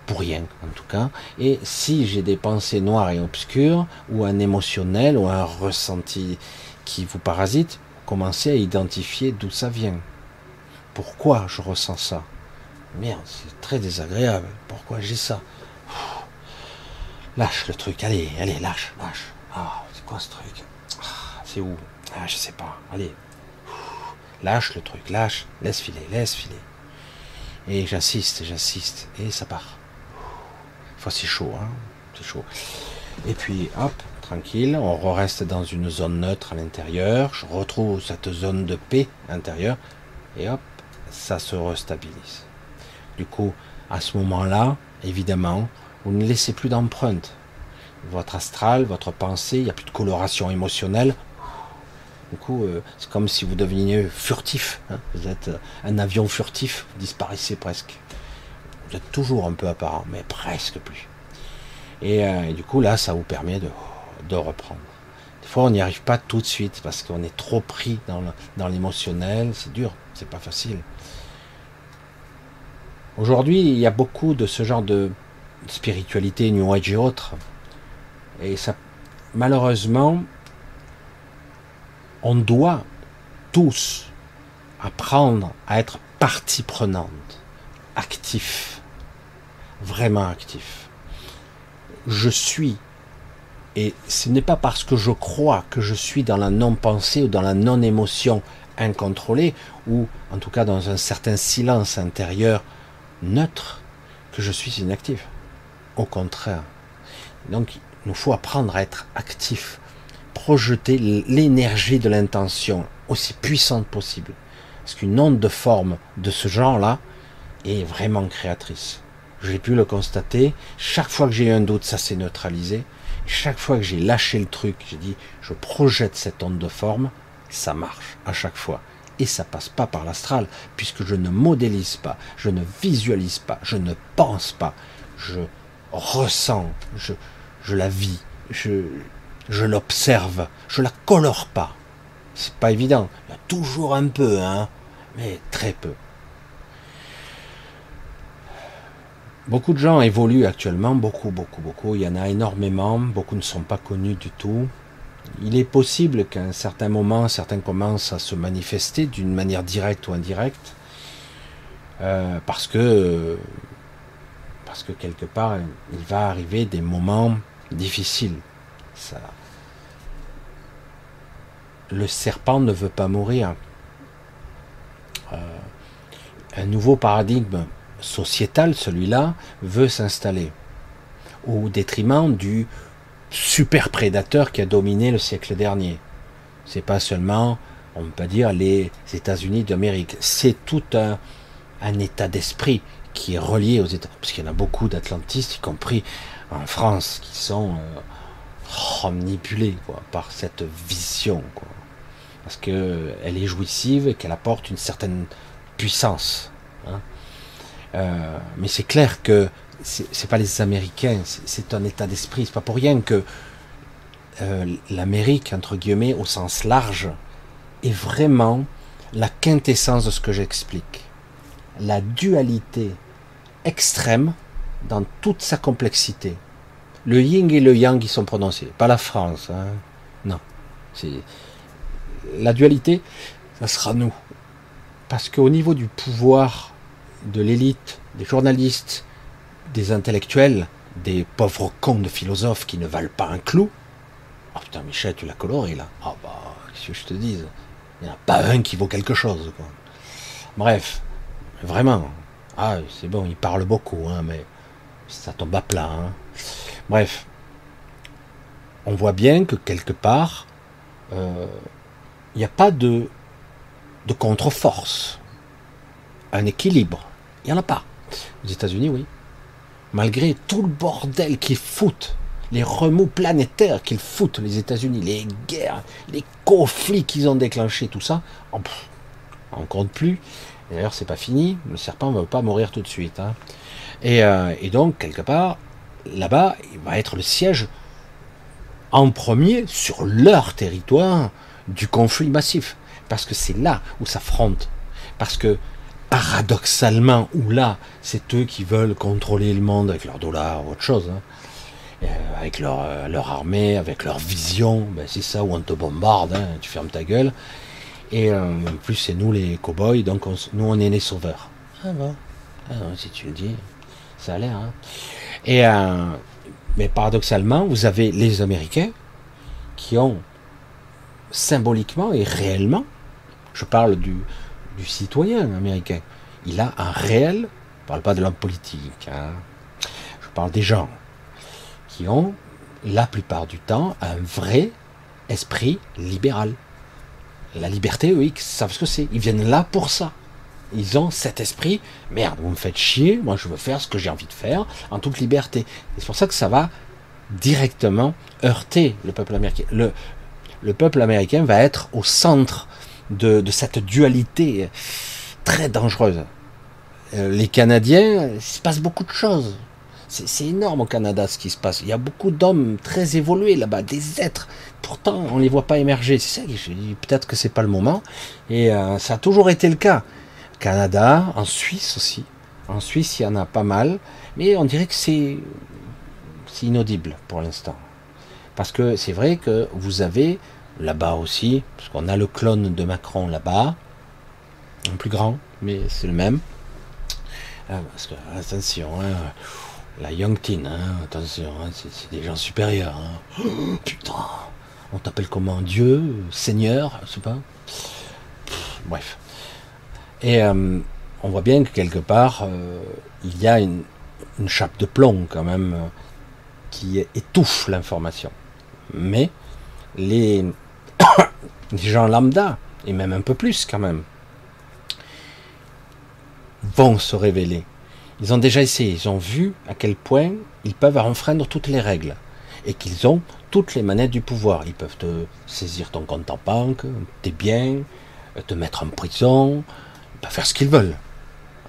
pour rien en tout cas. Et si j'ai des pensées noires et obscures, ou un émotionnel, ou un ressenti qui vous parasite, commencez à identifier d'où ça vient. Pourquoi je ressens ça? Merde, c'est très désagréable. Pourquoi j'ai ça? Lâche le truc, allez, allez, lâche, lâche. Ah, c'est quoi ce truc? Ah, C'est où? Ah, je sais pas. Allez. Lâche le truc, lâche, laisse filer, laisse filer. Et j'insiste, j'insiste, et ça part c'est chaud, hein c'est chaud. Et puis, hop, tranquille, on reste dans une zone neutre à l'intérieur, je retrouve cette zone de paix intérieure, et hop, ça se restabilise. Du coup, à ce moment-là, évidemment, vous ne laissez plus d'empreinte. Votre astral, votre pensée, il n'y a plus de coloration émotionnelle. Du coup, euh, c'est comme si vous deveniez furtif. Hein. Vous êtes euh, un avion furtif, vous disparaissez presque. Vous êtes toujours un peu apparent, mais presque plus. Et, euh, du coup, là, ça vous permet de, reprendre. Des fois, on n'y arrive pas tout de suite parce qu'on est trop pris dans l'émotionnel. C'est dur, c'est pas facile. Aujourd'hui, il y a beaucoup de ce genre de spiritualité, New Age et autres. Et ça, malheureusement, on doit tous apprendre à être partie prenante, actif, vraiment actif. Je suis, et ce n'est pas parce que je crois que je suis dans la non-pensée ou dans la non-émotion incontrôlée, ou en tout cas dans un certain silence intérieur neutre que je suis inactif. Au contraire. Donc, il nous faut apprendre à être actif, projeter l'énergie de l'intention aussi puissante possible. Parce qu'une onde de forme de ce genre-là est vraiment créatrice. J'ai pu le constater. Chaque fois que j'ai eu un doute, ça s'est neutralisé. Chaque fois que j'ai lâché le truc, j'ai dit, je projette cette onde de forme, ça marche à chaque fois et ça passe pas par l'astral, puisque je ne modélise pas, je ne visualise pas, je ne pense pas, je ressens, je, je la vis, je, je l'observe, je la colore pas. C'est pas évident. Il y a toujours un peu, hein, mais très peu. Beaucoup de gens évoluent actuellement, beaucoup, beaucoup, beaucoup. Il y en a énormément. Beaucoup ne sont pas connus du tout il est possible qu'à un certain moment, certains commencent à se manifester d'une manière directe ou indirecte, euh, parce que parce que quelque part, il va arriver des moments difficiles. Le serpent ne veut pas mourir. Euh, un nouveau paradigme sociétal, celui-là, veut s'installer au détriment du super prédateur qui a dominé le siècle dernier. C'est pas seulement, on peut pas dire, les États-Unis d'Amérique. C'est tout un, état d'esprit qui est relié aux États. Parce qu'il y en a beaucoup d'atlantistes, y compris en France, qui sont euh, quoi, par cette vision. Parce qu'elle est jouissive et qu'elle apporte une certaine puissance. Hein. Euh, mais c'est clair que c'est pas les Américains, c'est un état d'esprit. C'est pas pour rien que euh, l'Amérique, entre guillemets, au sens large, est vraiment la quintessence de ce que j'explique. La dualité extrême dans toute sa complexité. Le yin et le yang qui sont prononcés, pas la France. Hein. Non. La dualité, ça sera nous. Parce qu'au niveau du pouvoir de l'élite, des journalistes, des intellectuels, des pauvres cons de philosophes qui ne valent pas un clou. Oh putain, Michel, tu l'as coloré là. Ah bah, qu'est-ce que je te dise? Il n'y en a pas un qui vaut quelque chose. Bref, vraiment. Ah, c'est bon, il parle beaucoup, hein, mais ça tombe à plat. Hein. Bref, on voit bien que quelque part, euh, il n'y a pas de, de contre-force, un équilibre. Il n'y en a pas. Aux États-Unis, oui malgré tout le bordel qu'ils foutent, les remous planétaires qu'ils foutent, les États-Unis, les guerres, les conflits qu'ils ont déclenchés, tout ça, on, ne compte plus. D'ailleurs, c'est pas fini. Le serpent ne va pas mourir tout de suite. Hein. Euh, et, donc, quelque part, là-bas, il va être le siège en premier sur leur territoire du conflit massif. Parce que c'est là où s'affrontent. Parce que paradoxalement, ou là, c'est eux qui veulent contrôler le monde avec leur dollar ou autre chose, hein. euh, avec leur, euh, leur, armée, avec leur vision, ben c'est ça où on te bombarde, hein, tu fermes ta gueule. Et euh, en plus, c'est nous les cow-boys, donc nous on est les sauveurs. Ah bon? Ah, Si tu le dis, ça a l'air. Hein. Et, mais paradoxalement, vous avez les Américains qui ont symboliquement et réellement, je parle du, citoyen américain. Il a un réel, je ne parle pas de l'homme politique, hein. je parle des gens qui ont la plupart du temps, un vrai esprit libéral. La liberté, oui, ils savent ce que c'est. Ils viennent là pour ça. Ils ont cet esprit, merde, vous me faites chier, moi je veux faire ce que j'ai envie de faire, en toute liberté. C'est pour ça que ça va directement heurter le peuple américain. Le peuple américain va être au centre de, cette dualité très dangereuse. Euh, les Canadiens, il se passe beaucoup de choses. C'est énorme au Canada ce qui se passe. Il y a beaucoup d'hommes très évolués là-bas, des êtres. Pourtant, on ne les voit pas émerger. C'est ça que je dis. Peut-être que c'est pas le moment. Et euh, ça a toujours été le cas. Canada, en Suisse aussi. En Suisse, il y en a pas mal. Mais on dirait que c'est inaudible pour l'instant. Parce que c'est vrai que vous avez là-bas aussi, parce qu'on a le clone de Macron là-bas, un plus grand, mais c'est le même. Ah, parce que, attention, hein, la Young Teen, hein, attention, hein, c'est des gens supérieurs. putain, on t'appelle comment Dieu, Seigneur, je sais pas. bref. Et euh, on voit bien que quelque part, euh, il y a une, chape de plomb quand même euh, qui étouffe l'information. Mais les, gens lambda, et même un peu plus quand même, vont se révéler. Ils ont déjà essayé, ils ont vu à quel point ils peuvent enfreindre toutes les règles et qu'ils ont toutes les manettes du pouvoir. Ils peuvent te saisir ton compte en banque, tes biens, te mettre en prison, faire ce qu'ils veulent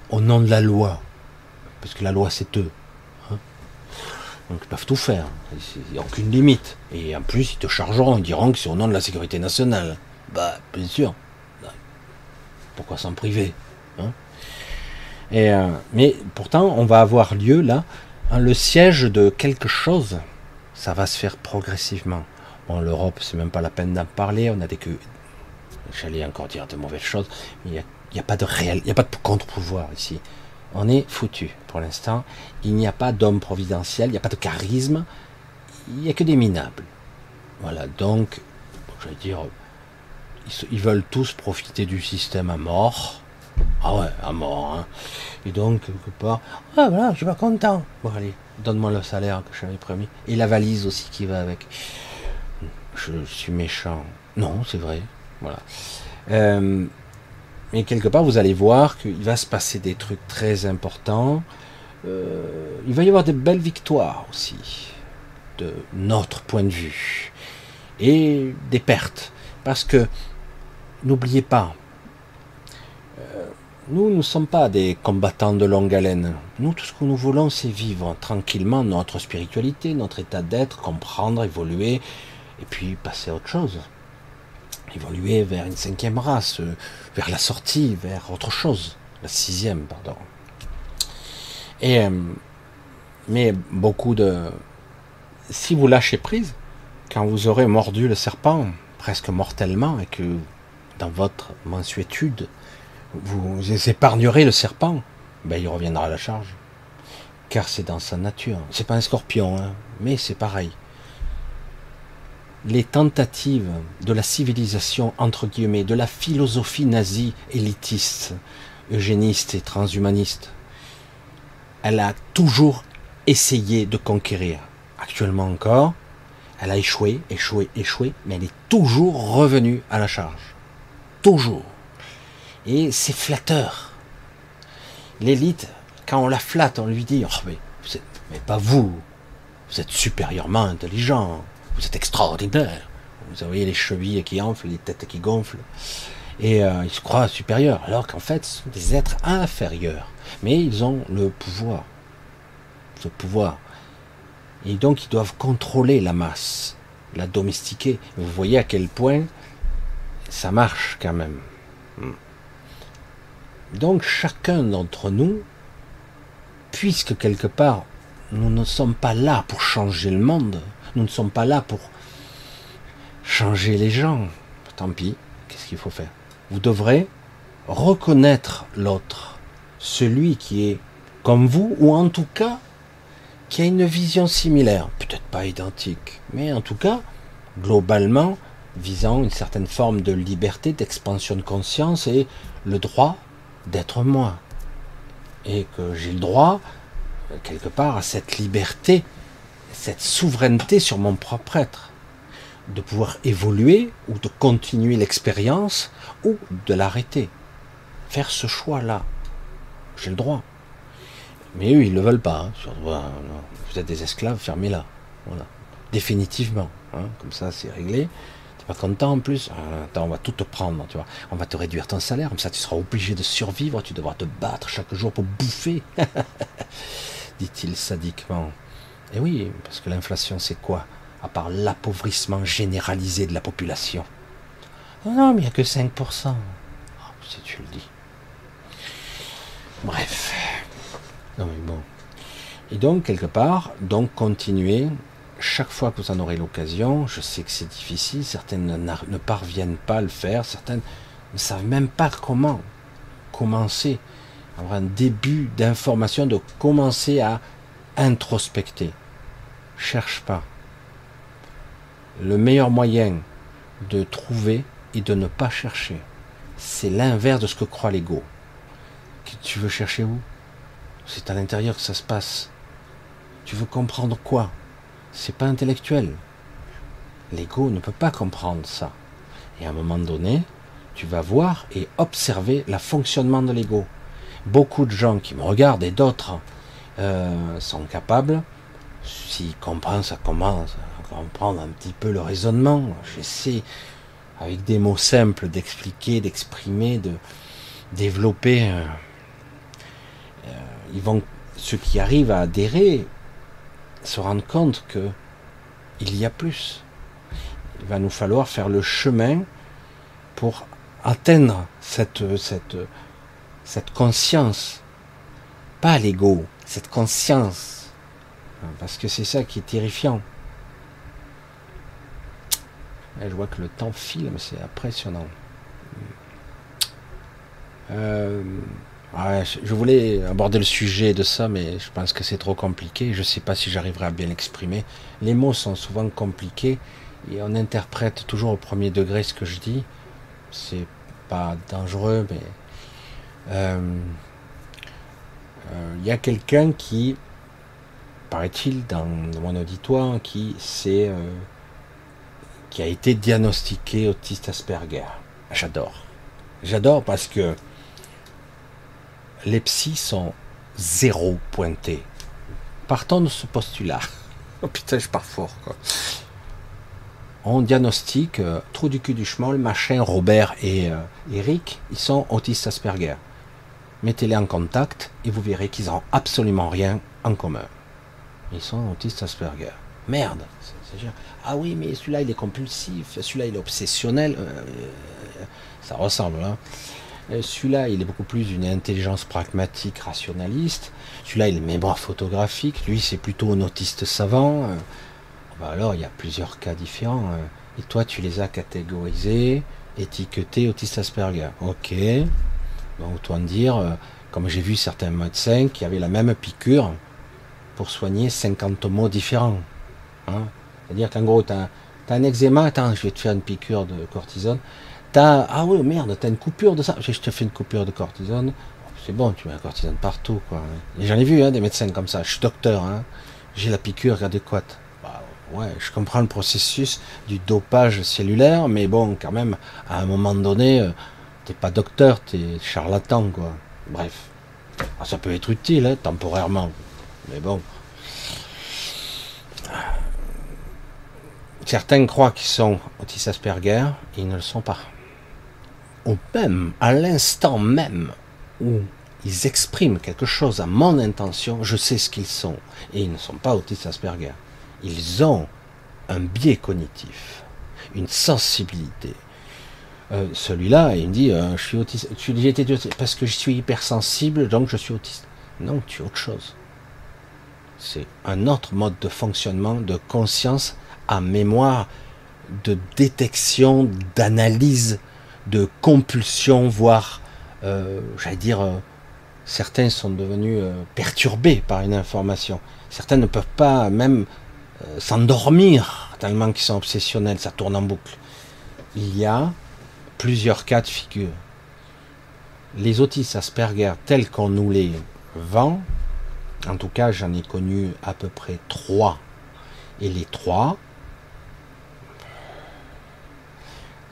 au nom de la loi, parce que la loi c'est eux. Donc ils peuvent tout faire, il n'y a aucune limite. Et en plus ils te chargeront, ils diront que c'est au nom de la sécurité nationale. Bah bien sûr. Pourquoi s'en priver hein? Et, euh, mais pourtant, on va avoir lieu là, hein, le siège de quelque chose. Ça va se faire progressivement. Bon, l'Europe, c'est même pas la peine d'en parler. On a des que. J'allais encore dire de mauvaises choses, mais il n'y a, a, pas de réel, il n'y a pas de contre-pouvoir ici. On est foutu pour l'instant. Il n'y a pas d'homme providentiel, il n'y a pas de charisme, il n'y a que des minables. Voilà, donc, je dire, ils, ils veulent tous profiter du système à mort ah ouais, à mort. Hein. Et donc, quelque part, ah voilà, je suis pas content. Bon, allez, donne-moi le salaire que j'avais promis. Et la valise aussi qui va avec. Je suis méchant. Non, c'est vrai. Voilà. Euh, mais quelque part, vous allez voir qu'il va se passer des trucs très importants. Euh, il va y avoir des belles victoires aussi, de notre point de vue. Et des pertes. Parce que, n'oubliez pas, nous ne sommes pas des combattants de longue haleine. Nous, tout ce que nous voulons, c'est vivre tranquillement notre spiritualité, notre état d'être, comprendre, évoluer, et puis passer à autre chose. Évoluer vers une cinquième race, vers la sortie, vers autre chose. La sixième, pardon. Et, euh, mais beaucoup de... Si vous lâchez prise, quand vous aurez mordu le serpent, presque mortellement, et que dans votre mansuétude, vous épargnerez le serpent, ben, il reviendra à la charge. Car c'est dans sa nature. C'est pas un scorpion, hein, mais c'est pareil. Les tentatives de la civilisation, entre guillemets, de la philosophie nazie élitiste, eugéniste et transhumaniste, elle a toujours essayé de conquérir. Actuellement encore, elle a échoué, échoué, échoué, mais elle est toujours revenue à la charge. Toujours. Et c'est flatteur. L'élite, quand on la flatte, on lui dit oh, mais, mais pas vous, vous êtes supérieurement intelligent, vous êtes extraordinaire. Vous voyez les chevilles qui enflent, les têtes qui gonflent. Et euh, ils se croient supérieurs, alors qu'en fait, ce sont des êtres inférieurs. Mais ils ont le pouvoir. Ce pouvoir. Et donc, ils doivent contrôler la masse, la domestiquer. Vous voyez à quel point ça marche quand même. Hmm. Donc chacun d'entre nous, puisque quelque part nous ne sommes pas là pour changer le monde, nous ne sommes pas là pour changer les gens, tant pis, qu'est-ce qu'il faut faire? Vous devrez reconnaître l'autre, celui qui est comme vous, ou en tout cas qui a une vision similaire, peut-être pas identique, mais en tout cas, globalement, visant une certaine forme de liberté, d'expansion de conscience et le droit d'être moi. Et que j'ai le droit, quelque part, à cette liberté cette souveraineté sur mon propre être, de pouvoir évoluer ou de continuer l'expérience ou de l'arrêter. Faire ce choix-là, j'ai le droit. Mais eux, ils ne le veulent pas. Hein. Vous êtes des esclaves, fermez-la. Voilà. Définitivement. Hein. Comme ça, c'est réglé. T'es pas content en plus? Ah, on va tout te prendre, tu vois. On va te réduire ton salaire, comme ça tu seras obligé de survivre, tu devras te battre chaque jour pour bouffer. Dit-il sadiquement. Et oui, parce que l'inflation, c'est quoi À part l'appauvrissement généralisé de la population? Non, non, mais il n'y a que 5%. Ah, si tu le dis. Bref. Non mais bon. Et donc, quelque part, donc continuer, chaque fois que vous en aurez l'occasion, je sais que c'est difficile, certaines ne parviennent pas à le faire, certaines ne savent même pas comment commencer, avoir un début d'information, de commencer à introspecter. Cherche pas. Le meilleur moyen de trouver et de ne pas chercher, c'est l'inverse de ce que croit l'ego. Tu veux chercher où? C'est à l'intérieur que ça se passe. Tu veux comprendre quoi? C'est pas intellectuel. L'ego ne peut pas comprendre ça. Et à un moment donné, tu vas voir et observer le fonctionnement de l'ego. Beaucoup de gens qui me regardent et d'autres euh, sont capables, s'ils comprennent, ça commence à comprendre un petit peu le raisonnement. J'essaie avec des mots simples d'expliquer, d'exprimer, de développer. Euh, euh, ils vont, ceux qui arrivent à adhérer se rendre compte que il y a plus. Il va nous falloir faire le chemin pour atteindre cette, cette, cette conscience. Pas l'ego, cette conscience. Parce que c'est ça qui est terrifiant. je vois que le temps file, mais c'est impressionnant. Euh, je voulais aborder le sujet de ça, mais je pense que c'est trop compliqué. Je ne sais pas si j'arriverai à bien l'exprimer. Les mots sont souvent compliqués et on interprète toujours au premier degré ce que je dis. C'est pas dangereux, mais euh, euh, il y a quelqu'un qui, paraît-il, dans mon auditoire, qui euh, qui a été diagnostiqué autiste Asperger. J'adore. J'adore parce que les psys sont zéro pointés. Partons de ce postulat. oh putain, je pars fort. Quoi. On diagnostique euh, trou du cul du schmoll, machin, Robert et euh, Eric, ils sont autistes Asperger. Mettez-les en contact et vous verrez qu'ils n'ont absolument rien en commun. Ils sont autistes Asperger. Merde. ah oui, mais celui-là il est compulsif, celui-là il est obsessionnel. Euh, ça ressemble. Hein. Euh, celui-là, il est beaucoup plus d'une intelligence pragmatique, rationaliste. Celui-là, il est mémoire photographique. Lui, c'est plutôt un autiste savant. Euh, bah alors, il y a plusieurs cas différents. Hein. Et toi, tu les as catégorisés, étiquetés autiste Asperger. Ok. Autant dire, euh, comme j'ai vu certains médecins qui avaient la même piqûre pour soigner 50 mots différents. Hein. C'est-à-dire qu'en gros, tu as, un eczéma, attends, je vais te faire une piqûre de cortisone ah oui, merde, t'as une coupure de ça. Je te fais une coupure de cortisone. C'est bon, tu mets la cortisone partout, j'en ai vu, hein, des médecins comme ça. Je suis docteur, hein. J'ai la piqûre adéquate. Bah, ouais, je comprends le processus du dopage cellulaire, mais bon, quand même, à un moment donné, euh, t'es pas docteur, t'es charlatan, quoi. Bref. Ah, ça peut être utile, hein, temporairement. Mais bon. Certains croient qu'ils sont autistes Asperger, ils ne le sont pas au même, à l'instant même où ils expriment quelque chose à mon intention, je sais ce qu'ils sont. Et ils ne sont pas autistes Asperger. Ils ont un biais cognitif, une sensibilité. Euh, celui-là, il me dit, euh, je suis autiste, parce que je suis hypersensible, donc je suis autiste. Non, tu es autre chose. C'est un autre mode de fonctionnement, de conscience, à mémoire, de détection, d'analyse de compulsion, voire, euh, j'allais dire, certains sont devenus perturbés par une information. Certains ne peuvent pas même s'endormir tellement qu'ils sont obsessionnels, ça tourne en boucle. Il y a plusieurs cas de figure. Les autistes Asperger tels qu'on nous les vend, en tout cas j'en ai connu à peu près trois Et les trois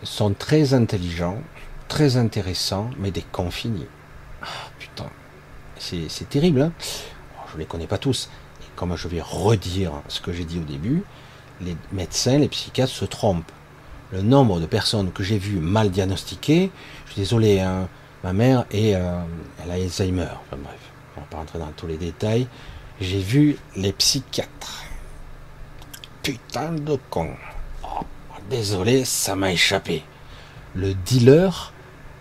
sont très intelligents, très intéressants, mais des cons finis. Ah, putain, c'est terrible. Hein je ne les connais pas tous. Et comme je vais redire ce que j'ai dit au début, les médecins, les psychiatres se trompent. Le nombre de personnes que j'ai vues mal diagnostiquées, je suis désolé, hein, ma mère est, euh, elle a Alzheimer. Enfin bref, on va pas rentrer dans tous les détails. J'ai vu les psychiatres. Putain de con. Oh, désolé, ça m'a échappé. Le dealer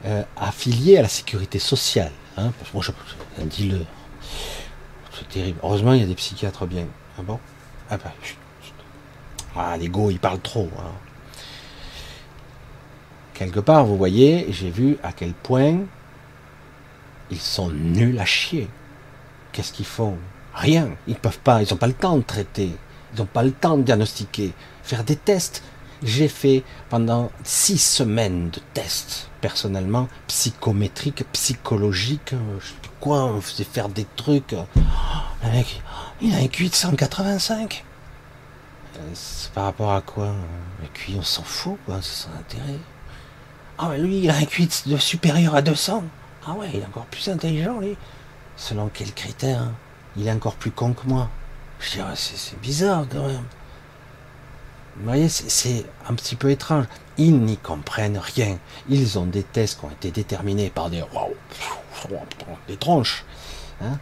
euh, affilié à la sécurité sociale. Hein, parce que moi, je, un dealer. C'est terrible. Heureusement, il y a des psychiatres bien. Ah bon? Ah bah, Ah, l'ego, il parle trop. Hein. Quelque part, vous voyez, j'ai vu à quel point ils sont nuls à chier. Qu'est-ce qu'ils font? Rien. Ils peuvent pas. Ils n'ont pas le temps de traiter. Ils n'ont pas le temps de diagnostiquer. Faire des tests. J'ai fait pendant six semaines de tests, personnellement, psychométriques, psychologiques, je sais quoi, on faisait faire des trucs. Le mec, il a un QI de 185. Euh, c'est par rapport à quoi? Le QI, on s'en fout, quoi, c'est son intérêt. Ah, mais lui, il a un QI de supérieur à 200. Ah ouais, il est encore plus intelligent, lui. Selon quels critères Il est encore plus con que moi. Je dis, c'est bizarre quand même. Vous voyez, c'est un petit peu étrange. Ils n'y comprennent rien. Ils ont des tests qui ont été déterminés par des, des tronches. Hein.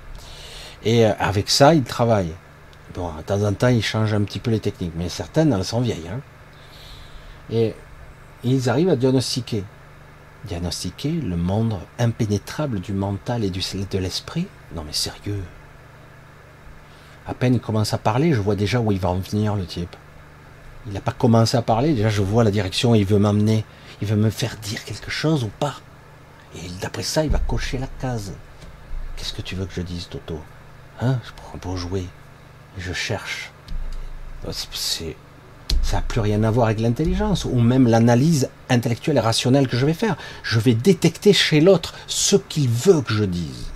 Et euh, avec ça, ils travaillent. Bon, de temps en temps, ils changent un petit peu les techniques, mais certaines, elles sont vieilles. Hein. Et ils arrivent à diagnostiquer. Diagnostiquer le monde impénétrable du mental et de l'esprit. Non mais sérieux. À peine il commence à parler, je vois déjà où il va en venir le type. Il n'a pas commencé à parler, déjà je vois la direction il veut m'amener. Il veut me faire dire quelque chose ou pas. Et d'après ça, il va cocher la case. Qu'est-ce que tu veux que je dise, Toto? Hein? Je prends pour jouer. Je cherche. C'est, ça n'a plus rien à voir avec l'intelligence, ou même l'analyse intellectuelle et rationnelle que je vais faire. Je vais détecter chez l'autre ce qu'il veut que je dise.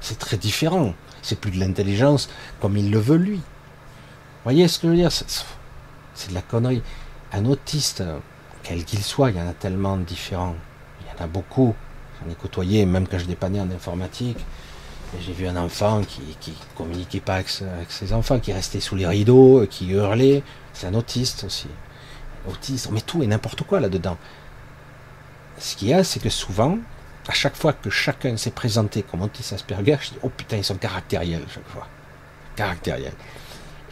C'est très différent. C'est plus de l'intelligence comme il le veut lui. Vous voyez ce que je veux dire? C'est de la connerie. Un autiste, quel qu'il soit, il y en a tellement différents. Il y en a beaucoup. J'en ai côtoyé, même quand je dépannais en informatique. J'ai vu un enfant qui, qui communiquait pas avec, ses enfants, qui restait sous les rideaux, qui hurlait. C'est un autiste aussi. Autiste, on met tout et n'importe quoi là-dedans. Ce qu'il y a, c'est que souvent, à chaque fois que chacun s'est présenté comme autiste Asperger, je dis, oh putain, ils sont caractériels chaque fois. Caractériels.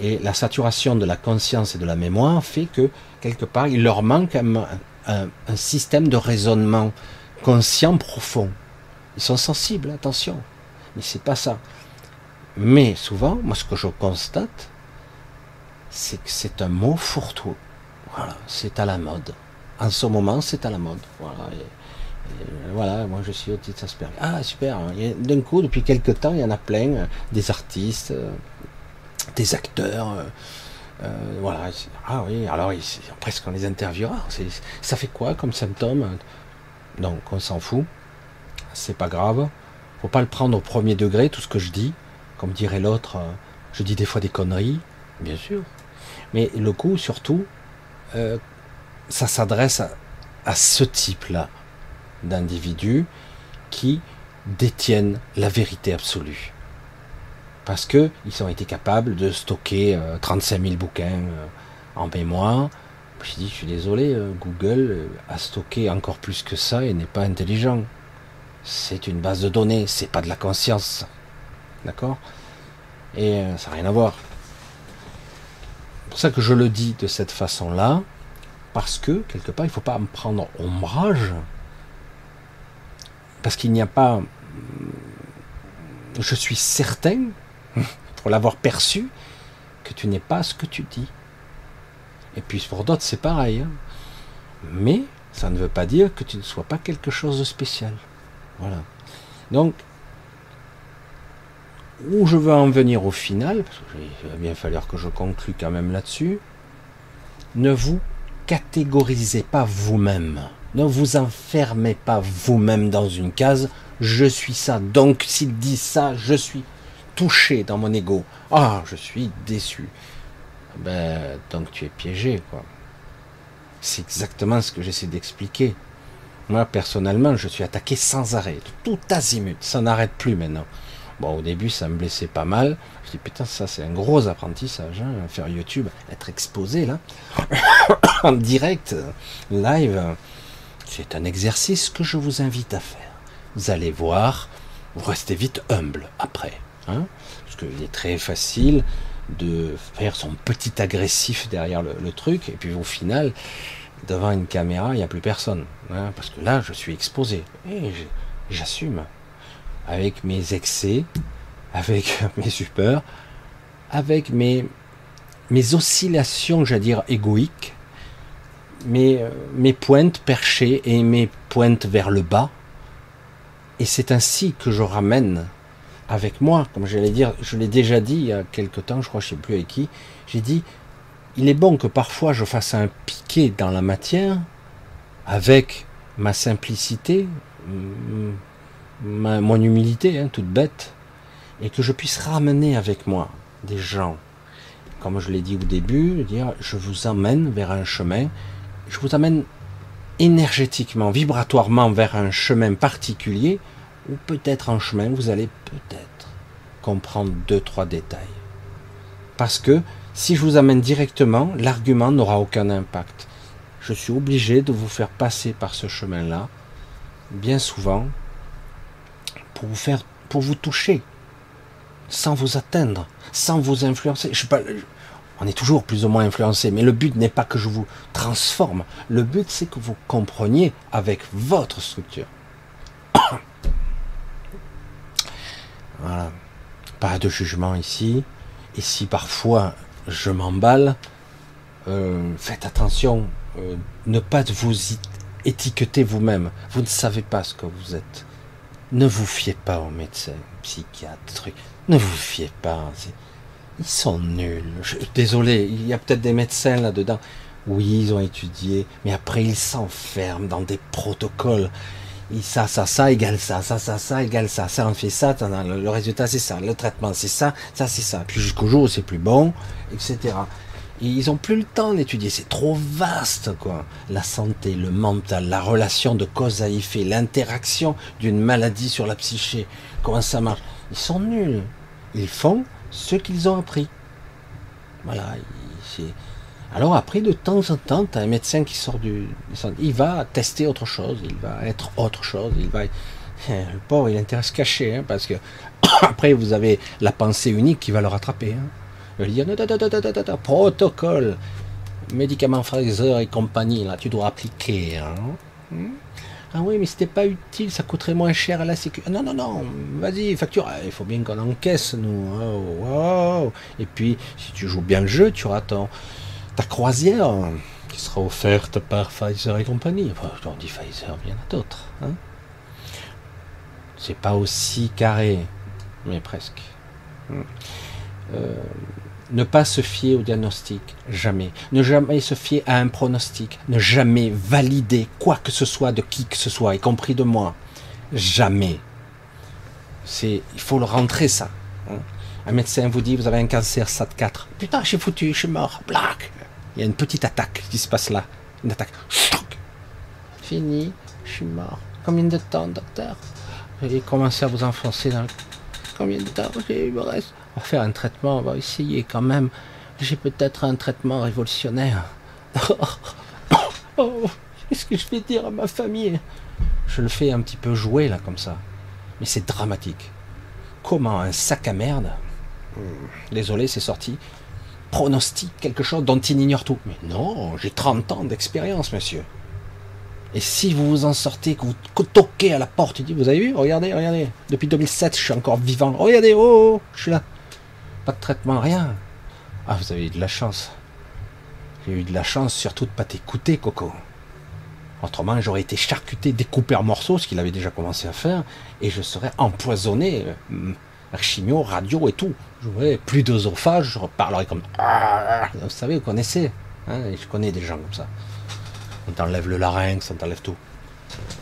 Et la saturation de la conscience et de la mémoire fait que, quelque part, il leur manque un, système de raisonnement conscient profond. Ils sont sensibles, attention. Mais c'est pas ça. Mais souvent, moi, ce que je constate, c'est que c'est un mot fourre-tout. Voilà, c'est à la mode. En ce moment, c'est à la mode. Voilà. voilà, moi je suis autiste Asperger. Ah, super. Hein. D'un coup, depuis quelques temps, il y en a plein, des artistes, des acteurs. Euh, euh, voilà. Ah oui, alors presque on les interviewera. Ça fait quoi comme symptôme Donc on s'en fout. C'est pas grave. Faut pas le prendre au premier degré, tout ce que je dis. Comme dirait l'autre, euh, je dis des fois des conneries, bien sûr. Mais le coup, surtout, ça s'adresse à, ce type-là d'individus qui détiennent la vérité absolue parce qu'ils ont été capables de stocker 35 euh, 000 bouquins euh, en mémoire. J'ai dit, je suis désolé, euh, Google a stocké encore plus que ça et n'est pas intelligent. C'est une base de données, c'est pas de la conscience. D'accord? Et ça n'a rien à voir. Pour ça que je le dis de cette façon-là, parce que, quelque part, il ne faut pas me prendre ombrage, parce qu'il n'y a pas... Je suis certain pour l'avoir perçu, que tu n'es pas ce que tu dis. Et puis pour d'autres, c'est pareil. Hein. Mais ça ne veut pas dire que tu ne sois pas quelque chose de spécial. Voilà. Donc, où je veux en venir au final, parce qu'il va bien falloir que je conclue quand même là-dessus, ne vous catégorisez pas vous-même. Ne vous enfermez pas vous-même dans une case. Je suis ça. Donc, s'il dit ça, je suis touché dans mon ego. Ah, je suis déçu. ben, donc tu es piégé, quoi. C'est exactement ce que j'essaie d'expliquer. Moi, personnellement, je suis attaqué sans arrêt, tout azimut, ça n'arrête plus maintenant. Bon, au début, ça me blessait pas mal. Je dis, putain, ça, c'est un gros apprentissage, hein, faire YouTube, être exposé, là, en direct, live. C'est un exercice que je vous invite à faire. Vous allez voir, vous restez vite humble après. Hein, parce qu'il est très facile de faire son petit agressif derrière le, truc, et puis au final, devant une caméra, il n'y a plus personne. Hein, parce que là, je suis exposé. Et j'assume. Avec mes excès, avec mes supers, avec mes, mes oscillations, j'allais dire, égoïques, mes, mes pointes perchées et mes pointes vers le bas. Et c'est ainsi que je ramène avec moi, comme j'allais dire, je l'ai déjà dit il y a quelque temps, je crois, je ne sais plus avec qui, j'ai dit, il est bon que parfois je fasse un piqué dans la matière, avec ma simplicité, mon humilité, hein, toute bête, et que je puisse ramener avec moi des gens, comme je l'ai dit au début, dire, je vous emmène vers un chemin, je vous amène énergétiquement, vibratoirement vers un chemin particulier, ou peut-être en chemin, vous allez peut-être comprendre deux, trois détails. Parce que si je vous amène directement, l'argument n'aura aucun impact. Je suis obligé de vous faire passer par ce chemin-là, bien souvent, pour vous faire, pour vous toucher, sans vous atteindre, sans vous influencer. On est toujours plus ou moins influencé, mais le but n'est pas que je vous transforme. Le but, c'est que vous compreniez avec votre structure. Voilà. Pas de jugement ici. Et si parfois je m'emballe, euh, faites attention. Euh, ne pas vous étiqueter vous-même. Vous ne savez pas ce que vous êtes. Ne vous fiez pas aux médecins, psychiatres, trucs. Ne vous fiez pas. Ils sont nuls. désolé, il y a peut-être des médecins là-dedans. Oui, ils ont étudié, mais après ils s'enferment dans des protocoles ça, ça, ça égale ça, ça, ça, ça égale ça, ça on fait ça, le, le résultat c'est ça, le traitement c'est ça, ça c'est ça, puis jusqu'au jour où c'est plus bon, etc. ils ont plus le temps d'étudier, c'est trop vaste quoi. La santé, le mental, la relation de cause à effet, l'interaction d'une maladie sur la psyché, comment ça marche? Ils sont nuls. Ils font ce qu'ils ont appris. Voilà, alors après, de temps en temps, tu as un médecin qui sort du... Il va tester autre chose, il va être autre chose, il va... Le pauvre, il a intérêt à se cacher, hein, parce que après, vous avez la pensée unique qui va le rattraper. Hein. Dire, protocole, médicaments Pfizer et compagnie, là, tu dois appliquer. Hein. Hmm? Ah oui, mais c'était pas utile, ça coûterait moins cher à la sécurité. Non, non, non, vas-y, facture. Ah, il faut bien qu'on encaisse, nous. Oh, Et puis, si tu joues bien le jeu, tu auras ton, ta croisière qui sera offerte par Pfizer et compagnie. Enfin, on dit Pfizer, bien d'autres. Hein c'est pas aussi carré, mais presque. Hmm. Euh, ne pas se fier au diagnostic, jamais. Ne jamais se fier à un pronostic. Ne jamais valider quoi que ce soit de qui que ce soit, y compris de moi. Jamais. C'est, il faut le rentrer ça. Hein. Un médecin vous dit vous avez un cancer SAT4. Putain, je suis foutu, je suis mort. Black. Il y a une petite attaque qui se passe là. Une attaque. Fini, je suis mort. Combien de temps, docteur? J'ai commencé à vous enfoncer dans le... Combien de temps? Il me reste va faire un traitement, on va essayer quand même. J'ai peut-être un traitement révolutionnaire. oh, qu'est-ce que je vais dire à ma famille? Je le fais un petit peu jouer là comme ça. Mais c'est dramatique. Comment un sac à merde Désolé, c'est sorti pronostique quelque chose dont il ignore tout. Mais non, j'ai 30 ans d'expérience, monsieur. Et si vous vous en sortez, que vous toquez à la porte, il dit, vous avez vu, regardez, regardez, depuis 2007, je suis encore vivant. Regardez, oh, oh, oh, je suis là. Pas de traitement, rien. Ah, vous avez eu de la chance. J'ai eu de la chance surtout de pas t'écouter, Coco. Autrement, j'aurais été charcuté, découpé en morceaux, ce qu'il avait déjà commencé à faire, et je serais empoisonné. Euh, chimio, radio et tout. J'aurais plus d'osophage, je reparlerais comme. Vous savez, vous connaissez. Hein, je connais des gens comme ça. On t'enlève le larynx, on t'enlève tout.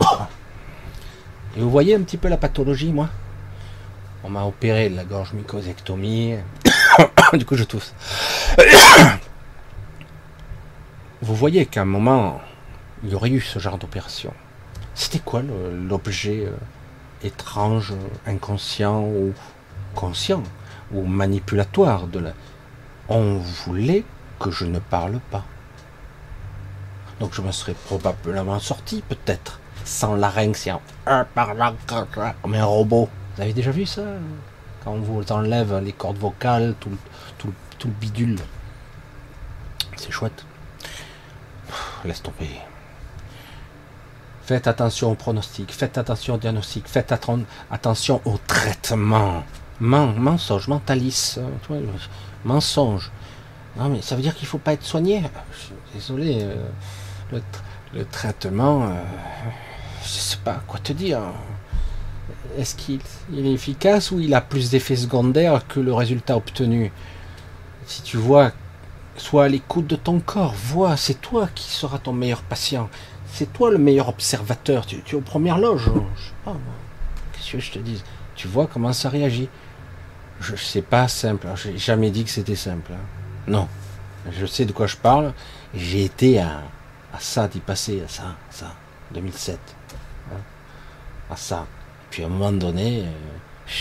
Et vous voyez un petit peu la pathologie, moi? On m'a opéré de la gorge mycosectomie. du coup, je tousse. vous voyez qu'à un moment, il y aurait eu ce genre d'opération. C'était quoi l'objet euh, étrange, inconscient ou conscient ou manipulatoire de la... On voulait que je ne parle pas. Donc je me serais probablement sorti, peut-être, sans larynx, comme un robot. Vous avez déjà vu ça Quand on vous enlève les cordes vocales, tout, le bidule? C'est chouette. laisse tomber. Faites attention au pronostic, faites attention au diagnostic, faites attention au traitement. mensonge, mentaliste, mensonge. Non mais ça veut dire qu'il ne faut pas être soigné? désolé. Euh, le, traitement, euh, je sais pas quoi te dire. Est-ce qu'il est efficace ou il a plus d'effets secondaires que le résultat obtenu? Si tu vois, sois à l'écoute de ton corps, vois, c'est toi qui seras ton meilleur patient. C'est toi le meilleur observateur. Tu, es aux premières loges. Je sais pas, Qu'est-ce que je te dis Tu vois comment ça réagit. Je sais pas simple. J'ai jamais dit que c'était simple. Hein. Non. Je sais de quoi je parle. J'ai été à, ça d'y passer, à ça, ça, 2007. Hein. à ça. À un moment donné, euh,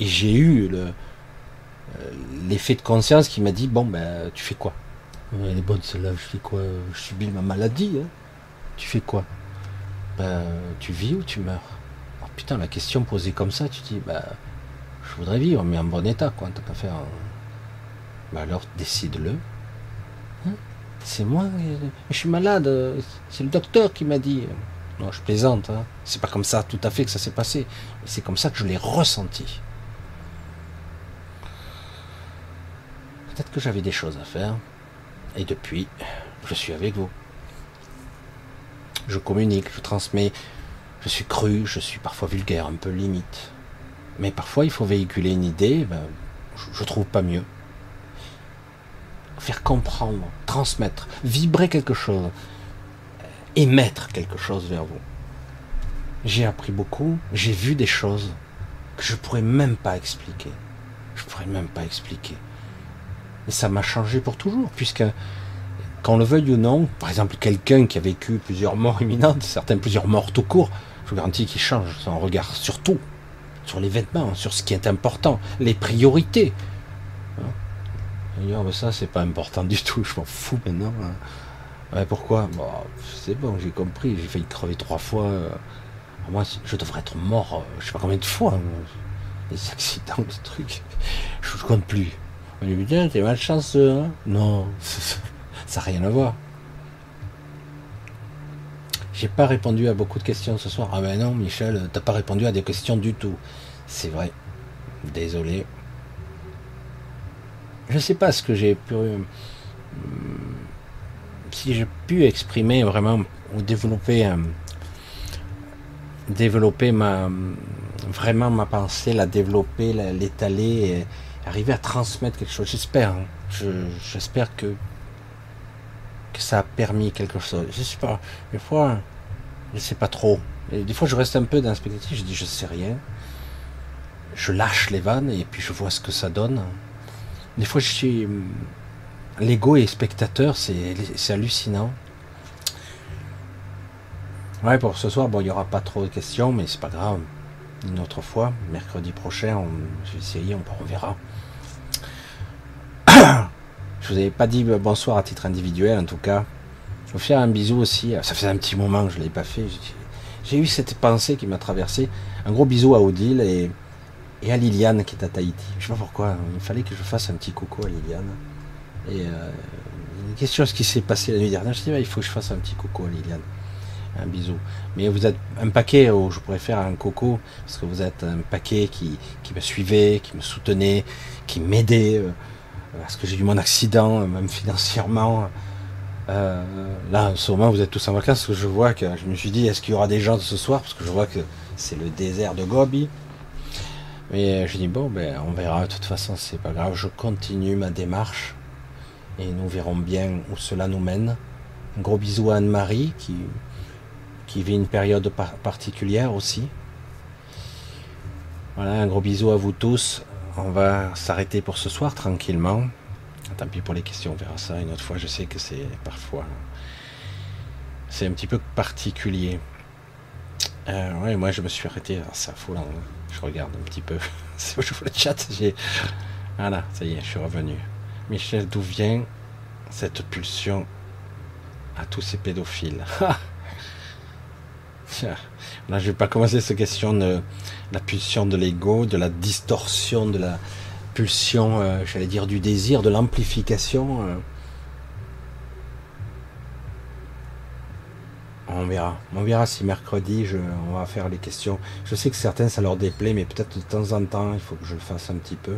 j'ai eu euh, l'effet de conscience qui m'a dit bon ben tu fais quoi? Elle est bonne celle-là, je fais quoi? Je subis ma maladie. Hein. Tu fais quoi? Ben tu vis ou tu meurs? Oh, Putain la question posée comme ça, tu dis ben je voudrais vivre mais en bon état quoi, tant qu'à faire. Ben alors décide-le. Hein? C'est moi, je suis malade, c'est le docteur qui m'a dit. Non, je plaisante, hein. c'est pas comme ça tout à fait que ça s'est passé, c'est comme ça que je l'ai ressenti. Peut-être que j'avais des choses à faire. Et depuis, je suis avec vous. Je communique, je transmets. Je suis cru, je suis parfois vulgaire, un peu limite. Mais parfois, il faut véhiculer une idée. Ben, je, trouve pas mieux. Faire comprendre, transmettre, vibrer quelque chose, émettre quelque chose vers vous. J'ai appris beaucoup, j'ai vu des choses que je pourrais même pas expliquer. Je pourrais même pas expliquer. Et ça m'a changé pour toujours, puisque qu'on le veuille ou non, par exemple quelqu'un qui a vécu plusieurs morts imminentes, certains plusieurs morts tout court, je vous garantis qu'il change son regard sur tout, sur les vêtements, sur ce qui est important, les priorités. Hein? Ça c'est pas important du tout, je m'en fous maintenant. Hein. Pourquoi? C'est bon, j'ai compris, j'ai failli crever trois fois. Euh. Moi, je devrais être mort, euh, je sais pas combien de fois. Hein. Les accidents, les trucs, je ne compte plus. On dit, t'es malchanceux, hein Non, ça n'a rien à voir. J'ai pas répondu à beaucoup de questions ce soir. Ah ben non, Michel, t'as pas répondu à des questions du tout. C'est vrai. Désolé. Je sais pas ce que j'ai pu. Si j'ai pu exprimer vraiment ou développer. Euh, développer ma. Vraiment ma pensée, la développer, l'étaler arriver à transmettre quelque chose. J'espère. Hein. J'espère que, que ça a permis quelque chose. Je sais pas. Des fois, je sais pas trop. Des fois, je reste un peu dans spectatif. Je dis, je sais rien. Je lâche les vannes et puis je vois ce que ça donne. Des fois, je suis. L'ego et spectateur, c'est hallucinant. Ouais, pour ce soir, bon, il n'y aura pas trop de questions, mais c'est pas grave. Une autre fois, mercredi prochain, on, je essayer, on verra. Je vous avais pas dit bonsoir à titre individuel en tout cas. Je vous faire un bisou aussi. Ça faisait un petit moment que je ne l'ai pas fait. J'ai eu cette pensée qui m'a traversé. Un gros bisou à Odile et, à Liliane qui est à Tahiti. Je sais pas pourquoi. Il fallait que je fasse un petit coucou à Liliane. Et euh, une question ce qui s'est passé la nuit dernière. Je dis il faut que je fasse un petit coucou à Liliane. Un bisou. Mais vous êtes un paquet où je pourrais faire un coucou parce que vous êtes un paquet qui, qui me suivait, qui me soutenait, qui m'aidait. Euh, parce que j'ai eu mon accident, même financièrement. Euh, là, en ce moment, vous êtes tous en vacances, parce que je vois que je me suis dit, est-ce qu'il y aura des gens ce soir? Parce que je vois que c'est le désert de Gobi. Mais je dis, bon, ben, on verra, de toute façon, c'est pas grave, je continue ma démarche et nous verrons bien où cela nous mène. Un gros bisou à Anne-Marie qui, qui vit une période particulière aussi. Voilà, un gros bisou à vous tous on va s'arrêter pour ce soir tranquillement. Tant pis pour les questions, on verra ça une autre fois. Je sais que c'est parfois. C'est un petit peu particulier. Euh, ouais, moi je me suis arrêté. ça fout là. Je regarde un petit peu. je vois le chat. J'ai. Voilà, ça y est, je suis revenu. Michel, d'où vient cette pulsion à tous ces pédophiles Là, je vais pas commencer cette question de la pulsion de l'ego, de la distorsion de la pulsion, euh, j'allais dire, du désir, de l'amplification. Euh. On verra. On verra si mercredi, je, on va faire les questions. Je sais que certains, ça leur déplaît, mais peut-être de temps en temps, il faut que je le fasse un petit peu.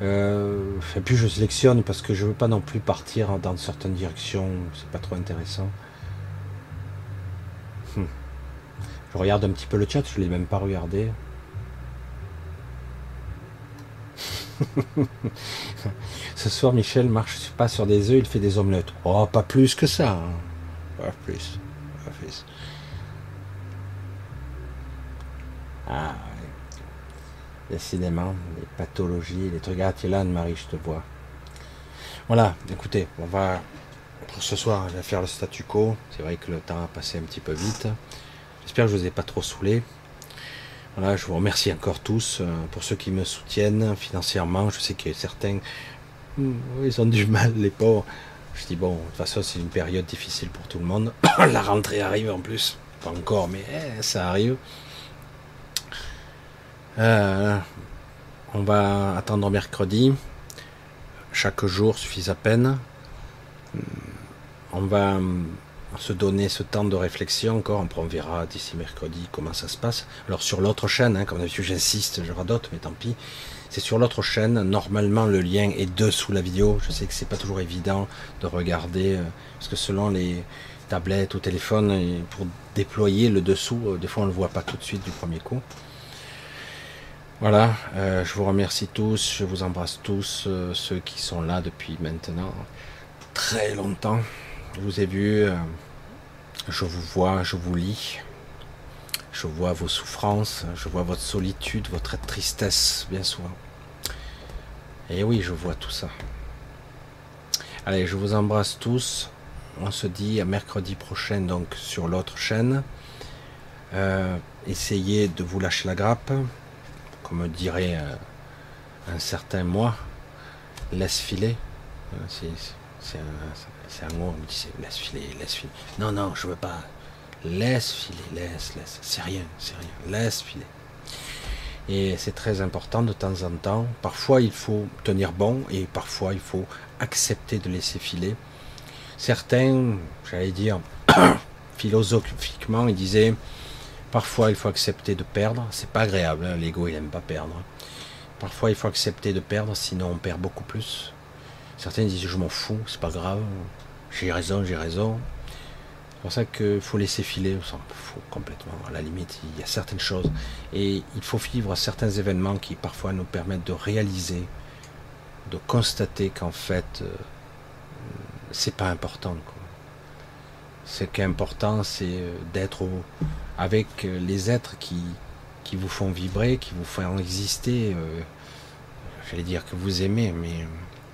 Euh, et puis je sélectionne parce que je veux pas non plus partir dans certaines directions, c'est pas trop intéressant. Hmm. Je regarde un petit peu le chat, je l'ai même pas regardé. Ce soir, Michel marche pas sur des œufs, il fait des omelettes. Oh, pas plus que ça. Hein. Pas plus. Pas plus. Ah, Décidément, les pathologies, les trucs. Ah, tu là, Anne-Marie, je te vois. Voilà, écoutez, on va. Pour ce soir, je vais faire le statu quo. C'est vrai que le temps a passé un petit peu vite. J'espère que je ne vous ai pas trop saoulé. Voilà, je vous remercie encore tous euh, pour ceux qui me soutiennent financièrement. Je sais que certains, hmm, ils ont du mal, les pauvres. Je dis bon, de toute façon, c'est une période difficile pour tout le monde. La rentrée arrive en plus. Pas encore, mais eh, ça arrive. Euh, on va attendre mercredi. Chaque jour suffit à peine. On va se donner ce temps de réflexion encore. On verra d'ici mercredi comment ça se passe. Alors sur l'autre chaîne, hein, comme d'habitude j'insiste, je radote, mais tant pis. C'est sur l'autre chaîne. Normalement le lien est dessous la vidéo. Je sais que c'est pas toujours évident de regarder euh, parce que selon les tablettes ou téléphones, pour déployer le dessous, euh, des fois on le voit pas tout de suite du premier coup. Voilà, euh, je vous remercie tous, je vous embrasse tous, euh, ceux qui sont là depuis maintenant très longtemps. Je vous ai vu, euh, je vous vois, je vous lis, je vois vos souffrances, je vois votre solitude, votre tristesse, bien souvent. Et oui, je vois tout ça. Allez, je vous embrasse tous. On se dit à mercredi prochain, donc sur l'autre chaîne. essayez de vous lâcher la grappe comme dirait un certain moi, laisse filer. Euh, c'est un, mot, on me dit laisse filer, laisse filer. Non, non, je veux pas. Laisse filer, laisse, laisse. C'est rien, c'est rien. Laisse filer. Et c'est très important de temps en temps. Parfois, il faut tenir bon et parfois, il faut accepter de laisser filer. Certains, j'allais dire, philosophiquement, ils disaient Parfois, il faut accepter de perdre. C'est pas agréable. Hein. L'ego, il aime pas perdre. Parfois, il faut accepter de perdre, sinon on perd beaucoup plus. Certains disent je m'en fous, c'est pas grave. J'ai raison, j'ai raison. C'est pour ça qu'il faut laisser filer, on s'en fout complètement. À la limite, il y a certaines choses. Et il faut vivre certains événements qui parfois nous permettent de réaliser, de constater qu'en fait, euh, c'est pas important. Ce qui est important, c'est euh, d'être au, avec euh, les êtres qui, qui vous font vibrer, qui vous font exister. Euh, j'allais dire que vous aimez, mais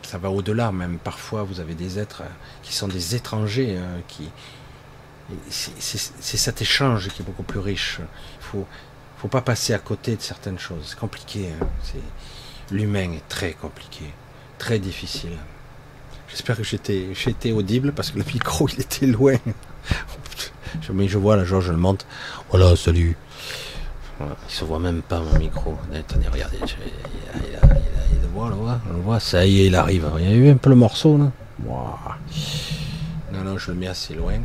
ça va au-delà. Même parfois, vous avez des êtres qui sont des étrangers, qui c'est cet échange qui est beaucoup plus riche. Il faut, faut pas passer à côté de certaines choses. C'est compliqué. Hein. L'humain est très compliqué, très difficile. J'espère que j'étais, j'étais audible parce que le micro il était loin. je, mais je vois genre je le monte. Voilà, salut. Voilà, il se voit même pas mon micro. Attendez, regardez, il, le voit, là, on le voit. Ça y est, il arrive. Il y a eu un peu le morceau là. Non, non, je le mets assez loin.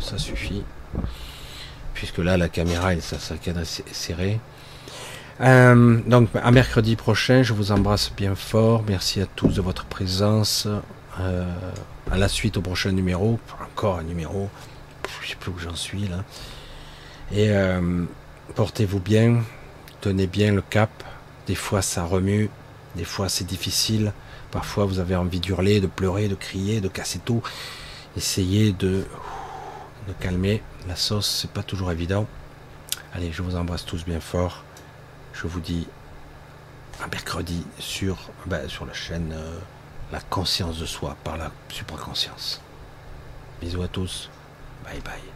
Ça suffit. Puisque là, la caméra, ça, ça cadre serré. Euh, donc à mercredi prochain, je vous embrasse bien fort. Merci à tous de votre présence. Euh, à la suite au prochain numéro, encore un numéro, je sais plus où j'en suis là. Et euh, portez-vous bien, tenez bien le cap. Des fois ça remue, des fois c'est difficile. Parfois vous avez envie d'hurler, de pleurer, de crier, de casser tout. Essayez de, calmer. La sauce, c'est pas toujours évident. Allez, je vous embrasse tous bien fort. Je vous dis à mercredi sur, ben, sur la chaîne. Euh, la conscience de soi par la supraconscience. Bisous à tous. Bye bye.